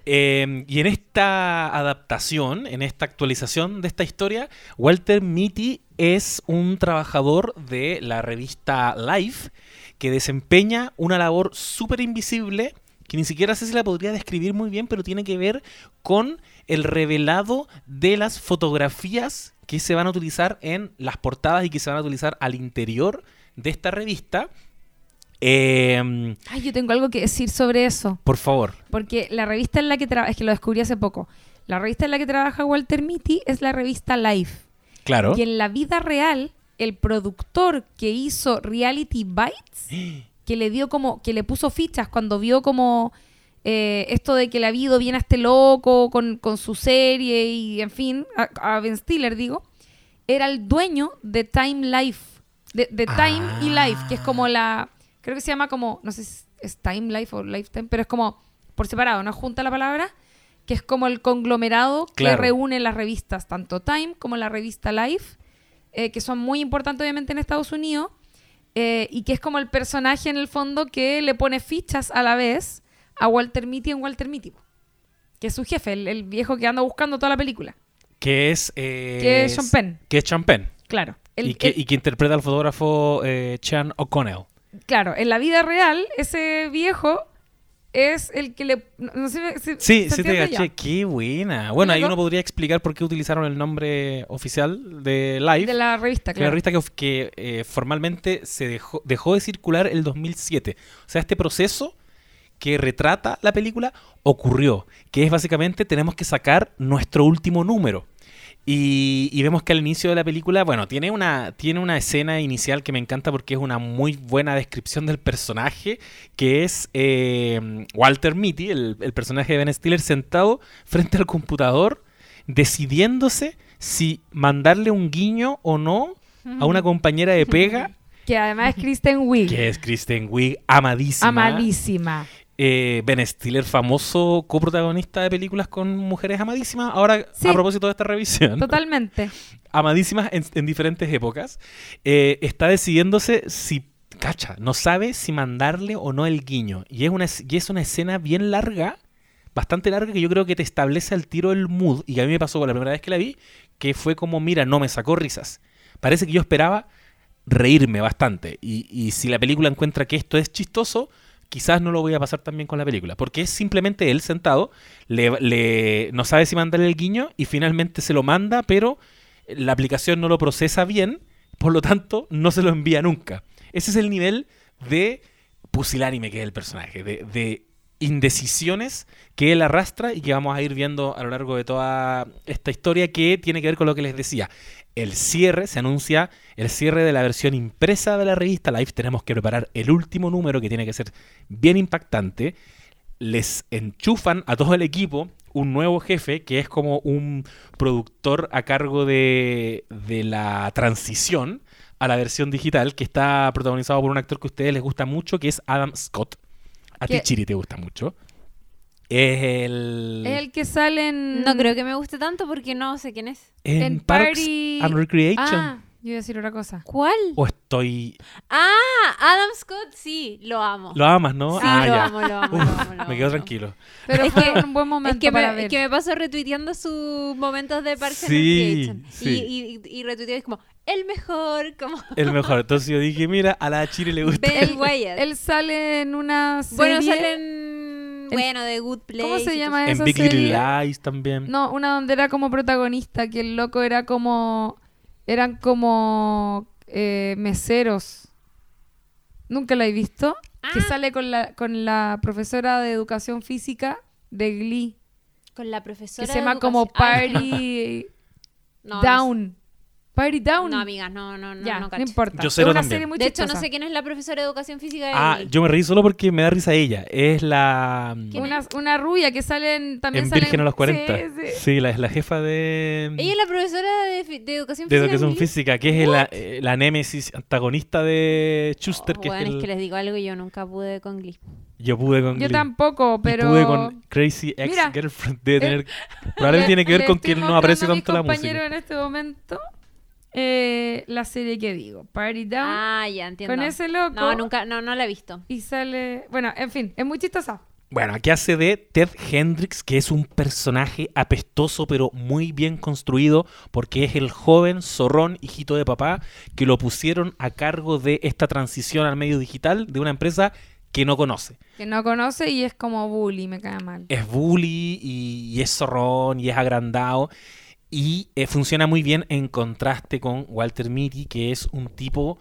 [SPEAKER 1] Eh, y en esta adaptación, en esta actualización de esta historia, Walter Mitty es un trabajador de la revista Life que desempeña una labor súper invisible que ni siquiera sé si la podría describir muy bien, pero tiene que ver con el revelado de las fotografías que se van a utilizar en las portadas y que se van a utilizar al interior de esta revista. Eh,
[SPEAKER 4] Ay, yo tengo algo que decir sobre eso.
[SPEAKER 1] por favor.
[SPEAKER 4] Porque la revista en la que trabaja, es que lo descubrí hace poco. La revista en la que trabaja Walter Mitty es la revista Life.
[SPEAKER 1] Claro.
[SPEAKER 4] Y en la vida real, el productor que hizo Reality Bites, que le dio como, que le puso fichas cuando vio como eh, esto de que le ha habido bien a este loco con, con su serie y en fin, a, a Ben Stiller digo, era el dueño de Time Life. De, de Time y Life, que es como la, creo que se llama como, no sé si es Time Life o Lifetime, pero es como por separado, no junta la palabra, que es como el conglomerado que reúne las revistas, tanto Time como la revista Life, eh, que son muy importantes obviamente en Estados Unidos, eh, y que es como el personaje en el fondo que le pone fichas a la vez a Walter Mitty en Walter Mitty, que es su jefe, el, el viejo que anda buscando toda la película,
[SPEAKER 1] Que es. eh,
[SPEAKER 4] que es Sean Penn,
[SPEAKER 1] Que es Sean Penn.
[SPEAKER 4] claro. El-
[SPEAKER 1] y, que,
[SPEAKER 4] el-
[SPEAKER 1] y que interpreta al fotógrafo Chan O'Connell.
[SPEAKER 4] Claro, en la vida real, ese viejo es el que le... No, sé si-
[SPEAKER 1] Sí,
[SPEAKER 4] ¿se
[SPEAKER 1] sí te caché. Qué buena. Bueno, ahí uno podría explicar por qué utilizaron el nombre oficial de Live.
[SPEAKER 4] De la revista,
[SPEAKER 1] que la
[SPEAKER 4] claro.
[SPEAKER 1] revista que, eh, formalmente se dejó, dejó de circular el 2007. O sea, este proceso que retrata la película ocurrió, que es básicamente tenemos que sacar nuestro último número. Y, y vemos que al inicio de la película, bueno, tiene una, tiene una escena inicial que me encanta porque es una muy buena descripción del personaje, que es eh, Walter Mitty, el, el personaje de Ben Stiller, sentado frente al computador, decidiéndose si mandarle un guiño o no a una compañera de pega,
[SPEAKER 4] Que además es Kristen Wiig.
[SPEAKER 1] que es Kristen Wiig, amadísima.
[SPEAKER 4] Amadísima.
[SPEAKER 1] Eh, ben Stiller, famoso coprotagonista de películas con mujeres amadísimas. Ahora,
[SPEAKER 4] Sí.
[SPEAKER 1] a propósito de esta revisión,
[SPEAKER 4] Totalmente.
[SPEAKER 1] amadísimas en, en diferentes épocas, eh, está decidiéndose si, cacha, no sabe si mandarle o no el guiño. Y es una, y es una escena bien larga, bastante larga, que yo creo que te establece al tiro el mood. Y que a mí me pasó con la primera vez que la vi, que fue como, mira, no me sacó risas. Parece que yo esperaba reírme bastante. Y, y si la película encuentra que esto es chistoso, quizás no lo voy a pasar tan bien con la película. Porque es simplemente él sentado, le, no sabe si mandarle el guiño y finalmente se lo manda, pero la aplicación no lo procesa bien, por lo tanto no se lo envía nunca. Ese es el nivel de pusilánime que es el personaje, de, de indecisiones que él arrastra y que vamos a ir viendo a lo largo de toda esta historia que tiene que ver con lo que les decía. El cierre, se anuncia el cierre de la versión impresa de la revista Life. Tenemos que preparar el último número que tiene que ser bien impactante. Les enchufan a todo el equipo un nuevo jefe que es como un productor a cargo de, de la transición a la versión digital que está protagonizado por un actor que a ustedes les gusta mucho que es Adam Scott. A ti Chiri te gusta mucho. Es el...
[SPEAKER 4] Es el que sale en...
[SPEAKER 3] No creo que me guste tanto porque no sé quién es.
[SPEAKER 1] en,
[SPEAKER 4] en
[SPEAKER 1] Parks
[SPEAKER 4] Party-
[SPEAKER 1] and Recreation.
[SPEAKER 4] Ah, yo iba a decir otra cosa.
[SPEAKER 3] ¿Cuál?
[SPEAKER 1] O estoy...
[SPEAKER 3] Ah, Adam Scott, sí, lo amo.
[SPEAKER 1] Lo amas, ¿no?
[SPEAKER 3] Sí,
[SPEAKER 1] ah,
[SPEAKER 3] lo
[SPEAKER 1] ya.
[SPEAKER 3] amo, lo amo,
[SPEAKER 1] Uf,
[SPEAKER 3] lo amo, lo amo,
[SPEAKER 1] me quedo tranquilo.
[SPEAKER 4] Pero
[SPEAKER 3] Es
[SPEAKER 4] fue
[SPEAKER 3] que-
[SPEAKER 4] un buen momento
[SPEAKER 3] Es que,
[SPEAKER 4] para
[SPEAKER 3] me,
[SPEAKER 4] ver.
[SPEAKER 3] es que me paso retuiteando sus momentos de Parks and Recreation.
[SPEAKER 1] sí.
[SPEAKER 3] Y, y, y retuiteo es como, el mejor, como...
[SPEAKER 1] El mejor. Entonces yo dije, mira, a la Chiri le gusta.
[SPEAKER 3] Ben Wyatt.
[SPEAKER 4] Él sale en una serie...
[SPEAKER 3] bueno, Bueno, de Good Place.
[SPEAKER 4] ¿Cómo se llama
[SPEAKER 3] cosas
[SPEAKER 1] En Big Little? Lies también.
[SPEAKER 4] No, una donde era como protagonista, que el loco era como... Eran como eh, meseros. ¿Nunca la he visto? Que
[SPEAKER 3] Ah.
[SPEAKER 4] sale con la, con la profesora de educación física de Glee.
[SPEAKER 3] Con la
[SPEAKER 4] Que
[SPEAKER 3] profesora
[SPEAKER 4] se
[SPEAKER 3] de
[SPEAKER 4] llama como
[SPEAKER 3] Ah,
[SPEAKER 4] Party
[SPEAKER 3] no,
[SPEAKER 4] Down. Party Down.
[SPEAKER 3] No, amigas, no, no, no,
[SPEAKER 4] ya,
[SPEAKER 3] no,
[SPEAKER 4] no, importa.
[SPEAKER 1] Yo
[SPEAKER 4] Es
[SPEAKER 1] cero
[SPEAKER 4] una
[SPEAKER 1] también.
[SPEAKER 4] serie muy
[SPEAKER 3] De hecho, no
[SPEAKER 4] chistosa.
[SPEAKER 3] sé quién es la profesora de educación física de
[SPEAKER 1] Ah,
[SPEAKER 3] Glee.
[SPEAKER 1] yo me reí solo porque me da risa ella. Es la...
[SPEAKER 3] ¿Quién
[SPEAKER 4] Una, una rubia que sale en, también
[SPEAKER 1] En
[SPEAKER 4] sale
[SPEAKER 1] Virgen a los 40.
[SPEAKER 4] Sí, sí.
[SPEAKER 1] Sí, la, es la jefa de...
[SPEAKER 3] Ella es la profesora de, de educación
[SPEAKER 1] de
[SPEAKER 3] física.
[SPEAKER 1] educación
[SPEAKER 3] en Glee.
[SPEAKER 1] física, que es la, eh, la némesis antagonista de Schuster,
[SPEAKER 3] Oh,
[SPEAKER 1] que
[SPEAKER 3] weón,
[SPEAKER 1] es
[SPEAKER 3] es
[SPEAKER 1] el...
[SPEAKER 3] que les digo algo, yo nunca pude con Glee.
[SPEAKER 1] Yo pude con
[SPEAKER 4] Yo
[SPEAKER 1] Glee.
[SPEAKER 4] tampoco,
[SPEAKER 1] Y
[SPEAKER 4] pero...
[SPEAKER 1] pude con Crazy Ex
[SPEAKER 4] Mira,
[SPEAKER 1] Girlfriend. Debe
[SPEAKER 4] eh,
[SPEAKER 1] tener... Probablemente tiene que ver con que él no aprecia
[SPEAKER 4] mostrando
[SPEAKER 1] tanto la música.
[SPEAKER 4] en este momento eh, la serie que digo, Party Down.
[SPEAKER 3] Ah, ya entiendo.
[SPEAKER 4] con ese loco.
[SPEAKER 3] No, nunca, no, no la he visto.
[SPEAKER 4] Y sale... Bueno, en fin, es muy chistosa.
[SPEAKER 1] Bueno, aquí hace de Ted Hendricks, que es un personaje apestoso pero muy bien construido, porque es el joven zorrón hijito de papá que lo pusieron a cargo de esta transición al medio digital de una empresa que no conoce.
[SPEAKER 4] Que no conoce y es como bully, me cae mal.
[SPEAKER 1] Es bully y, y es zorrón y es agrandado. Y eh, funciona muy bien en contraste con Walter Mitty, que es un tipo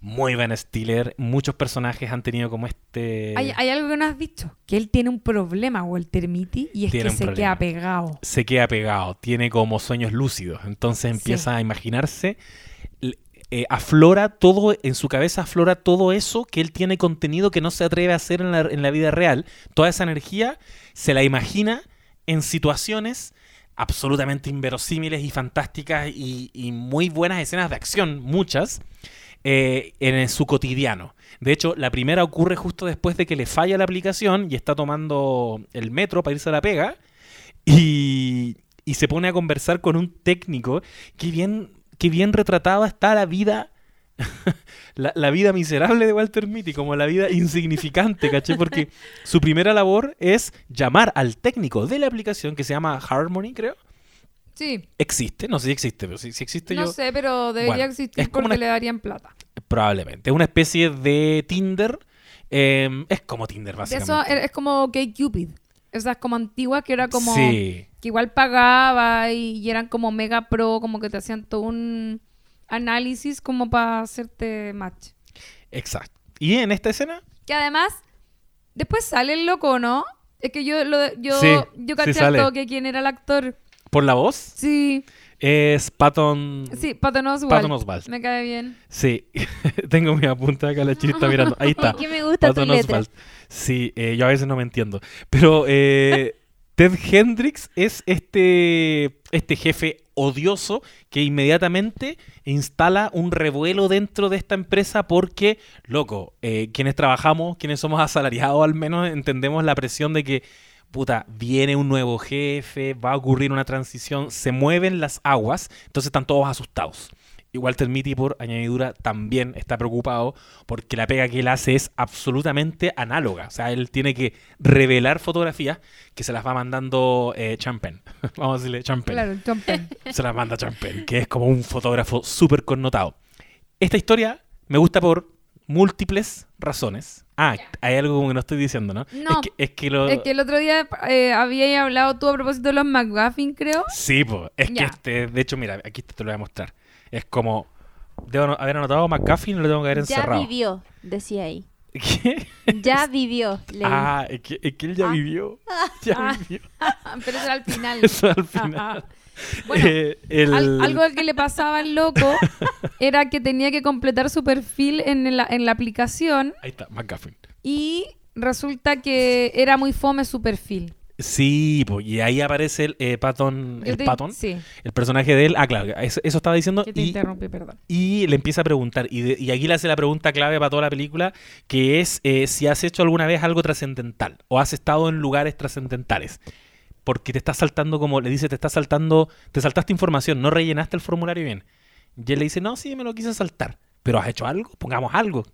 [SPEAKER 1] muy Ben Stiller. Muchos personajes han tenido como este...
[SPEAKER 4] Hay, hay algo que no has dicho, que él tiene un problema, Walter Mitty, y es
[SPEAKER 1] Tiene
[SPEAKER 4] que se
[SPEAKER 1] problema.
[SPEAKER 4] queda pegado.
[SPEAKER 1] se queda pegado, tiene como sueños lúcidos, entonces empieza a imaginarse, eh, aflora todo, en su cabeza aflora todo eso que él tiene contenido que no se atreve a hacer en la, en la vida real, toda esa energía se la imagina en situaciones absolutamente inverosímiles y fantásticas y, muy buenas escenas de acción, muchas, eh, en su cotidiano. De hecho, la primera ocurre justo después de que le falla la aplicación y está tomando el metro para irse a la pega y, y se pone a conversar con un técnico que bien, que bien retratada está la vida. La, la vida miserable de Walter Mitty, como la vida insignificante, ¿caché? Porque su primera labor es llamar al técnico de la aplicación que se llama Harmony, creo.
[SPEAKER 4] Sí,
[SPEAKER 1] Existe, no sé si existe, pero si, si existe
[SPEAKER 4] no
[SPEAKER 1] yo.
[SPEAKER 4] sé, pero debería
[SPEAKER 1] Bueno,
[SPEAKER 4] existir
[SPEAKER 1] es como
[SPEAKER 4] porque
[SPEAKER 1] una-
[SPEAKER 4] le darían plata.
[SPEAKER 1] Probablemente. Es una especie de Tinder. eh, es como Tinder,
[SPEAKER 4] De eso
[SPEAKER 1] básicamente.
[SPEAKER 4] es como Gay Cupid. Esas como antiguas que era como...
[SPEAKER 1] Sí.
[SPEAKER 4] Que igual pagaba y, y eran como mega pro, como que te hacían todo un análisis como para hacerte match.
[SPEAKER 1] Exacto. Y en esta escena,
[SPEAKER 4] Que además, después sale el loco, ¿no? Es que yo, lo, yo,
[SPEAKER 1] Sí,
[SPEAKER 4] yo
[SPEAKER 1] sí
[SPEAKER 4] caché
[SPEAKER 1] sale.
[SPEAKER 4] al toque quién era el actor.
[SPEAKER 1] por la voz,
[SPEAKER 4] Sí,
[SPEAKER 1] es Patton.
[SPEAKER 4] sí, Patton Oswalt.
[SPEAKER 1] Patton Oswalt.
[SPEAKER 4] Me cae bien.
[SPEAKER 1] Sí, tengo mi apunta acá, la está mirando. Ahí está.
[SPEAKER 3] Es que me gusta tu
[SPEAKER 1] Patton
[SPEAKER 3] letra.
[SPEAKER 1] Oswalt. Sí, eh, yo a veces no me entiendo. Pero eh, Ted Hendricks es este, este jefe odioso que inmediatamente instala un revuelo dentro de esta empresa porque, loco, eh, quienes trabajamos, quienes somos asalariados al menos, entendemos la presión de que, puta, viene un nuevo jefe, va a ocurrir una transición, se mueven las aguas, entonces están todos asustados. Y Walter Mitty, por añadidura, también está preocupado porque la pega que él hace es absolutamente análoga. O sea, él tiene que revelar fotografías que se las va mandando eh, Champen. Vamos a decirle Champen.
[SPEAKER 4] Claro, Penn.
[SPEAKER 1] Se las manda Champen, que es como un fotógrafo súper connotado. Esta historia me gusta por múltiples razones. Ah, hay algo como que no estoy diciendo, ¿no?
[SPEAKER 4] No.
[SPEAKER 1] Es que, es que lo...
[SPEAKER 4] Es que el otro día eh, había hablado tú a propósito de los McGuffin, creo.
[SPEAKER 1] Sí, pues. Es que este, de hecho, mira, aquí te lo voy a mostrar. Es como. Debo haber anotado McGuffin y lo tengo que haber
[SPEAKER 3] Ya
[SPEAKER 1] encerrado.
[SPEAKER 3] vivió, decía ahí.
[SPEAKER 1] ¿Qué?
[SPEAKER 3] Ya vivió, leí.
[SPEAKER 1] Ah, es que, es que él ya
[SPEAKER 4] Ah.
[SPEAKER 1] vivió. Ya
[SPEAKER 4] Ah.
[SPEAKER 1] vivió.
[SPEAKER 4] Pero eso era al final.
[SPEAKER 1] Eso al final.
[SPEAKER 4] Ajá. Bueno,
[SPEAKER 1] Eh, el-
[SPEAKER 4] Al- algo que le pasaba al loco era que tenía que completar su perfil en la, en la aplicación
[SPEAKER 1] Ahí está, McGuffin.
[SPEAKER 4] y resulta que era muy fome su perfil.
[SPEAKER 1] Sí, pues, y ahí aparece el eh, Patton, el
[SPEAKER 4] te-
[SPEAKER 1] Patton,
[SPEAKER 4] Sí,
[SPEAKER 1] el personaje de él. Ah, claro, eso, eso estaba diciendo.
[SPEAKER 4] que te
[SPEAKER 1] Y,
[SPEAKER 4] interrumpí, perdón.
[SPEAKER 1] y le empieza a preguntar. Y, de- y aquí le hace la pregunta clave para toda la película, que es eh, si has hecho alguna vez algo trascendental o has estado en lugares trascendentales. Porque te estás saltando, como le dice, te estás saltando, te saltaste información, no rellenaste el formulario bien. Y él le dice, no, sí, me lo quise saltar. Pero has hecho algo, pongamos algo.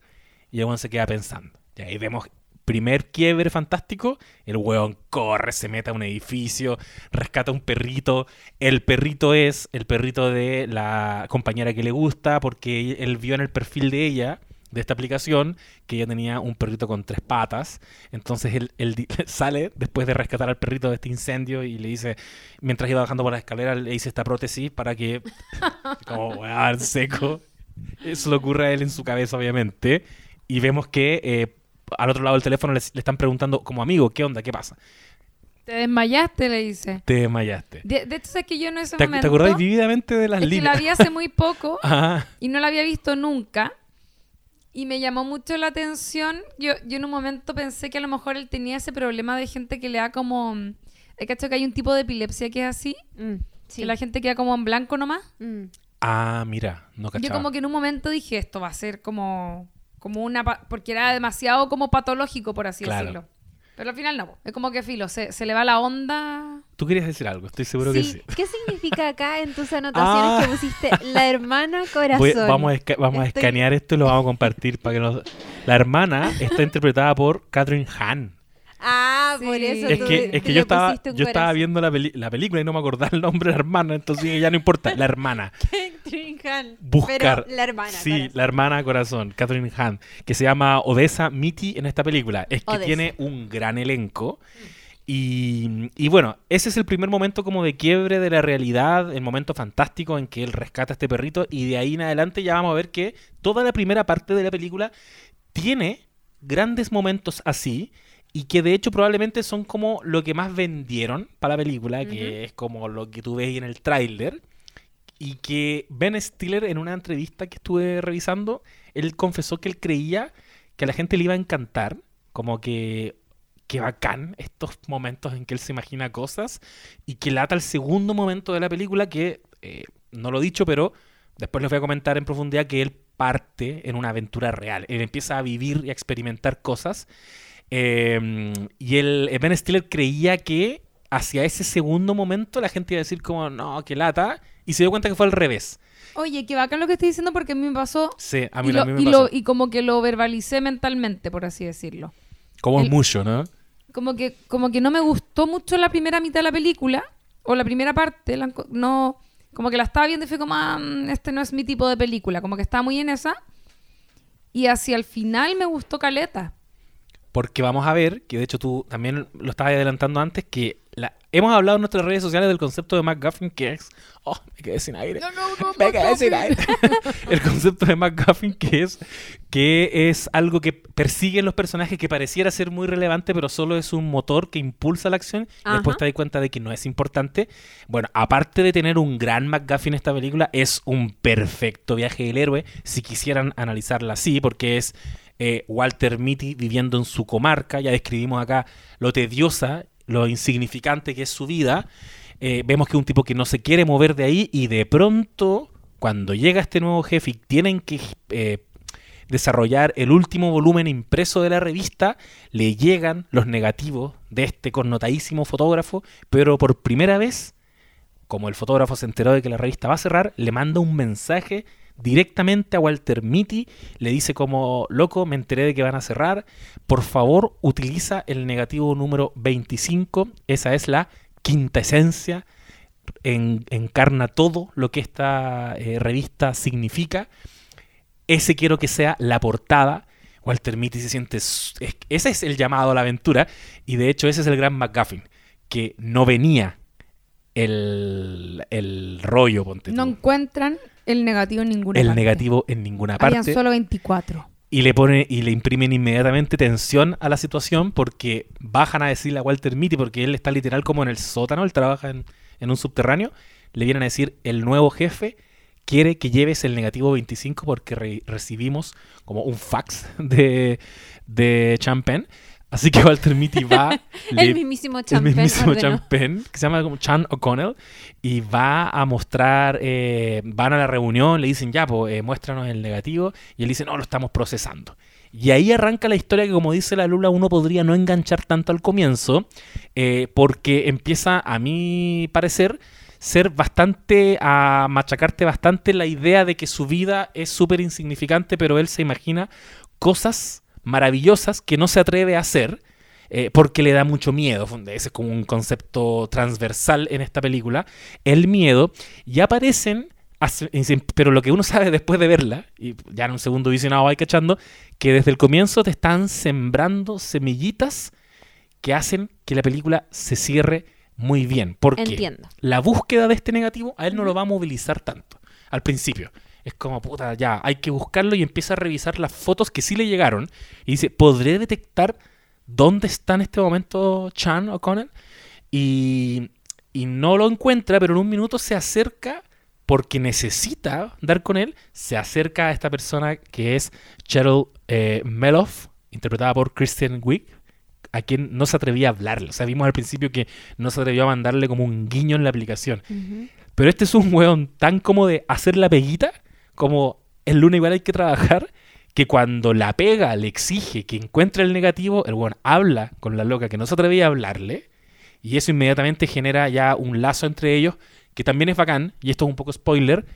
[SPEAKER 1] Y weón se queda pensando. Y ahí vemos primer quiebre fantástico. El weón corre, se mete a un edificio, rescata un perrito. El perrito es el perrito de la compañera que le gusta porque él vio en el perfil de ella, de esta aplicación, que ella tenía un perrito con tres patas. Entonces él, sale después de rescatar al perrito de este incendio y le dice, mientras iba bajando por la escalera, le dice esta prótesis para que, como weón, seco. Eso le ocurre a él en su cabeza, obviamente. Y vemos que eh, al otro lado del teléfono le, le están preguntando como amigo, ¿qué onda? ¿Qué pasa?
[SPEAKER 4] Te desmayaste, le dice.
[SPEAKER 1] Te desmayaste.
[SPEAKER 4] De, de hecho, es que yo en ese
[SPEAKER 1] ¿Te,
[SPEAKER 4] momento...
[SPEAKER 1] te acordáis vividamente de las
[SPEAKER 4] es que la
[SPEAKER 1] líneas?
[SPEAKER 4] vi hace muy poco
[SPEAKER 1] Ajá.
[SPEAKER 4] y no la había visto nunca. Y me llamó mucho la atención. Yo, yo en un momento pensé que a lo mejor él tenía ese problema de gente que le da como... He cacho que hay un tipo de epilepsia que es así,
[SPEAKER 3] Mm, sí.
[SPEAKER 4] que la gente queda como en blanco nomás.
[SPEAKER 3] Mm.
[SPEAKER 1] Ah, mira, no
[SPEAKER 4] Yo
[SPEAKER 1] cachaba.
[SPEAKER 4] como que en un momento dije, esto va a ser como, como una... pa- Porque era demasiado como patológico, por así
[SPEAKER 1] Claro.
[SPEAKER 4] decirlo. Pero al final no. Es como que filo, se, se le va la onda.
[SPEAKER 1] Tú querías decir algo, estoy seguro que sí.
[SPEAKER 3] ¿Qué significa acá en tus anotaciones
[SPEAKER 1] Ah.
[SPEAKER 3] que pusiste la hermana corazón?
[SPEAKER 1] Voy- vamos a, esca- vamos a escanear esto y lo vamos a compartir para que nos... La hermana está interpretada por Catherine Hahn.
[SPEAKER 3] Ah, por eso
[SPEAKER 1] Es
[SPEAKER 3] tú-
[SPEAKER 1] que, es que
[SPEAKER 3] le
[SPEAKER 1] yo estaba, yo estaba viendo la, peli- la película y no me acordaba el nombre de la hermana, entonces ya no importa, la hermana.
[SPEAKER 3] Catherine Hahn.
[SPEAKER 1] buscar.
[SPEAKER 3] Pero la hermana.
[SPEAKER 1] Sí,
[SPEAKER 3] corazón.
[SPEAKER 1] la hermana corazón, Catherine Hahn, que se llama Odessa Mitty en esta película. Es que
[SPEAKER 3] Odessa.
[SPEAKER 1] tiene un gran elenco. Y, y bueno, ese es el primer momento como de quiebre de la realidad, el momento fantástico en que él rescata a este perrito y de ahí en adelante ya vamos a ver que toda la primera parte de la película tiene grandes momentos así y que de hecho probablemente son como lo que más vendieron para la película, que es como lo que tú ves ahí en el tráiler y que Ben Stiller en una entrevista que estuve revisando, él confesó que él creía que a la gente le iba a encantar, como que que bacán estos momentos en que él se imagina cosas y que lata el segundo momento de la película que eh, no lo he dicho, pero después les voy a comentar en profundidad que él parte en una aventura real, él empieza a vivir y a experimentar cosas eh, y el eh, Ben Stiller creía que hacia ese segundo momento la gente iba a decir como no, que lata y se dio cuenta que fue al revés.
[SPEAKER 4] Oye, qué bacán lo que estoy diciendo porque a mí me pasó.
[SPEAKER 1] Sí, a mí,
[SPEAKER 4] y,
[SPEAKER 1] a
[SPEAKER 4] lo-
[SPEAKER 1] mí me
[SPEAKER 4] y
[SPEAKER 1] pasó.
[SPEAKER 4] lo- y como que lo verbalicé mentalmente, por así decirlo.
[SPEAKER 1] como es mucho, ¿no?
[SPEAKER 4] Como que, como que no me gustó mucho la primera mitad de la película, o la primera parte, la no, como que la estaba viendo y fue como, ah, mm, este no es mi tipo de película, como que estaba muy en esa. Y hacia el final me gustó Caleta.
[SPEAKER 1] Porque vamos a ver, que de hecho tú también lo estabas adelantando antes, que la, hemos hablado en nuestras redes sociales del concepto de McGuffin, que es... Oh, me quedé sin aire. me quedé sin aire. El concepto de McGuffin, que es, que es algo que persiguen los personajes que pareciera ser muy relevante, pero solo es un motor que impulsa la acción. Y después te das cuenta de que no es importante. Bueno, aparte de tener un gran McGuffin esta película, es un perfecto viaje del héroe, si quisieran analizarla así, porque es eh, Walter Mitty viviendo en su comarca. Ya describimos acá lo tediosa, lo insignificante que es su vida. Eh, vemos que es un tipo que no se quiere mover de ahí y de pronto, cuando llega este nuevo jefe y tienen que eh, desarrollar el último volumen impreso de la revista, le llegan los negativos de este connotadísimo fotógrafo, pero por primera vez, como el fotógrafo se enteró de que la revista va a cerrar, le manda un mensaje directamente a Walter Mitty, le dice como, loco, me enteré de que van a cerrar, por favor utiliza el negativo número 25, esa es la quinta esencia, en- encarna todo lo que esta eh, revista significa, ese quiero que sea la portada. Walter Mitty se siente... ese es el llamado a la aventura. Y de hecho ese es el gran McGuffin. Que no venía el, el rollo, ponte
[SPEAKER 4] No encuentran el negativo en ninguna
[SPEAKER 1] el
[SPEAKER 4] parte.
[SPEAKER 1] negativo en ninguna
[SPEAKER 4] Habían
[SPEAKER 1] parte.
[SPEAKER 4] solo 24.
[SPEAKER 1] Y le pone y le imprimen inmediatamente tensión a la situación porque bajan a decirle a Walter Mitty, porque él está literal como en el sótano, él trabaja en, en un subterráneo, le vienen a decir el nuevo jefe quiere que lleves el negativo 25 porque re- recibimos como un fax de, de Champagne. Así que Walter Mitty va,
[SPEAKER 3] El
[SPEAKER 1] le-
[SPEAKER 3] mismísimo
[SPEAKER 1] el
[SPEAKER 3] Champagne
[SPEAKER 1] mismísimo
[SPEAKER 3] ordenó.
[SPEAKER 1] Champagne, que se llama como Chan O'Connell, y va a mostrar, eh, van a la reunión, le dicen, ya, pues, eh, muéstranos el negativo, y él dice, no, lo estamos procesando. Y ahí arranca la historia que, como dice la Lula, uno podría no enganchar tanto al comienzo, eh, porque empieza, a mi parecer, ser bastante, a machacarte bastante la idea de que su vida es súper insignificante, pero él se imagina cosas maravillosas que no se atreve a hacer, eh, porque le da mucho miedo. Ese es como un concepto transversal en esta película. El miedo. Y aparecen, pero lo que uno sabe después de verla, y ya en un segundo visionado va cachando, que desde el comienzo te están sembrando semillitas que hacen que la película se cierre muy bien. Porque
[SPEAKER 3] Entiendo.
[SPEAKER 1] la búsqueda de este negativo a él no lo va a movilizar tanto al principio. Es como, puta, ya, hay que buscarlo y empieza a revisar las fotos que sí le llegaron. Y dice, ¿podré detectar dónde está en este momento Chan O'Connell? Y, y no lo encuentra, pero en un minuto se acerca porque necesita dar con él. Se acerca a esta persona que es Cheryl eh, Meloff, interpretada por Kristen Wiig, a quien no se atrevía a hablarle. O sea, vimos al principio que no se atrevió a mandarle como un guiño en la aplicación. Pero este es un weón tan como de hacer la peguita, como el lunes igual hay que trabajar, que cuando la pega le exige que encuentre el negativo, el weón habla con la loca que no se atrevía a hablarle, y eso inmediatamente genera ya un lazo entre ellos, que también es bacán, y esto es un poco spoiler,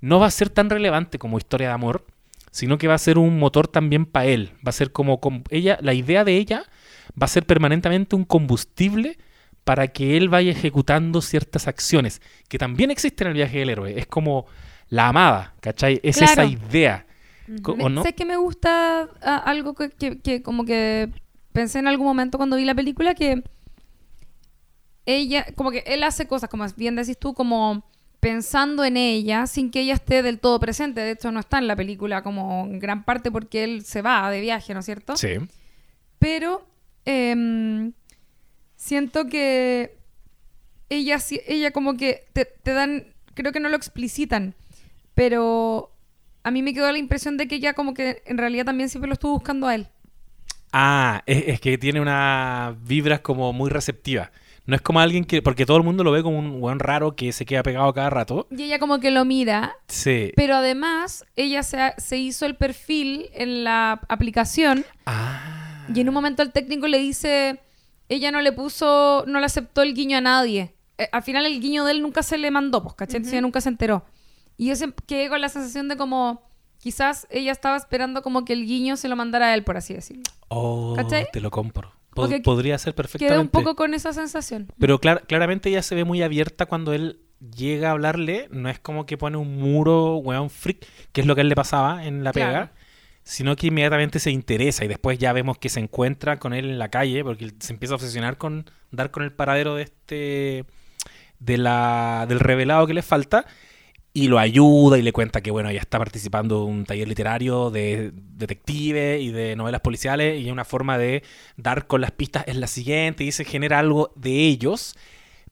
[SPEAKER 1] no va a ser tan relevante como historia de amor, sino que va a ser un motor también para él. Va a ser como, como ella, la idea de ella va a ser permanentemente un combustible para que él vaya ejecutando ciertas acciones que también existen en el viaje del héroe. Es como la amaba, ¿cachai? Es
[SPEAKER 4] Claro.
[SPEAKER 1] esa idea. ¿O no?
[SPEAKER 4] Sé que me gusta ah, algo que, que- que como que pensé en algún momento cuando vi la película que ella, como que él hace cosas, como bien decís tú, como pensando en ella sin que ella esté del todo presente. De hecho, no está en la película como en gran parte porque él se va de viaje, ¿no es cierto?
[SPEAKER 1] Sí.
[SPEAKER 4] Pero em, siento que ella, sí- ella como que te, te dan, creo que no lo explicitan, pero a mí me quedó la impresión de que ella como que en realidad también siempre lo estuvo buscando a él.
[SPEAKER 1] Ah, es, es que tiene unas vibras como muy receptivas. No es como alguien que. Porque todo el mundo lo ve como un weón raro que se queda pegado cada rato.
[SPEAKER 4] Y ella como que lo mira,
[SPEAKER 1] Sí.
[SPEAKER 4] pero además ella se, ha- se hizo el perfil en la aplicación
[SPEAKER 1] Ah.
[SPEAKER 4] y en un momento el técnico le dice, ella no le puso, no le aceptó el guiño a nadie. Eh, al final el guiño de él nunca se le mandó, pues, ¿cachai? Entonces ella nunca se enteró. Y yo se- quedé con la sensación de como, quizás ella estaba esperando como que el guiño se lo mandara a él, por así decirlo.
[SPEAKER 1] Oh,
[SPEAKER 4] ¿Cachai?
[SPEAKER 1] te lo compro. Po-
[SPEAKER 4] Porque
[SPEAKER 1] podría ser perfectamente.
[SPEAKER 4] Quedé un poco con esa sensación.
[SPEAKER 1] Pero clar- claramente ella se ve muy abierta cuando él llega a hablarle. No es como que pone un muro, weón, freak, que es lo que a él le pasaba en la pega.
[SPEAKER 4] Claro.
[SPEAKER 1] Sino que inmediatamente se interesa y después ya vemos que se encuentra con él en la calle porque se empieza a obsesionar con dar con el paradero de este de la, del revelado que le falta y lo ayuda y le cuenta que bueno, ya está participando en un taller literario de detectives y de novelas policiales y una forma de dar con las pistas es la siguiente y se genera algo de ellos,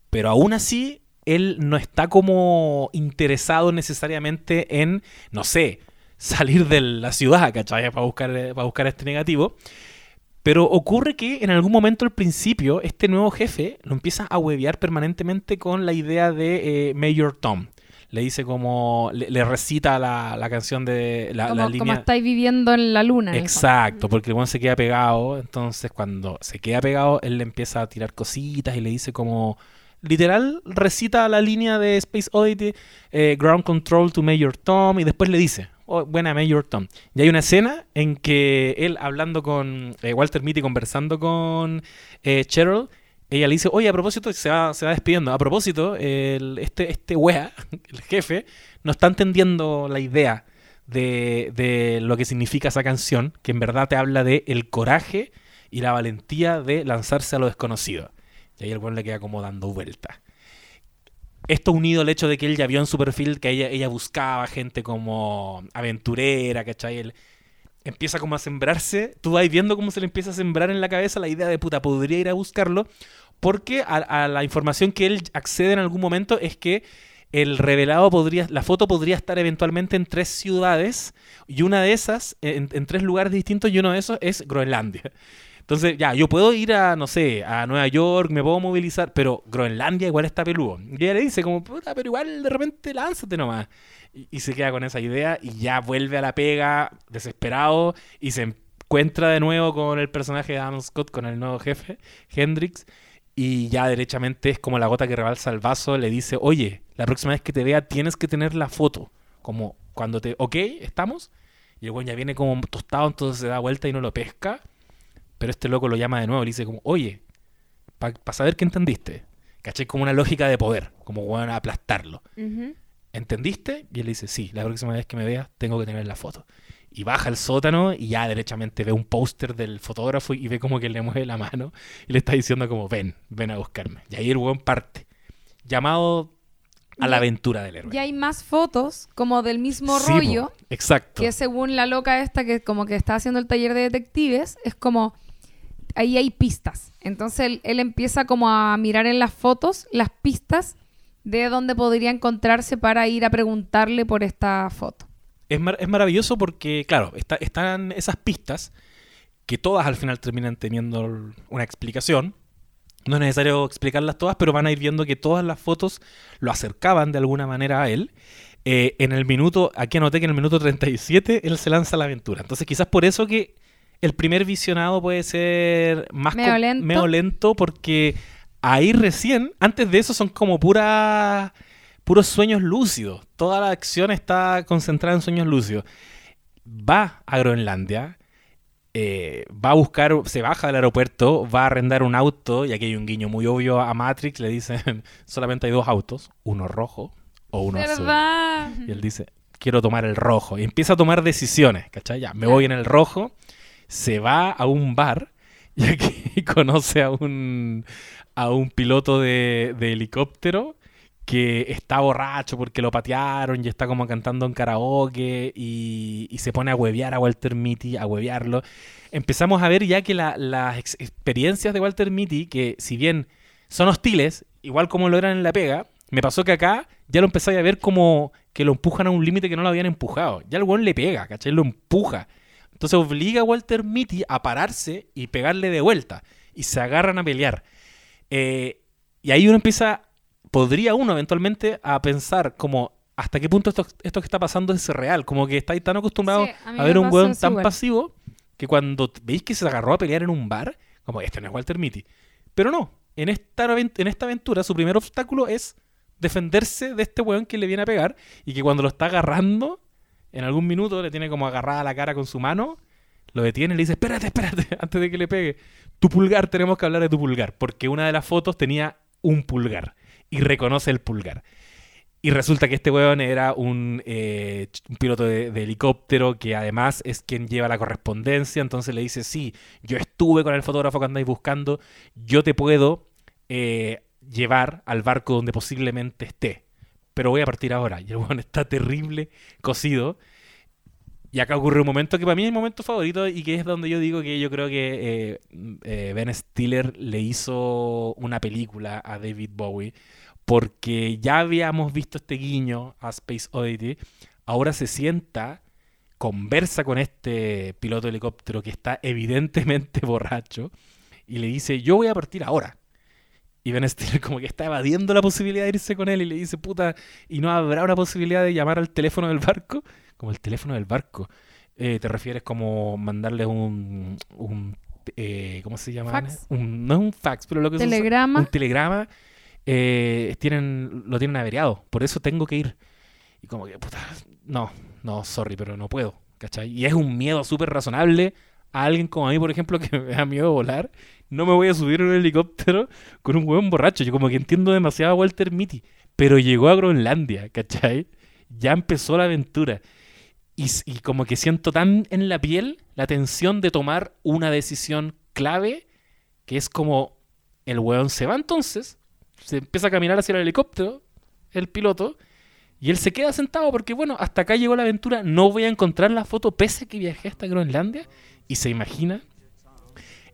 [SPEAKER 1] pero aún así él no está como interesado necesariamente en, no sé, salir de la ciudad, ¿cachai? Para buscar, para buscar este negativo. Pero ocurre que en algún momento al principio este nuevo jefe lo empieza a huevear permanentemente con la idea de eh, Mayor Tom. Le dice como, le, le recita la, la canción de la,
[SPEAKER 4] como,
[SPEAKER 1] la
[SPEAKER 4] como
[SPEAKER 1] línea...
[SPEAKER 4] estáis viviendo en la luna.
[SPEAKER 1] Exacto, porque el se queda pegado. Entonces, cuando se queda pegado, él le empieza a tirar cositas y le dice como. Literal, recita la línea de Space Oddity, eh, Ground Control to Major Tom, y después le dice, oh, buena Major Tom. Y hay una escena en que él hablando con eh, Walter Mitty, conversando con eh, Cheryl, ella le dice, oye, a propósito, se va, despidiendo, a propósito, el- este, este wea, el jefe, no está entendiendo la idea de, de lo que significa esa canción, que en verdad te habla de el coraje y la valentía de lanzarse a lo desconocido. Y ahí el weón le queda como dando vueltas. Esto unido al hecho de que él ya vio en su perfil que ella, buscaba gente como aventurera, ¿cachai? Él empieza como a sembrarse, tú vas viendo cómo se le empieza a sembrar en la cabeza la idea de puta, podría ir a buscarlo, porque a, la información que él accede en algún momento es que el revelado podría, la foto podría estar eventualmente en tres ciudades y una de esas, en, en tres lugares distintos y uno de esos es Groenlandia. Entonces, ya, yo puedo ir a, no sé, a Nueva York, me puedo movilizar, pero Groenlandia igual está peludo. Y ella le dice como, puta, pero igual de repente lánzate nomás. Y, y se queda con esa idea y ya vuelve a la pega desesperado y se encuentra de nuevo con el personaje de Adam Scott, con el nuevo jefe, Hendrix. Y ya derechamente es como la gota que rebalsa el vaso, le dice, oye, la próxima vez que te vea tienes que tener la foto. Como cuando te, ok, estamos. Y el güey ya viene como tostado, entonces se da vuelta y no lo pesca. Pero este loco lo llama de nuevo y le dice como, oye, para saber que entendiste. ¿Cachai? Como una lógica de poder, como bueno, aplastarlo.
[SPEAKER 3] Ujú.
[SPEAKER 1] ¿Entendiste? Y él le dice, sí, la próxima vez que me veas tengo que tener la foto. Y baja al sótano y ya derechamente ve un póster del fotógrafo y ve como que le mueve la mano y le está diciendo como, ven, ven a buscarme. Y ahí el buen parte. Llamado a la aventura del héroe.
[SPEAKER 4] Ya hay más fotos como del mismo
[SPEAKER 1] Sí, po,
[SPEAKER 4] rollo
[SPEAKER 1] exacto.
[SPEAKER 4] que según la loca esta que como que está haciendo el taller de detectives, es como ahí hay pistas. Entonces él, él empieza como a mirar en las fotos las pistas de dónde podría encontrarse para ir a preguntarle por esta foto.
[SPEAKER 1] Es, es maravilloso porque, claro, está- están esas pistas que todas al final terminan teniendo una explicación. No es necesario explicarlas todas, pero van a ir viendo que todas las fotos lo acercaban de alguna manera a él. Eh, en el minuto, aquí anoté que en el minuto 37 él se lanza a la aventura. Entonces quizás por eso que el primer visionado puede ser más
[SPEAKER 4] Medio lento.
[SPEAKER 1] medio lento porque ahí recién, antes de eso son como pura, puros sueños lúcidos. Toda la acción está concentrada en sueños lúcidos. Va a Groenlandia, eh, va a buscar, se baja del aeropuerto, va a arrendar un auto, y aquí hay un guiño muy obvio a Matrix, le dicen solamente hay dos autos, uno rojo, o uno azul. Y él dice, quiero tomar el rojo. Y empieza a tomar decisiones, ¿cachai? Ya, me voy en el rojo, se va a un bar y aquí conoce a un, a un piloto de, de helicóptero que está borracho porque lo patearon y está como cantando en karaoke y, se pone a huevear a Walter Mitty, a huevearlo. Empezamos a ver ya que la- las ex- experiencias de Walter Mitty, que si bien son hostiles, igual como lo eran en la pega, me pasó que acá ya lo empecé a ver como que lo empujan a un límite que no lo habían empujado. Ya el weón le pega, ¿cachai? Lo empuja. Entonces obliga a Walter Mitty a pararse y pegarle de vuelta. Y se agarran a pelear. Eh, y ahí uno empieza, podría uno eventualmente a pensar como hasta qué punto esto, esto que está pasando es real. Como que estáis tan acostumbrados
[SPEAKER 4] Sí, a
[SPEAKER 1] ver un weón tan
[SPEAKER 4] igual.
[SPEAKER 1] pasivo que cuando veis que se agarró a pelear en un bar, como este no es Walter Mitty. Pero no, en esta, en esta aventura su primer obstáculo es defenderse de este weón que le viene a pegar y que cuando lo está agarrando, en algún minuto le tiene como agarrada la cara con su mano, lo detiene y le dice, espérate, espérate, antes de que le pegue. Tu pulgar, tenemos que hablar de tu pulgar, porque una de las fotos tenía un pulgar y reconoce el pulgar. Y resulta que este weón era un, eh, piloto de, de helicóptero que además es quien lleva la correspondencia. Entonces le dice, sí, yo estuve con el fotógrafo que andáis buscando, yo te puedo eh, llevar al barco donde posiblemente esté. Pero voy a partir ahora. Y el weón está terrible, cocido. Y acá ocurre un momento que para mí es mi momento favorito y que es donde yo digo que yo creo que eh, eh, Ben Stiller le hizo una película a David Bowie porque ya habíamos visto este guiño a Space Oddity, ahora se sienta, conversa con este piloto helicóptero que está evidentemente borracho y le dice, yo voy a partir ahora. Y Ben Stiller como que está evadiendo la posibilidad de irse con él y le dice, puta, ¿y no habrá una posibilidad de llamar al teléfono del barco? Como el teléfono del barco. Eh, ¿Te refieres como mandarle un... un eh, ¿Cómo se llama?
[SPEAKER 4] Fax.
[SPEAKER 1] Un- no es un fax, pero lo que se usa-
[SPEAKER 4] Telegrama.
[SPEAKER 1] un telegrama eh, tienen, lo tienen averiado. Por eso tengo que ir. Y como que, puta, no, no, sorry, pero no puedo. ¿Cachai? Y es un miedo súper razonable a alguien como a mí, por ejemplo, que me da miedo volar. No me voy a subir en un helicóptero con un hueón borracho. Yo como que entiendo demasiado a Walter Mitty. Pero llegó a Groenlandia, ¿cachai? Ya empezó la aventura. Y, y como que siento tan en la piel la tensión de tomar una decisión clave que es como el weón se va entonces, se empieza a caminar hacia el helicóptero, el piloto, y él se queda sentado porque, bueno, hasta acá llegó la aventura, no voy a encontrar la foto pese a que viajé hasta Groenlandia, y se imagina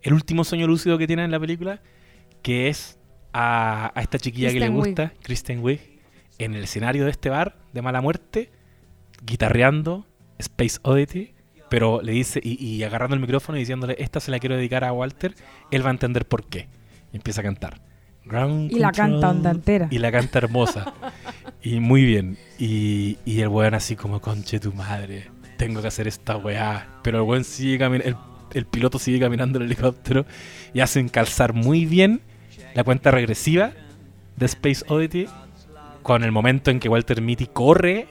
[SPEAKER 1] el último sueño lúcido que tiene en la película, que es a, a esta chiquilla que le
[SPEAKER 4] Wiig.
[SPEAKER 1] gusta, Kristen Wiig, en el escenario de este bar de mala muerte, guitarreando Space Oddity, pero le dice, y, y agarrando el micrófono y diciéndole, esta se la quiero dedicar a Walter, él va a entender por qué. Y empieza a cantar. Ground
[SPEAKER 4] Y la canta onda entera.
[SPEAKER 1] Y la canta hermosa. y muy bien. Y, y el weón así como, conche tu madre, tengo que hacer esta weá. Pero el weón sigue el, el piloto sigue caminando el helicóptero y hacen calzar muy bien la cuenta regresiva de Space Oddity con el momento en que Walter Mitty corre,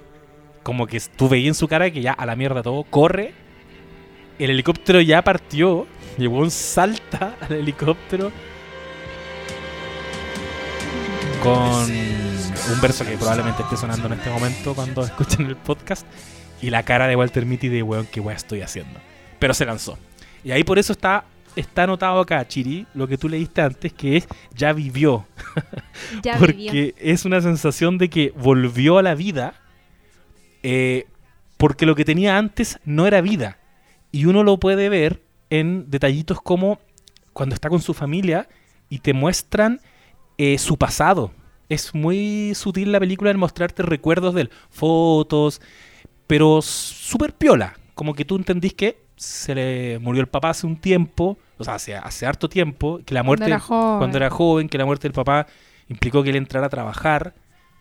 [SPEAKER 1] como que tú veías en su cara que ya a la mierda todo, corre, el helicóptero ya partió, el weón salta al helicóptero con un verso que probablemente esté sonando en este momento cuando escuchen el podcast y la cara de Walter Mitty de weón, qué weá estoy haciendo. Pero se lanzó. Y ahí por eso está, está anotado acá, Chiri, lo que tú leíste antes, que es ya vivió.
[SPEAKER 3] Ya
[SPEAKER 1] porque
[SPEAKER 3] vivió.
[SPEAKER 1] es una sensación de que volvió a la vida eh, porque lo que tenía antes no era vida. Y uno lo puede ver en detallitos como cuando está con su familia y te muestran eh, su pasado. Es muy sutil la película en mostrarte recuerdos de él, fotos, pero súper piola. Como que tú entendís que se le murió el papá hace un tiempo, o sea, hace, hace harto tiempo, que la muerte
[SPEAKER 4] era joven.
[SPEAKER 1] cuando era joven, que la muerte del papá implicó que él entrara a trabajar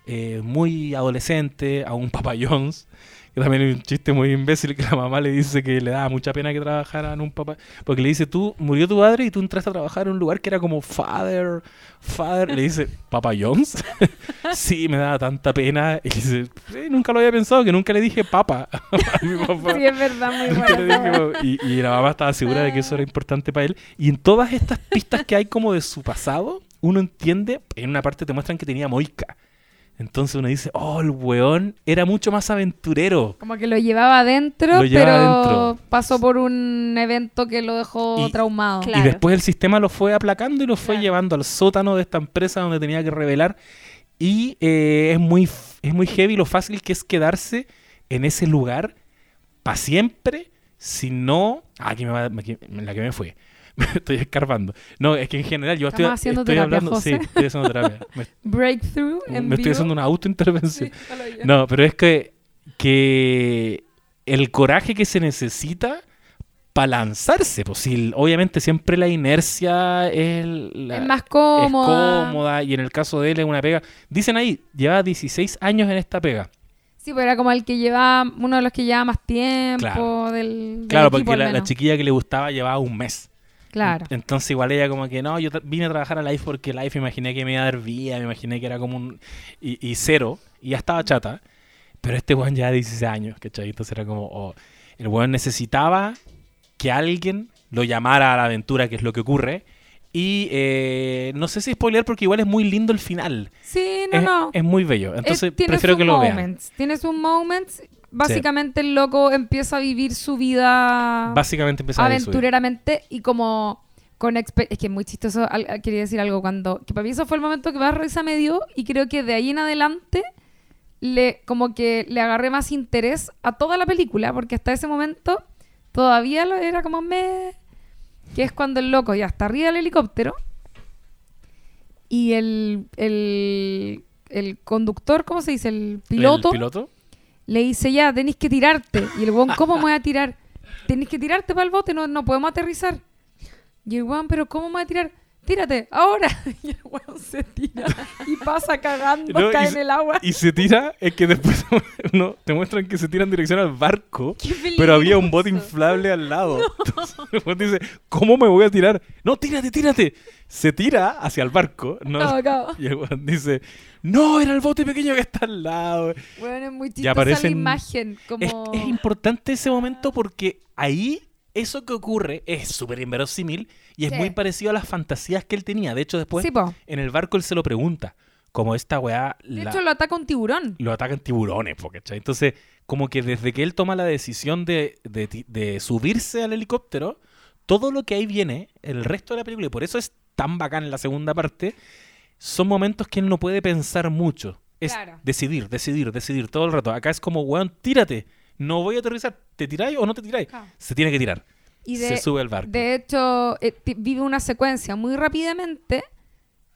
[SPEAKER 1] eh, muy adolescente a un Papa John's, que también es un chiste muy imbécil que la mamá le dice que le daba mucha pena que trabajara en un papá, porque le dice, tú, murió tu padre y tú entraste a trabajar en un lugar que era como father, father, le dice, Papa John's, sí, me daba tanta pena, y dice, "Sí, nunca lo había pensado, que nunca le dije papa a mi papá.
[SPEAKER 4] Sí, es verdad, muy bueno.
[SPEAKER 1] y la mamá estaba segura de que eso era importante para él. Y en todas estas pistas que hay como de su pasado, uno entiende, en una parte te muestran que tenía moica. Entonces uno dice, oh, el weón era mucho más aventurero.
[SPEAKER 4] Como que lo llevaba adentro,
[SPEAKER 1] Lo llevaba
[SPEAKER 4] pero
[SPEAKER 1] adentro.
[SPEAKER 4] pasó por un evento que lo dejó
[SPEAKER 1] Y-
[SPEAKER 4] traumado.
[SPEAKER 3] Claro.
[SPEAKER 1] Y después el sistema lo fue aplacando y lo fue
[SPEAKER 4] Claro.
[SPEAKER 1] llevando al sótano de esta empresa donde tenía que revelar. Y eh, es, muy, es muy heavy lo fácil que es quedarse en ese lugar para siempre si no... Ah, aquí me va, aquí- la que me fue. Estoy escarbando. No, es que en general yo estoy,
[SPEAKER 4] haciendo
[SPEAKER 1] estoy
[SPEAKER 4] terapia,
[SPEAKER 1] hablando... Sí, estoy haciendo terapia. Me,
[SPEAKER 4] Breakthrough en
[SPEAKER 1] me estoy
[SPEAKER 4] vivo.
[SPEAKER 1] haciendo una autointervención.
[SPEAKER 4] Sí.
[SPEAKER 1] No, pero es que, que el coraje que se necesita para lanzarse, pues sí, obviamente siempre la inercia es, la-
[SPEAKER 4] es más
[SPEAKER 1] es
[SPEAKER 4] cómoda.
[SPEAKER 1] cómoda y en el caso de él es una pega. Dicen ahí, lleva 16 años en esta pega.
[SPEAKER 4] Sí, pero era como el que llevaba, uno de los que llevaba más tiempo
[SPEAKER 1] Claro.
[SPEAKER 4] del, del
[SPEAKER 1] Claro,
[SPEAKER 4] equipo,
[SPEAKER 1] porque la, chiquilla que le gustaba llevaba un mes.
[SPEAKER 4] Claro.
[SPEAKER 1] Entonces igual ella como que no, yo vine a trabajar a Life porque Life imaginé que me iba a dar vida, me imaginé que era como un... Y, y cero, y ya estaba chata. Pero este weón ya de 16 años, ¿cachai? Entonces era como... oh, el weón necesitaba que alguien lo llamara a la aventura, que es lo que ocurre. Y eh, no sé si spoiler porque igual es muy lindo el final.
[SPEAKER 4] Sí, no,
[SPEAKER 1] es,
[SPEAKER 4] no.
[SPEAKER 1] es muy bello. Entonces prefiero que lo vean.
[SPEAKER 4] moments. Tiene sus Básicamente el loco empieza a vivir su vida
[SPEAKER 1] Básicamente empezar a
[SPEAKER 4] aventureramente y como con es que es muy chistoso al- al- quería decir algo cuando que para mí eso fue el momento que más risa me dio y creo que de ahí en adelante le como que le agarré más interés a toda la película porque hasta ese momento todavía lo era como me que es cuando el loco ya está arriba del helicóptero y el el el conductor, ¿cómo se dice? El piloto,
[SPEAKER 1] ¿El piloto?
[SPEAKER 4] Le dice ya, tenéis que tirarte. Y el weón, ¿cómo me voy a tirar? Tenéis que tirarte para el bote, no, no podemos aterrizar. Y el weón, ¿pero cómo me voy a tirar? Tírate, ahora. Y el weón se tira y pasa cagando,
[SPEAKER 1] No,
[SPEAKER 4] cae en el agua.
[SPEAKER 1] Y se tira, es que después no, te muestran que se tira en dirección al barco, pero había un bote inflable al lado. Entonces el weón dice, ¿cómo me voy a tirar? No, tírate, tírate. Se tira hacia el barco. ¿no?
[SPEAKER 4] Cabo, cabo.
[SPEAKER 1] Y el weón dice, no, era el bote pequeño que está al lado.
[SPEAKER 4] Weón, es muy chistosa
[SPEAKER 1] aparecen-
[SPEAKER 4] la imagen. Como...
[SPEAKER 1] Es, es importante ese momento porque ahí eso que ocurre es súper inverosímil y es
[SPEAKER 4] Sí.
[SPEAKER 1] muy parecido a las fantasías que él tenía. De hecho, después
[SPEAKER 4] Sí,
[SPEAKER 1] en el barco él se lo pregunta. Como esta weá
[SPEAKER 4] De
[SPEAKER 1] la-
[SPEAKER 4] hecho, lo ataca un tiburón.
[SPEAKER 1] lo atacan tiburones, po, ¿cachai? Entonces, como que desde que él toma la decisión de, de de subirse al helicóptero, todo lo que ahí viene, el resto de la película, y por eso es tan bacán en la segunda parte, son momentos que él no puede pensar mucho. Es
[SPEAKER 4] Claro.
[SPEAKER 1] decidir, decidir, decidir todo el rato. Acá es como, weón, tírate. No voy a aterrizar. ¿Te tiráis o no te tiráis? Se tiene que tirar.
[SPEAKER 4] Y de,
[SPEAKER 1] Se sube al barco.
[SPEAKER 4] De hecho, eh, vive una secuencia muy rápidamente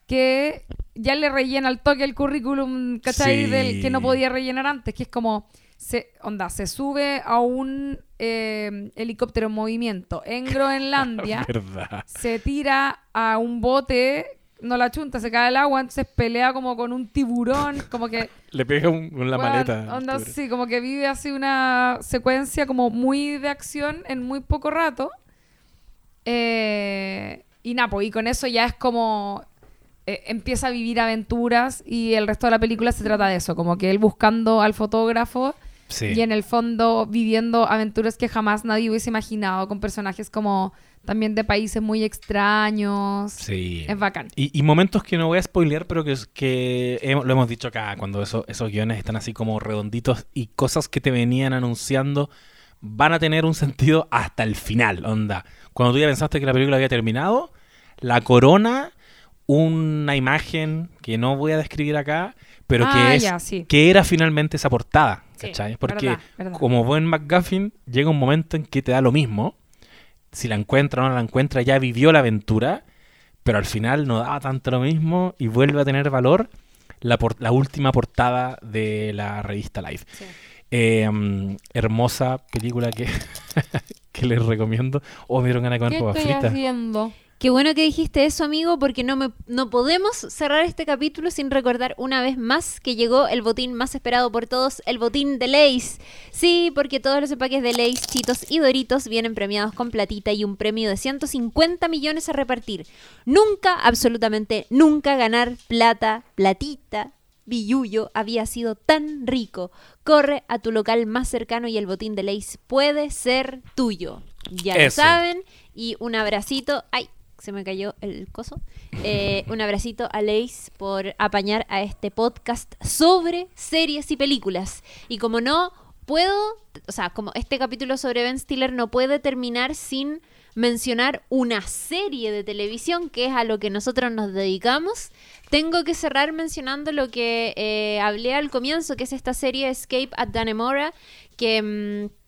[SPEAKER 4] que ya le rellena al toque el currículum, ¿cachai?
[SPEAKER 1] Sí.
[SPEAKER 4] Del que no podía rellenar antes, que es como, se, onda, se sube a un eh, helicóptero en movimiento en Groenlandia, se tira a un bote, no la chunta, se cae al agua, entonces pelea como con un tiburón, como que...
[SPEAKER 1] Le pega un- con la maleta.
[SPEAKER 4] onda, sí, como que vive así una secuencia como muy de acción en muy poco rato. Eh, y nada, pues, y con eso ya es como eh, empieza a vivir aventuras y el resto de la película se trata de eso, como que él buscando al fotógrafo
[SPEAKER 1] Sí.
[SPEAKER 4] y en el fondo viviendo aventuras que jamás nadie hubiese imaginado con personajes como también de países muy extraños.
[SPEAKER 1] Sí.
[SPEAKER 4] Es bacán.
[SPEAKER 1] Y, y momentos que no voy a spoilear, pero que, es- que lo hemos dicho acá, cuando eso- esos guiones están así como redonditos y cosas que te venían anunciando van a tener un sentido hasta el final, onda. Cuando tú ya pensaste que la película había terminado, la corona, una imagen que no voy a describir acá, pero
[SPEAKER 4] Ah,
[SPEAKER 1] que es
[SPEAKER 4] ya, sí.
[SPEAKER 1] que era finalmente esa portada, Porque
[SPEAKER 4] verdad, verdad.
[SPEAKER 1] como buen McGuffin, llega un momento en que te da lo mismo. Si la encuentra o no la encuentra, ya vivió la aventura, pero al final no daba tanto lo mismo y vuelve a tener valor la, por- la última portada de la revista Life.
[SPEAKER 4] Sí.
[SPEAKER 1] Eh, mm, hermosa película que, que les recomiendo. Oh, me dieron ganas de comer
[SPEAKER 4] ¿Qué
[SPEAKER 1] papas
[SPEAKER 4] estoy
[SPEAKER 1] fritas.
[SPEAKER 4] haciendo?
[SPEAKER 3] Qué bueno que dijiste eso, amigo, porque no, me, no podemos cerrar este capítulo sin recordar una vez más que llegó el botín más esperado por todos, el botín de Lays. Sí, porque todos los empaques de Lays, Chitos y Doritos vienen premiados con platita y un premio de 150 millones a repartir. Nunca, absolutamente nunca ganar plata, platita, billullo había sido tan rico. Corre a tu local más cercano y el botín de Lays puede ser tuyo. Ya lo saben. Y un abracito. ¡Ay! Se me cayó el coso. Eh, un abracito a Leis por apañar a este podcast sobre series y películas. Y como no puedo, o sea, como este capítulo sobre Ben Stiller no puede terminar sin mencionar una serie de televisión que es a lo que nosotros nos dedicamos, tengo que cerrar mencionando lo que eh, hablé al comienzo, que es esta serie Escape at Dannemora, que mm,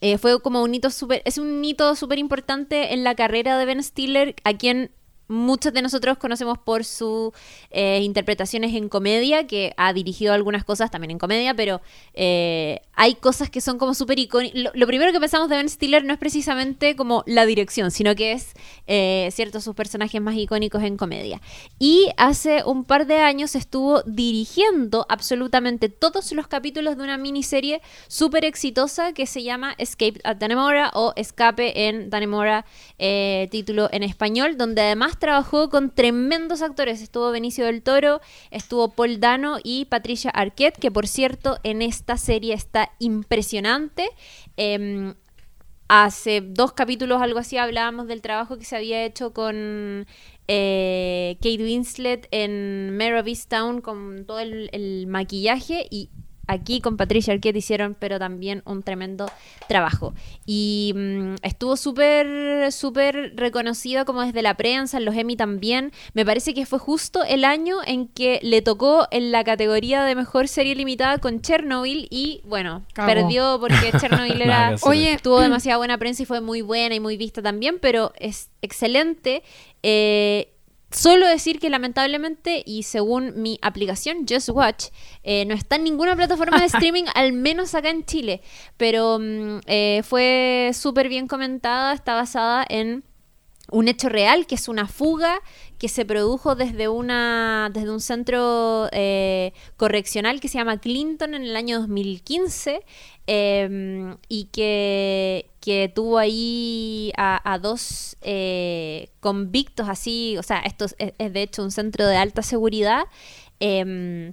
[SPEAKER 3] eh, fue como un hito súper, es un hito súper importante en la carrera de Ben Stiller, a quien muchos de nosotros conocemos por sus eh, interpretaciones en comedia, que ha dirigido algunas cosas también en comedia, pero eh, hay cosas que son como súper icónicas. Lo, primero que pensamos de Ben Stiller no es precisamente como la dirección, sino que es, eh, cierto, sus personajes más icónicos en comedia. Y hace un par de años estuvo dirigiendo absolutamente todos los capítulos de una miniserie súper exitosa que se llama Escape at Dannemora o Escape en Dannemora, eh, título en español, donde además trabajó con tremendos actores. Estuvo Benicio del Toro, estuvo Paul Dano y Patricia Arquette, que por cierto en esta serie está impresionante. Em, hace dos capítulos, algo así, hablábamos del trabajo que se había hecho con eh, Kate Winslet en Mare of Easttown con todo el, el maquillaje y aquí con Patricia Arquette hicieron pero también un tremendo trabajo y mm, estuvo súper súper reconocido como desde la prensa en los Emmy también me parece que fue justo el año en que le tocó en la categoría de mejor serie limitada con Chernobyl y bueno perdió porque Chernobyl era.
[SPEAKER 4] Oye,
[SPEAKER 3] tuvo demasiada buena prensa y fue muy buena y muy vista también, pero es excelente. Eh, solo decir que lamentablemente y según mi aplicación Just Watch eh, no está en ninguna plataforma de streaming, al menos acá en Chile, pero mm, eh, fue súper bien comentada, está basada en un hecho real, que es una fuga que se produjo desde una desde un centro eh, correccional que se llama Clinton en el año 2015 eh, y que, que tuvo ahí a, a dos eh, convictos así, o sea, esto es, de hecho un centro de alta seguridad. em,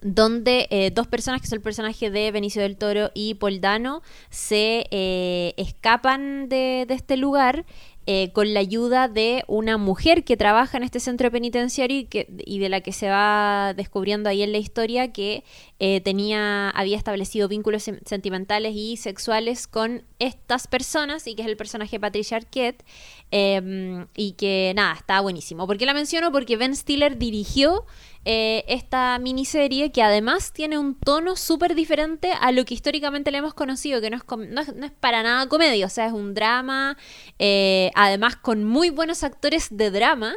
[SPEAKER 3] donde eh, dos personas, que son el personaje de Benicio del Toro y Poldano, se escapan de, de este lugar eh, con la ayuda de una mujer que trabaja en este centro penitenciario y, que, y de la que se va descubriendo ahí en la historia que eh, tenía, había establecido vínculos sen- sentimentales y sexuales con estas personas y que es el personaje Patricia Arquette eh, y que nada, está buenísimo. ¿Por qué la menciono? Porque Ben Stiller dirigió eh, esta miniserie que además tiene un tono súper diferente a lo que históricamente le hemos conocido, que no es, no es, no es para nada comedia, o sea, es un drama, eh, además con muy buenos actores de drama.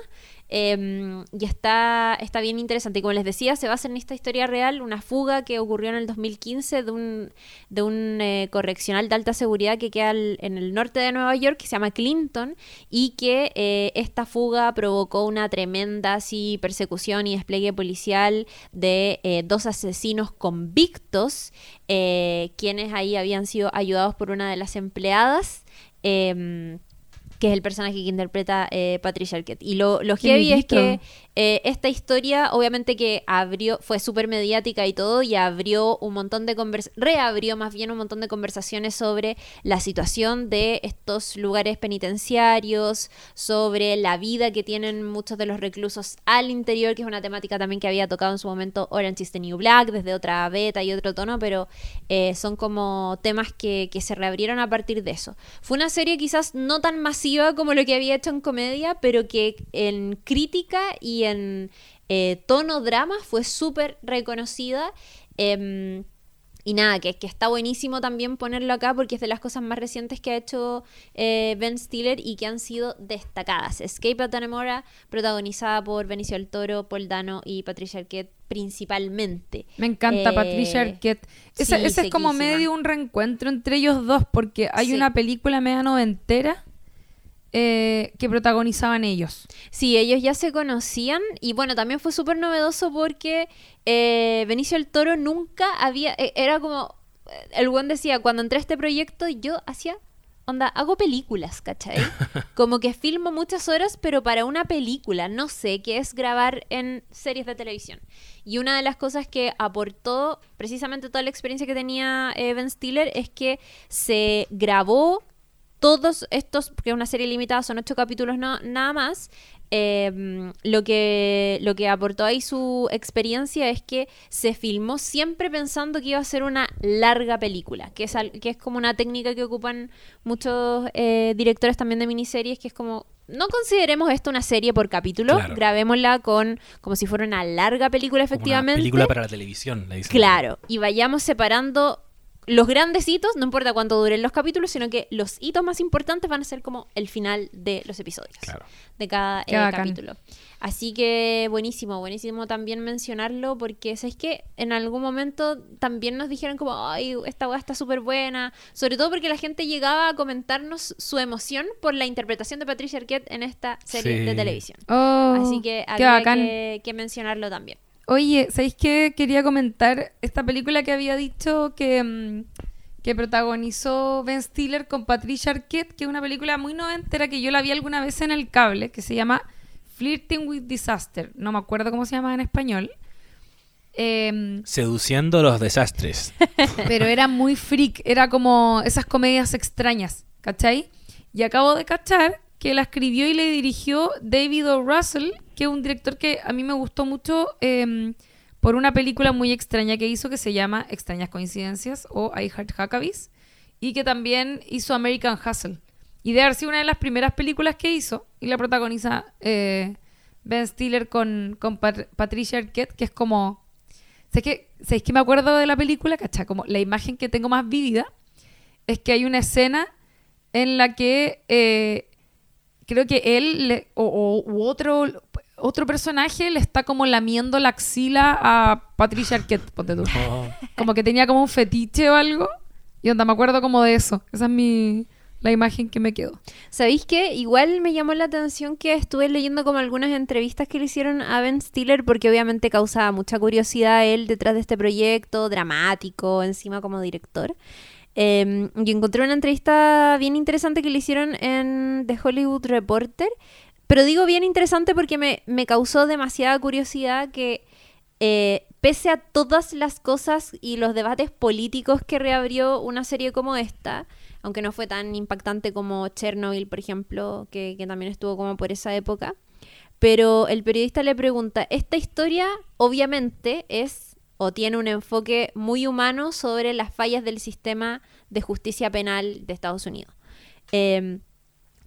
[SPEAKER 3] Eh, y está, está bien interesante. Y como les decía, se basa en esta historia real, una fuga que ocurrió en el 2015 de un, de un eh, correccional de alta seguridad que queda en el norte de Nueva York, que se llama Clinton, y que eh, esta fuga provocó una tremenda así, persecución y despliegue policial de eh, dos asesinos convictos, eh, quienes ahí habían sido ayudados por una de las empleadas. em, que es el personaje que interpreta eh, Patricia Arquette. Y lo, lo heavy es que eh, esta historia, obviamente que abrió, fue súper mediática y todo, y abrió un montón de convers reabrió más bien un montón de conversaciones sobre la situación de estos lugares penitenciarios, sobre la vida que tienen muchos de los reclusos al interior, que es una temática también que había tocado en su momento Orange is the New Black, desde otra beta y otro tono, pero eh, son como temas que, que se reabrieron a partir de eso. Fue una serie quizás no tan masiva como lo que había hecho en comedia, pero que en crítica y en eh, tono drama fue súper reconocida. em, y nada, que, que está buenísimo también ponerlo acá porque es de las cosas más recientes que ha hecho eh, Ben Stiller y que han sido destacadas. Escape at Dannemora, protagonizada por Benicio del Toro, Paul Dano y Patricia Arquette principalmente.
[SPEAKER 4] Me encanta
[SPEAKER 3] Eh,
[SPEAKER 4] Patricia Arquette. Ese,
[SPEAKER 3] sí,
[SPEAKER 4] ese es como medio un reencuentro entre ellos dos, porque hay
[SPEAKER 3] Sí.
[SPEAKER 4] una película media noventera eh, que protagonizaban ellos.
[SPEAKER 3] Sí, ellos ya se conocían y bueno, también fue súper novedoso porque eh, Benicio del Toro nunca había, eh, era como, eh, el buen decía, cuando entré a este proyecto yo hacía, onda, hago películas, ¿cachai? Como que filmo muchas horas, pero para una película, no sé qué es grabar en series de televisión. Y una de las cosas que aportó precisamente toda la experiencia que tenía eh, Ben Stiller es que se grabó todos estos, porque es una serie limitada, son ocho capítulos no, nada más, eh, lo, que, lo que aportó ahí su experiencia es que se filmó siempre pensando que iba a ser una larga película, que es, al- que es como una técnica que ocupan muchos eh, directores también de miniseries, que es como, no consideremos esto una serie por capítulo,
[SPEAKER 1] Claro.
[SPEAKER 3] grabémosla con como si fuera una larga película
[SPEAKER 1] Como una
[SPEAKER 3] efectivamente.
[SPEAKER 1] película para la televisión, le dicen.
[SPEAKER 3] Claro, y vayamos separando los grandes hitos, no importa cuánto duren los capítulos, sino que los hitos más importantes van a ser como el final de los episodios,
[SPEAKER 1] Claro.
[SPEAKER 3] de cada eh, capítulo. Así que buenísimo, buenísimo también mencionarlo porque es que en algún momento también nos dijeron como, ay, esta weá está súper buena, sobre todo porque la gente llegaba a comentarnos su emoción por la interpretación de Patricia Arquette en esta serie
[SPEAKER 1] Sí.
[SPEAKER 3] de televisión.
[SPEAKER 4] Oh,
[SPEAKER 3] Así que había que, que mencionarlo también.
[SPEAKER 4] Oye, ¿sabéis qué? Quería comentar esta película que había dicho que, mm, que protagonizó Ben Stiller con Patricia Arquette, que es una película muy noventera que yo la vi alguna vez en el cable, que se llama Flirting with Disaster. No me acuerdo cómo se llama en español. Em,
[SPEAKER 1] Seduciendo los desastres.
[SPEAKER 4] pero era muy freak, era como esas comedias extrañas, ¿cachai? Y acabo de cachar que la escribió y le dirigió David O. Russell, que es un director que a mí me gustó mucho em, por una película muy extraña que hizo que se llama Extrañas Coincidencias o I Heart Huckabees, y que también hizo American Hustle. Y de haber sido una de las primeras películas que hizo, y la protagoniza eh, Ben Stiller con, con Pat- Patricia Arquette, que es como ¿Sabes qué? ¿Sabes qué me acuerdo de la película? ¿Cachai? Como la imagen que tengo más vívida es que hay una escena en la que eh, creo que él o- u otro, otro personaje le está como lamiendo la axila a Patricia Arquette, ponte tú. Como que tenía como un fetiche o algo. Y onda, me acuerdo como de eso. Esa es mi, la imagen que me quedó.
[SPEAKER 3] ¿Sabéis qué? Igual me llamó la atención que estuve leyendo como algunas entrevistas que le hicieron a Ben Stiller porque obviamente causaba mucha curiosidad él detrás de este proyecto dramático, encima como director. Eh, y encontré una entrevista bien interesante que le hicieron en The Hollywood Reporter. Pero digo bien interesante porque me, me causó demasiada curiosidad que eh, pese a todas las cosas y los debates políticos que reabrió una serie como esta, aunque no fue tan impactante como Chernobyl, por ejemplo, que, que también estuvo como por esa época, pero el periodista le pregunta, esta historia obviamente es o tiene un enfoque muy humano sobre las fallas del sistema de justicia penal de Estados Unidos. Em,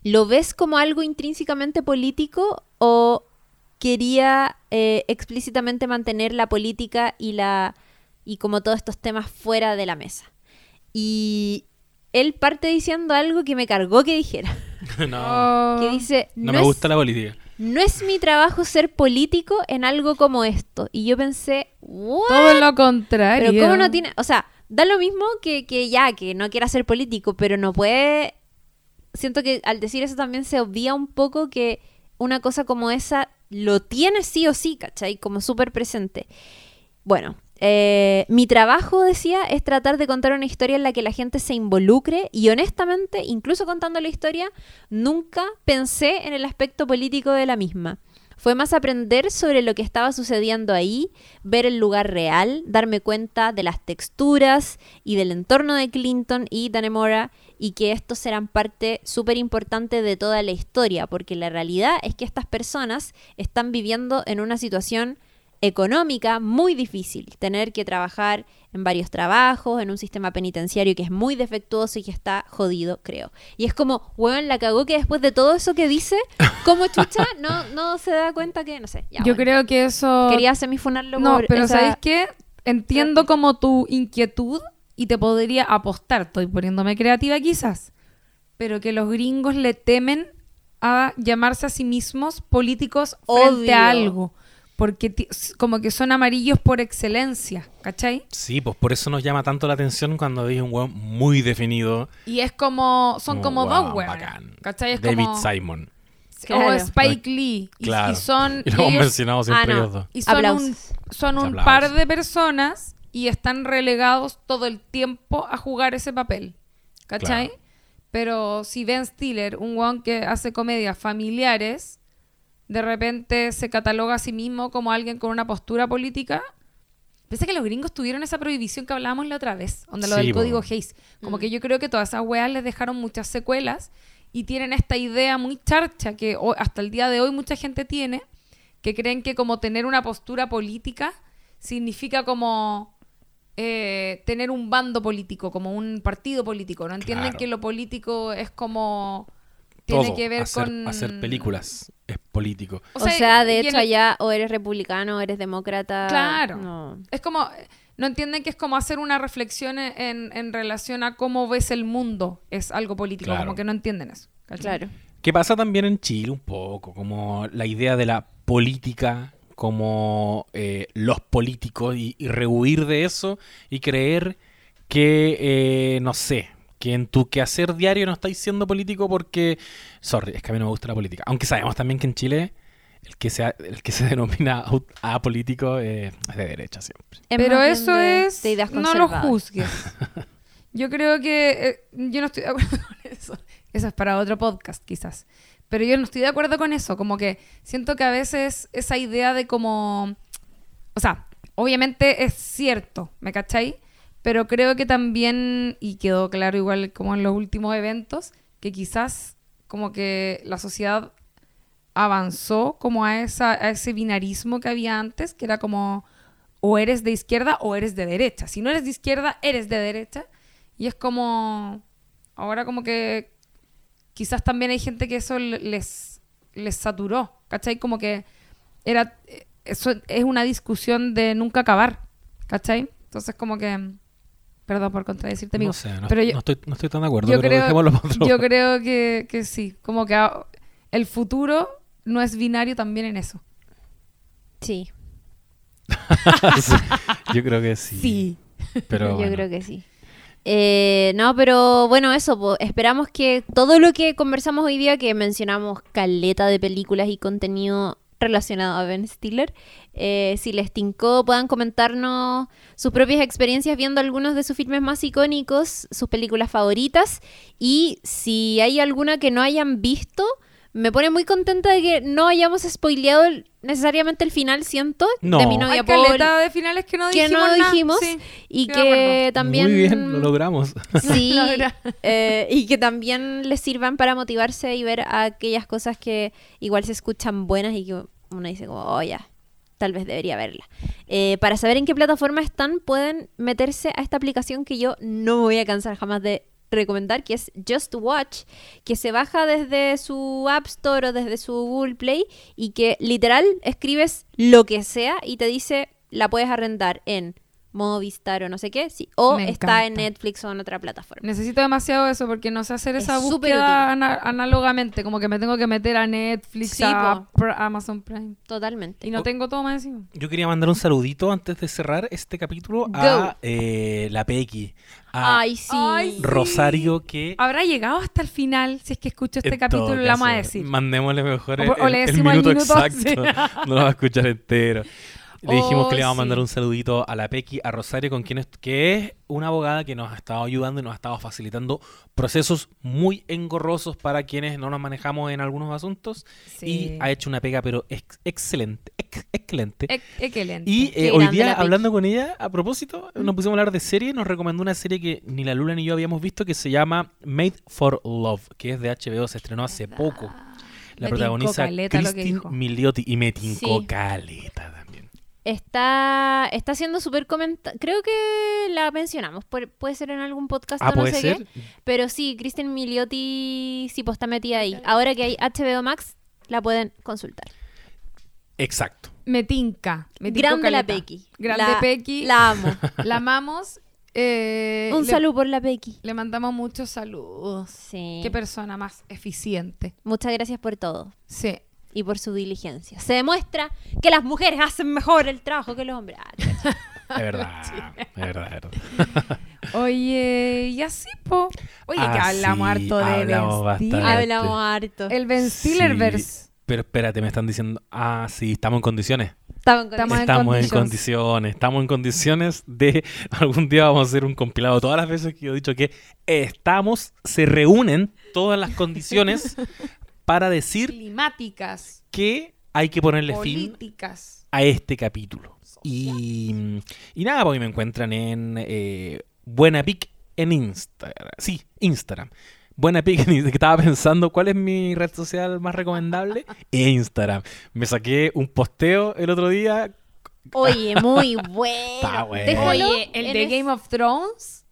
[SPEAKER 3] ¿Lo ves como algo intrínsecamente político o quería eh, explícitamente mantener la política y la y como todos estos temas fuera de la mesa? Y él parte diciendo algo que me cargó que dijera,
[SPEAKER 1] no,
[SPEAKER 3] que dice,
[SPEAKER 1] no
[SPEAKER 3] no,
[SPEAKER 1] me
[SPEAKER 3] es,
[SPEAKER 1] gusta la política.
[SPEAKER 3] no es mi trabajo ser político en algo como esto. Y yo pensé, ¿what?
[SPEAKER 4] Todo lo contrario.
[SPEAKER 3] Pero cómo no tiene, o sea, da lo mismo que, que ya, que no quiera ser político, pero no puede... Siento que al decir eso también se obvia un poco que una cosa como esa lo tiene sí o sí, ¿cachai? Como súper presente. Bueno, eh, mi trabajo, decía, es tratar de contar una historia en la que la gente se involucre y honestamente, incluso contando la historia, nunca pensé en el aspecto político de la misma. Fue más aprender sobre lo que estaba sucediendo ahí, ver el lugar real, darme cuenta de las texturas y del entorno de Clinton y Danemora y que estos serán parte súper importante de toda la historia, porque la realidad es que estas personas están viviendo en una situación económica muy difícil, tener que trabajar en varios trabajos, en un sistema penitenciario que es muy defectuoso y que está jodido, creo. Y es como, weón, la cagó que después de todo eso que dice, como chucha, no, no se da cuenta que, no sé, ya,
[SPEAKER 4] Yo
[SPEAKER 3] bueno.
[SPEAKER 4] creo que eso...
[SPEAKER 3] Quería semifunarlo
[SPEAKER 4] No,
[SPEAKER 3] por
[SPEAKER 4] pero
[SPEAKER 3] esa-
[SPEAKER 4] ¿sabéis qué? Entiendo como tu inquietud y te podría apostar, estoy poniéndome creativa quizás, pero que los gringos le temen a llamarse a sí mismos políticos frente
[SPEAKER 3] Obvio.
[SPEAKER 4] a algo, porque como que son amarillos por excelencia, ¿cachai?
[SPEAKER 1] Sí, pues por eso nos llama tanto la atención cuando veis un weón muy definido.
[SPEAKER 4] Y es como, son como
[SPEAKER 1] weón,
[SPEAKER 4] dos weones,
[SPEAKER 1] bacán.
[SPEAKER 4] ¿cachai? Es
[SPEAKER 1] David
[SPEAKER 4] como,
[SPEAKER 1] Simon.
[SPEAKER 3] Claro.
[SPEAKER 4] o Spike Lee, y,
[SPEAKER 1] Claro.
[SPEAKER 4] y son...
[SPEAKER 1] Y lo hemos
[SPEAKER 4] ellos-
[SPEAKER 1] mencionado siempre
[SPEAKER 3] Ah, no.
[SPEAKER 1] ellos dos.
[SPEAKER 4] Y son
[SPEAKER 3] Aplausos.
[SPEAKER 4] un, son un par de personas y están relegados todo el tiempo a jugar ese papel. ¿Cachai?
[SPEAKER 1] Claro.
[SPEAKER 4] Pero si Ben Stiller, un one que hace comedias familiares, de repente se cataloga a sí mismo como alguien con una postura política, Pensé que los gringos tuvieron esa prohibición que hablábamos la otra vez, donde lo
[SPEAKER 1] Sí,
[SPEAKER 4] del código Hayes. Como que yo creo que todas esas weas les dejaron muchas secuelas y tienen esta idea muy charcha que ho- hasta el día de hoy mucha gente tiene, que creen que como tener una postura política significa como eh, tener un bando político, como un partido político. No entienden
[SPEAKER 1] Claro.
[SPEAKER 4] que lo político es como... Tiene
[SPEAKER 1] Todo,
[SPEAKER 4] que ver
[SPEAKER 1] hacer,
[SPEAKER 4] con...
[SPEAKER 1] hacer películas es político.
[SPEAKER 3] O sea, de hecho
[SPEAKER 4] en-
[SPEAKER 3] allá o eres republicano o eres demócrata.
[SPEAKER 4] Claro.
[SPEAKER 3] No.
[SPEAKER 4] Es como, no entienden que es como hacer una reflexión en, en relación a cómo ves el mundo, es algo político,
[SPEAKER 1] Claro.
[SPEAKER 4] como que no entienden eso. ¿cachai?
[SPEAKER 3] Claro.
[SPEAKER 1] ¿Qué pasa también en Chile un poco? Como la idea de la política, como eh, los políticos y, y rehuir de eso y creer que, eh, no sé, que en tu quehacer diario no estáis siendo político porque, sorry, es que a mí no me gusta la política. Aunque sabemos también que en Chile el que se, el que se denomina apolítico eh, es de derecha siempre.
[SPEAKER 4] Pero eso
[SPEAKER 3] de-
[SPEAKER 4] es,
[SPEAKER 3] de ideas
[SPEAKER 4] no lo juzgues. Yo creo que, eh, yo no estoy de acuerdo con eso. Eso es para otro podcast quizás. Pero yo no estoy de acuerdo con eso, como que siento que a veces esa idea de como, o sea, obviamente es cierto, ¿me cachai? Pero creo que también, y quedó claro igual como en los últimos eventos, que quizás como que la sociedad avanzó como a, esa, a ese binarismo que había antes, que era como o eres de izquierda o eres de derecha. Si no eres de izquierda, eres de derecha. Y es como, ahora como que quizás también hay gente que eso le- les, les saturó, ¿cachai? Como que era, eso es una discusión de nunca acabar, ¿cachai? Entonces como que, perdón por contradecirte, amigo.
[SPEAKER 1] No sé, no,
[SPEAKER 4] pero yo,
[SPEAKER 1] no estoy, no estoy tan de acuerdo,
[SPEAKER 4] yo
[SPEAKER 1] pero
[SPEAKER 4] creo,
[SPEAKER 1] dejémoslo para otro.
[SPEAKER 4] yo creo que, que sí, como que el futuro no es binario también en eso.
[SPEAKER 3] Sí,
[SPEAKER 1] Sí, yo creo que sí. Pero
[SPEAKER 3] yo
[SPEAKER 1] bueno.
[SPEAKER 3] creo que sí. Eh, no, pero bueno, eso, esperamos que todo lo que conversamos hoy día, que mencionamos caleta de películas y contenido relacionado a Ben Stiller, eh, si les tincó, puedan comentarnos sus propias experiencias viendo algunos de sus filmes más icónicos, sus películas favoritas, y si hay alguna que no hayan visto, me pone muy contenta de que no hayamos spoileado el- necesariamente el final, siento,
[SPEAKER 1] No.
[SPEAKER 3] de mi
[SPEAKER 4] Hay
[SPEAKER 3] novia Paul,
[SPEAKER 4] caleta de finales que no
[SPEAKER 3] que
[SPEAKER 4] dijimos
[SPEAKER 3] no
[SPEAKER 4] nada.
[SPEAKER 3] dijimos
[SPEAKER 4] Sí,
[SPEAKER 3] y que también
[SPEAKER 1] Muy bien, lo logramos.
[SPEAKER 3] sí eh, y que también les sirvan para motivarse y ver aquellas cosas que igual se escuchan buenas y que uno dice como oh ya tal vez debería verla Eh, para saber en qué plataforma están pueden meterse a esta aplicación que yo no me voy a cansar jamás de recomendar que es Just Watch que se baja desde su App Store o desde su Google Play y que literal escribes lo que sea y te dice la puedes arrendar en Movistar o no sé qué, sí, o
[SPEAKER 4] Me
[SPEAKER 3] está en. Netflix o en otra plataforma.
[SPEAKER 4] Necesito demasiado eso porque no sé hacer
[SPEAKER 3] Es
[SPEAKER 4] esa
[SPEAKER 3] súper
[SPEAKER 4] búsqueda ana- análogamente, como que me tengo que meter a Netflix,
[SPEAKER 3] Sí,
[SPEAKER 4] a. Pr- Amazon Prime.
[SPEAKER 3] Totalmente.
[SPEAKER 4] Y no tengo todo más encima.
[SPEAKER 1] Yo quería mandar un saludito antes de cerrar este capítulo a eh, la Pequi, a
[SPEAKER 3] Ay, sí.
[SPEAKER 4] Ay, sí.
[SPEAKER 1] Rosario que...
[SPEAKER 4] Habrá llegado hasta el final, si es que escucho este
[SPEAKER 1] en
[SPEAKER 4] capítulo,
[SPEAKER 1] todo
[SPEAKER 4] vamos a
[SPEAKER 1] caso,
[SPEAKER 4] decir.
[SPEAKER 1] Mandémosle mejor
[SPEAKER 4] O
[SPEAKER 1] el,
[SPEAKER 4] o le
[SPEAKER 1] el- el
[SPEAKER 4] decimos el
[SPEAKER 1] minuto,
[SPEAKER 4] minuto,
[SPEAKER 1] exacto. no lo va a escuchar entero. Le dijimos
[SPEAKER 4] Oh,
[SPEAKER 1] que le íbamos a mandar un saludito a la Pequi, a Rosario, con quien es, que es una abogada que nos ha estado ayudando y nos ha estado facilitando procesos muy engorrosos para quienes no nos manejamos en algunos asuntos.
[SPEAKER 4] Sí.
[SPEAKER 1] Y ha hecho una pega, pero ex- excelente, ex- excelente.
[SPEAKER 4] Ex- excelente.
[SPEAKER 1] Y eh, hoy día, hablando con ella, a propósito, nos pusimos a hablar de serie. Nos recomendó una serie que ni la Lula ni yo habíamos visto que se llama Made for Love, que es de HBO, se estrenó hace poco. La
[SPEAKER 4] Me que
[SPEAKER 1] Christine. Milioti y me tincó
[SPEAKER 3] Sí.
[SPEAKER 1] caleta también.
[SPEAKER 3] Está, está siendo súper comentada. Creo que la mencionamos. Pu- puede ser en algún podcast
[SPEAKER 1] Ah,
[SPEAKER 3] o no
[SPEAKER 1] puede
[SPEAKER 3] sé
[SPEAKER 1] ser.
[SPEAKER 3] qué. Pero sí, Kristen Milioti sí, pues está metida ahí. Ahora que hay HBO Max, la pueden consultar.
[SPEAKER 1] Exacto.
[SPEAKER 4] Me tinca. Me
[SPEAKER 3] Grande la. Pequi.
[SPEAKER 4] Grande
[SPEAKER 3] La-
[SPEAKER 4] Pequi.
[SPEAKER 3] La amo.
[SPEAKER 4] La amamos. eh,
[SPEAKER 3] Un
[SPEAKER 4] le-
[SPEAKER 3] saludo por la Pequi.
[SPEAKER 4] Le mandamos muchos saludos.
[SPEAKER 3] Sí.
[SPEAKER 4] Qué persona más eficiente.
[SPEAKER 3] Muchas gracias por todo.
[SPEAKER 4] Sí.
[SPEAKER 3] Y por su diligencia. Se demuestra que las mujeres hacen mejor el trabajo que los hombres. Ah.
[SPEAKER 1] Es verdad. Es verdad, es verdad.
[SPEAKER 4] Oye, y así, po. Oye, que hablamos
[SPEAKER 1] sí,
[SPEAKER 4] harto de
[SPEAKER 1] hablamos
[SPEAKER 4] Ben
[SPEAKER 1] bastante.
[SPEAKER 4] Stiller.
[SPEAKER 3] Hablamos harto.
[SPEAKER 4] El Ben Stillerverse.
[SPEAKER 1] Sí, pero espérate, me están diciendo. Ah, sí, estamos en condiciones.
[SPEAKER 3] Estamos en
[SPEAKER 4] Estamos en
[SPEAKER 1] estamos en condiciones. Estamos en condiciones de. Algún día vamos a hacer un compilado. Todas las veces que yo he dicho que estamos, se reúnen todas las condiciones para decir
[SPEAKER 4] Climáticas.
[SPEAKER 1] que hay que ponerle fin
[SPEAKER 4] Políticas.
[SPEAKER 1] a este capítulo. Y, y nada, pues me encuentran en eh, Buena Pic en Instagram. Sí, Instagram. Buena Pic en Instagram. que Estaba pensando cuál es mi red social más recomendable. Instagram. Me saqué un posteo el otro día.
[SPEAKER 3] Oye, muy bueno.
[SPEAKER 1] Está bueno.
[SPEAKER 3] Déjalo
[SPEAKER 4] Oye, el de Game of Thrones.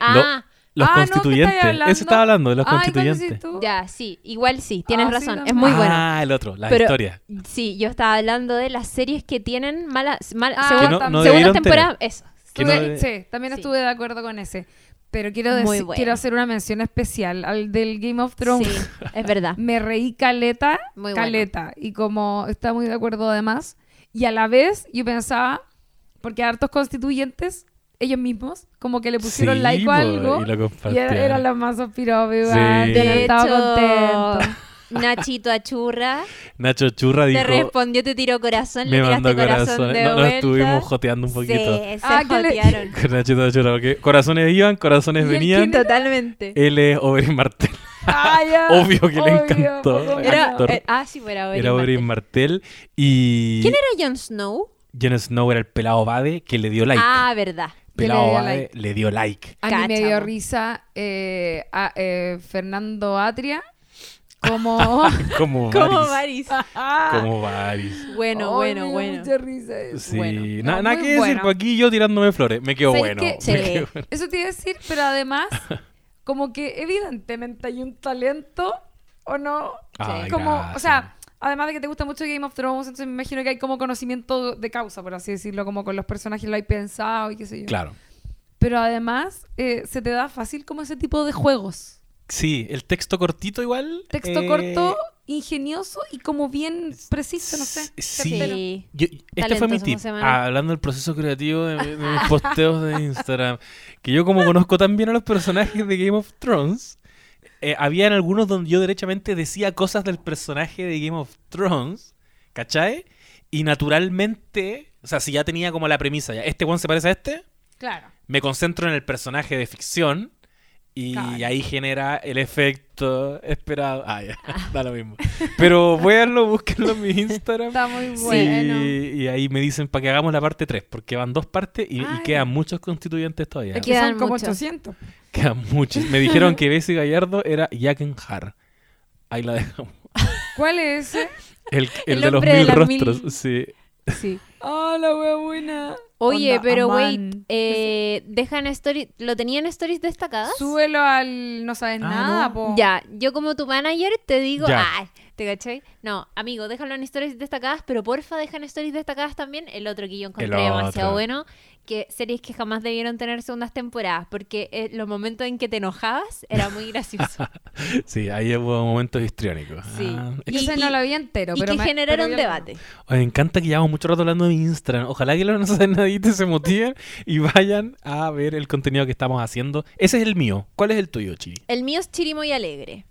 [SPEAKER 3] Ah,
[SPEAKER 1] Los
[SPEAKER 4] Ah, no, ¿qué
[SPEAKER 1] constituyentes.
[SPEAKER 4] hablando?
[SPEAKER 1] Ese estaba hablando de los
[SPEAKER 4] Ay, ¿cuál
[SPEAKER 1] constituyentes.
[SPEAKER 4] tú?
[SPEAKER 3] ya, sí. Igual sí, tienes
[SPEAKER 4] Ah, sí,
[SPEAKER 3] razón. es
[SPEAKER 4] también.
[SPEAKER 3] muy bueno.
[SPEAKER 1] Ah, el otro, la
[SPEAKER 3] Pero-
[SPEAKER 1] historia.
[SPEAKER 3] Sí, yo estaba hablando de las series que tienen malas, mal,
[SPEAKER 4] Ah,
[SPEAKER 3] segun-
[SPEAKER 4] Que no-
[SPEAKER 1] no
[SPEAKER 3] segundas
[SPEAKER 1] debieron
[SPEAKER 3] temporadas. Eso.
[SPEAKER 1] Que
[SPEAKER 4] Estuve-
[SPEAKER 1] no de-
[SPEAKER 4] Sí, también
[SPEAKER 3] Sí.
[SPEAKER 4] estuve de acuerdo con ese. Pero quiero, decir,
[SPEAKER 3] bueno.
[SPEAKER 4] quiero hacer una mención especial al del Game of Thrones.
[SPEAKER 3] Sí, es verdad.
[SPEAKER 4] Me reí caleta,
[SPEAKER 3] Muy bueno.
[SPEAKER 4] caleta. Y como está muy de acuerdo además. Y a la vez yo pensaba, porque hartos constituyentes, ellos mismos, como que le pusieron
[SPEAKER 1] Sí,
[SPEAKER 4] like o
[SPEAKER 1] po,
[SPEAKER 4] algo.
[SPEAKER 1] y lo
[SPEAKER 4] Y era, era la más aspirada,
[SPEAKER 1] Sí.
[SPEAKER 3] De
[SPEAKER 4] estaba
[SPEAKER 3] hecho,
[SPEAKER 4] contento.
[SPEAKER 3] Nachito Achurra
[SPEAKER 1] Nacho Churra
[SPEAKER 3] te
[SPEAKER 1] dijo.
[SPEAKER 3] respondió, te tiró corazón,
[SPEAKER 1] Me
[SPEAKER 3] le
[SPEAKER 1] mandó
[SPEAKER 3] corazón
[SPEAKER 1] corazones.
[SPEAKER 3] de
[SPEAKER 1] No, nos estuvimos joteando un poquito.
[SPEAKER 3] Sí, se
[SPEAKER 4] Ah, ¿qué le-
[SPEAKER 3] jotearon.
[SPEAKER 1] Con Nachito Churra, porque corazones iban, corazones
[SPEAKER 4] ¿Y él
[SPEAKER 1] venían.
[SPEAKER 4] era?
[SPEAKER 3] Totalmente.
[SPEAKER 1] Él es Oberyn Martel.
[SPEAKER 4] Ah, ya.
[SPEAKER 1] Obvio que le
[SPEAKER 4] Obvio,
[SPEAKER 1] encantó.
[SPEAKER 4] poco
[SPEAKER 1] el
[SPEAKER 3] Era,
[SPEAKER 1] actor.
[SPEAKER 3] eh, ah, sí, fuera Oberyn
[SPEAKER 1] Era Oberyn
[SPEAKER 3] Martell.
[SPEAKER 1] Martel. Y.
[SPEAKER 3] ¿Quién era Jon Snow?
[SPEAKER 1] Jon Snow era el pelado Bade que le dio like.
[SPEAKER 3] Ah, verdad.
[SPEAKER 1] Pelado
[SPEAKER 4] le dio like.
[SPEAKER 1] le dio like.
[SPEAKER 4] A mí me dio risa eh, a- eh, Fernando Atria como...
[SPEAKER 1] Como
[SPEAKER 3] Como
[SPEAKER 1] Varys.
[SPEAKER 3] Bueno,
[SPEAKER 4] Ay,
[SPEAKER 3] bueno,
[SPEAKER 4] me dio
[SPEAKER 3] bueno.
[SPEAKER 4] mucha risa eso.
[SPEAKER 1] Sí,
[SPEAKER 3] Bueno,
[SPEAKER 1] nada que decir, pues aquí yo tirándome flores. Me
[SPEAKER 4] ¿Sabes
[SPEAKER 1] bueno. me.
[SPEAKER 4] Eso te iba a decir, pero además, como que evidentemente hay un talento, ¿o no?
[SPEAKER 1] Ay,
[SPEAKER 4] como, o sea, además de que te gusta mucho Game of Thrones, entonces me imagino que hay como conocimiento de causa, por así decirlo, como con los personajes lo hay pensado y qué sé yo.
[SPEAKER 1] Claro.
[SPEAKER 4] Pero además, eh, se te da fácil como ese tipo de juegos.
[SPEAKER 1] Sí, el texto cortito igual.
[SPEAKER 4] Texto
[SPEAKER 1] eh,
[SPEAKER 4] corto, ingenioso y como bien preciso, no sé.
[SPEAKER 1] Sí. Yo- este fue mi tip. Ah, hablando del proceso creativo de, de mis posteos de Instagram. Que yo, como conozco tan bien a los personajes de Game of Thrones, eh, habían algunos donde yo derechamente decía cosas del personaje de Game of Thrones, ¿cachai? Y naturalmente, o sea, si ya tenía como la premisa, ya, este one se parece a este,
[SPEAKER 4] Claro.
[SPEAKER 1] me concentro en el personaje de ficción. Y
[SPEAKER 4] Claro.
[SPEAKER 1] ahí genera el efecto esperado. Ah, ya, da lo mismo. Pero véanlo, búsquenlo en mi Instagram.
[SPEAKER 4] Está muy
[SPEAKER 1] Sí,
[SPEAKER 4] bueno.
[SPEAKER 1] y ahí me dicen para que hagamos la parte 3, porque van dos partes y, quedan muchos constituyentes todavía.
[SPEAKER 4] Que
[SPEAKER 3] Quedan
[SPEAKER 4] son como
[SPEAKER 3] muchos.
[SPEAKER 4] 800.
[SPEAKER 1] Muchos. Me dijeron que Bessie Gallardo era Jackenhar. Ahí la dejamos.
[SPEAKER 4] ¿Cuál es ese?
[SPEAKER 1] El, el
[SPEAKER 3] El
[SPEAKER 1] de los
[SPEAKER 3] de
[SPEAKER 1] mil
[SPEAKER 3] las
[SPEAKER 1] rostros.
[SPEAKER 3] mil-
[SPEAKER 1] Sí.
[SPEAKER 3] Sí.
[SPEAKER 4] Ah, la wea buena.
[SPEAKER 3] Oye,
[SPEAKER 4] Onda,
[SPEAKER 3] pero wait, eh, dejan stories, ¿lo tenían stories destacadas?
[SPEAKER 4] Súbelo al no sabes
[SPEAKER 1] Ah,
[SPEAKER 4] nada,
[SPEAKER 1] no.
[SPEAKER 4] po.
[SPEAKER 3] Ya, yo como tu manager te digo,
[SPEAKER 1] Ya.
[SPEAKER 3] ay, ¿te cachai? No, amigo, déjalo en stories destacadas, pero porfa, dejan stories destacadas también. El otro que yo encontré demasiado bueno, que series que jamás debieron tener segundas temporadas, porque eh, los momentos en que te enojabas era muy gracioso.
[SPEAKER 1] Sí, ahí hubo momentos histriónicos.
[SPEAKER 3] Sí.
[SPEAKER 1] Ah,
[SPEAKER 3] Y-
[SPEAKER 4] Ese no lo vi entero,
[SPEAKER 3] y
[SPEAKER 4] pero
[SPEAKER 3] que
[SPEAKER 4] me-
[SPEAKER 3] generaron
[SPEAKER 4] pero
[SPEAKER 3] debate.
[SPEAKER 1] Me encanta que llevamos mucho rato hablando de Instagram. Ojalá que los nadie se motiven y vayan a ver el contenido que estamos haciendo. Ese es el mío. ¿Cuál es el tuyo, Chiri?
[SPEAKER 3] El mío es Chirimo y Alegre.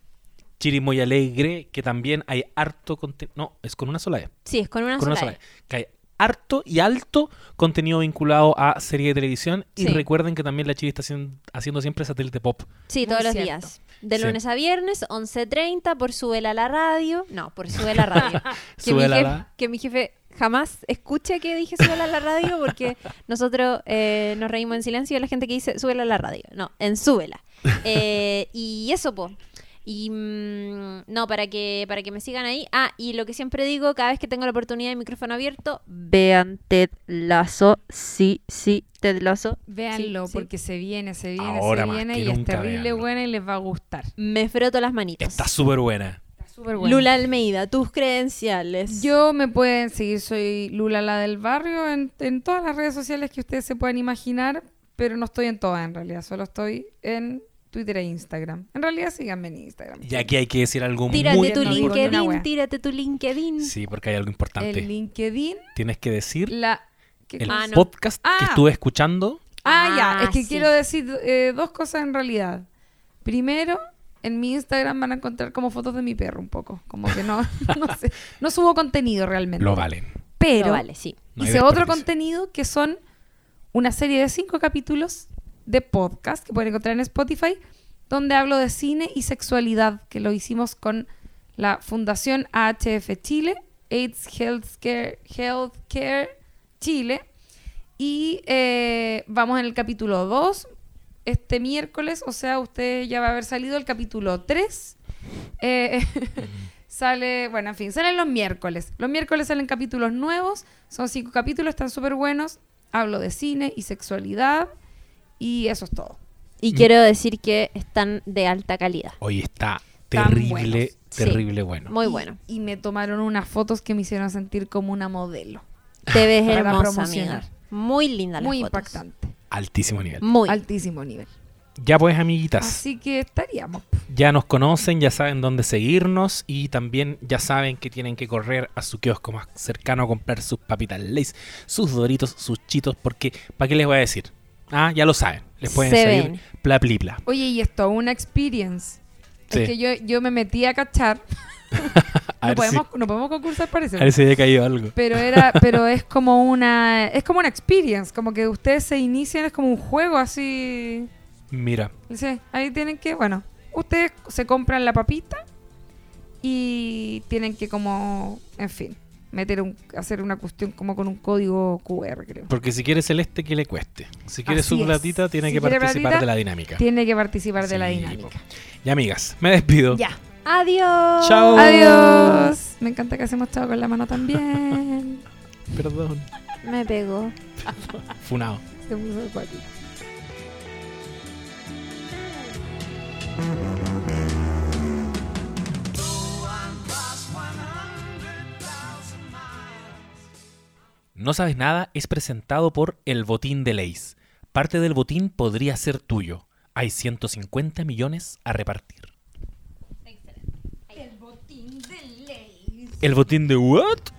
[SPEAKER 1] Chiri muy alegre, que también hay harto contenido. No, es con una sola E.
[SPEAKER 3] Sí, es con una
[SPEAKER 1] Con una
[SPEAKER 3] sola
[SPEAKER 1] sola
[SPEAKER 3] E.
[SPEAKER 1] E. Que hay harto y alto contenido vinculado a serie de televisión. Y recuerden que también la Chiri está haciendo, haciendo siempre satélite pop.
[SPEAKER 3] Sí,
[SPEAKER 4] Muy
[SPEAKER 3] todos los días. De
[SPEAKER 1] Sí.
[SPEAKER 3] lunes a viernes, 11.30, por Súbela a la radio. No, por Súbela a la radio. que, mi jefe,
[SPEAKER 1] la-
[SPEAKER 3] que mi jefe jamás escuche que dije Súbela a la radio porque nosotros eh, nos reímos en silencio de la gente que dice Súbela a la radio. No, en Súbela. Eh, y eso, po. Y mm, no, para que, para que me sigan ahí. Ah, y lo que siempre digo, cada vez que tengo la oportunidad de micrófono abierto, vean Ted Lazo. Sí, sí, Ted Lazo.
[SPEAKER 4] Véanlo,
[SPEAKER 3] Sí, sí.
[SPEAKER 4] porque se viene, se viene,
[SPEAKER 1] Ahora
[SPEAKER 4] se viene y es terrible
[SPEAKER 1] véanlo.
[SPEAKER 4] buena y les va a gustar.
[SPEAKER 3] Me froto las manitos.
[SPEAKER 1] Está súper buena.
[SPEAKER 4] Está súper buena.
[SPEAKER 3] Lula Almeida, tus credenciales.
[SPEAKER 4] Yo me pueden seguir, soy Lula la del barrio en, en todas las redes sociales que ustedes se puedan imaginar, pero no estoy en todas en realidad, solo estoy en Twitter e Instagram. En realidad síganme en Instagram.
[SPEAKER 1] Y aquí hay que decir algo
[SPEAKER 3] Tírate
[SPEAKER 1] muy
[SPEAKER 3] tu
[SPEAKER 4] digo ni una
[SPEAKER 3] LinkedIn, tírate tu LinkedIn.
[SPEAKER 1] Sí, porque hay algo importante.
[SPEAKER 4] El LinkedIn,
[SPEAKER 1] Tienes que decir
[SPEAKER 4] la... ¿qué
[SPEAKER 1] el?
[SPEAKER 3] Ah, no.
[SPEAKER 1] podcast que
[SPEAKER 4] Ah.
[SPEAKER 1] estuve escuchando.
[SPEAKER 4] Ah,
[SPEAKER 3] Ah,
[SPEAKER 4] ya, es que
[SPEAKER 3] sí.
[SPEAKER 4] quiero decir eh, dos cosas en realidad. Primero, en mi Instagram van a encontrar como fotos de mi perro un poco, como que no, no sé, no subo contenido realmente.
[SPEAKER 1] Lo valen.
[SPEAKER 4] Pero
[SPEAKER 3] Pero vale, sí.
[SPEAKER 1] No
[SPEAKER 4] hice otro contenido que son una serie de cinco capítulos de podcast que pueden encontrar en Spotify, donde hablo de cine y sexualidad, que lo hicimos con la Fundación AHF Chile, AIDS Healthcare, Healthcare Chile. Y eh, vamos en el capítulo 2 este miércoles, o sea, usted ya va a haber salido el capítulo 3. Eh, sale, bueno, en fin, salen los miércoles. Los miércoles salen capítulos nuevos, son cinco capítulos, están súper buenos. Hablo de cine y sexualidad y eso es todo.
[SPEAKER 3] Y quiero decir que están de alta calidad.
[SPEAKER 1] Hoy está
[SPEAKER 4] Tan
[SPEAKER 1] terrible,
[SPEAKER 4] buenos.
[SPEAKER 3] Sí.
[SPEAKER 1] terrible bueno.
[SPEAKER 3] Muy bueno.
[SPEAKER 4] Y me tomaron unas fotos que me hicieron sentir como una modelo.
[SPEAKER 3] Te ves
[SPEAKER 4] Para
[SPEAKER 3] hermosa,
[SPEAKER 4] promocionar.
[SPEAKER 3] amiga. Muy linda las
[SPEAKER 4] Muy
[SPEAKER 3] fotos.
[SPEAKER 4] impactante.
[SPEAKER 1] Altísimo nivel.
[SPEAKER 3] Muy.
[SPEAKER 4] Altísimo nivel.
[SPEAKER 1] Ya pues, amiguitas.
[SPEAKER 4] Así que estaríamos.
[SPEAKER 1] Ya nos conocen, ya saben dónde seguirnos y también ya saben que tienen que correr a su kiosco más cercano a comprar sus papitas Lays, sus doritos, sus chitos, porque ¿para qué les voy a decir? Ah, ya lo saben. Les pueden
[SPEAKER 3] Se
[SPEAKER 1] seguir
[SPEAKER 3] ven.
[SPEAKER 1] pla.
[SPEAKER 4] Oye, y esto, una experience.
[SPEAKER 1] Sí.
[SPEAKER 4] Es que yo, yo me metí a cachar.
[SPEAKER 1] A
[SPEAKER 4] no,
[SPEAKER 1] ver, si,
[SPEAKER 4] podemos, no podemos concursar, parece.
[SPEAKER 1] a ver si había caído algo.
[SPEAKER 4] Pero era, pero es como una, es como una experience, como que ustedes se inician, es como un juego así.
[SPEAKER 1] Mira,
[SPEAKER 4] Sí, ahí tienen que, bueno, ustedes se compran la papita y tienen que como, en fin, meter un, hacer una cuestión como con un código QR, creo.
[SPEAKER 1] porque si quiere celeste, que le cueste. Si quiere
[SPEAKER 4] Así
[SPEAKER 1] su platita, tiene
[SPEAKER 4] Si
[SPEAKER 1] que participar
[SPEAKER 4] platita,
[SPEAKER 1] de la dinámica.
[SPEAKER 4] Tiene que participar de la dinámica.
[SPEAKER 1] Y amigas, me despido.
[SPEAKER 4] Ya.
[SPEAKER 3] Adiós.
[SPEAKER 1] Chao.
[SPEAKER 4] Adiós. Me encanta que hacemos chao con la mano también.
[SPEAKER 1] Perdón.
[SPEAKER 3] Me pegó.
[SPEAKER 1] Funado.
[SPEAKER 4] Se puso
[SPEAKER 1] No sabes nada es presentado por El Botín de Leis. Parte del botín podría ser tuyo. Hay 150 millones a repartir.
[SPEAKER 4] El botín de ley.
[SPEAKER 1] ¿El botín de what?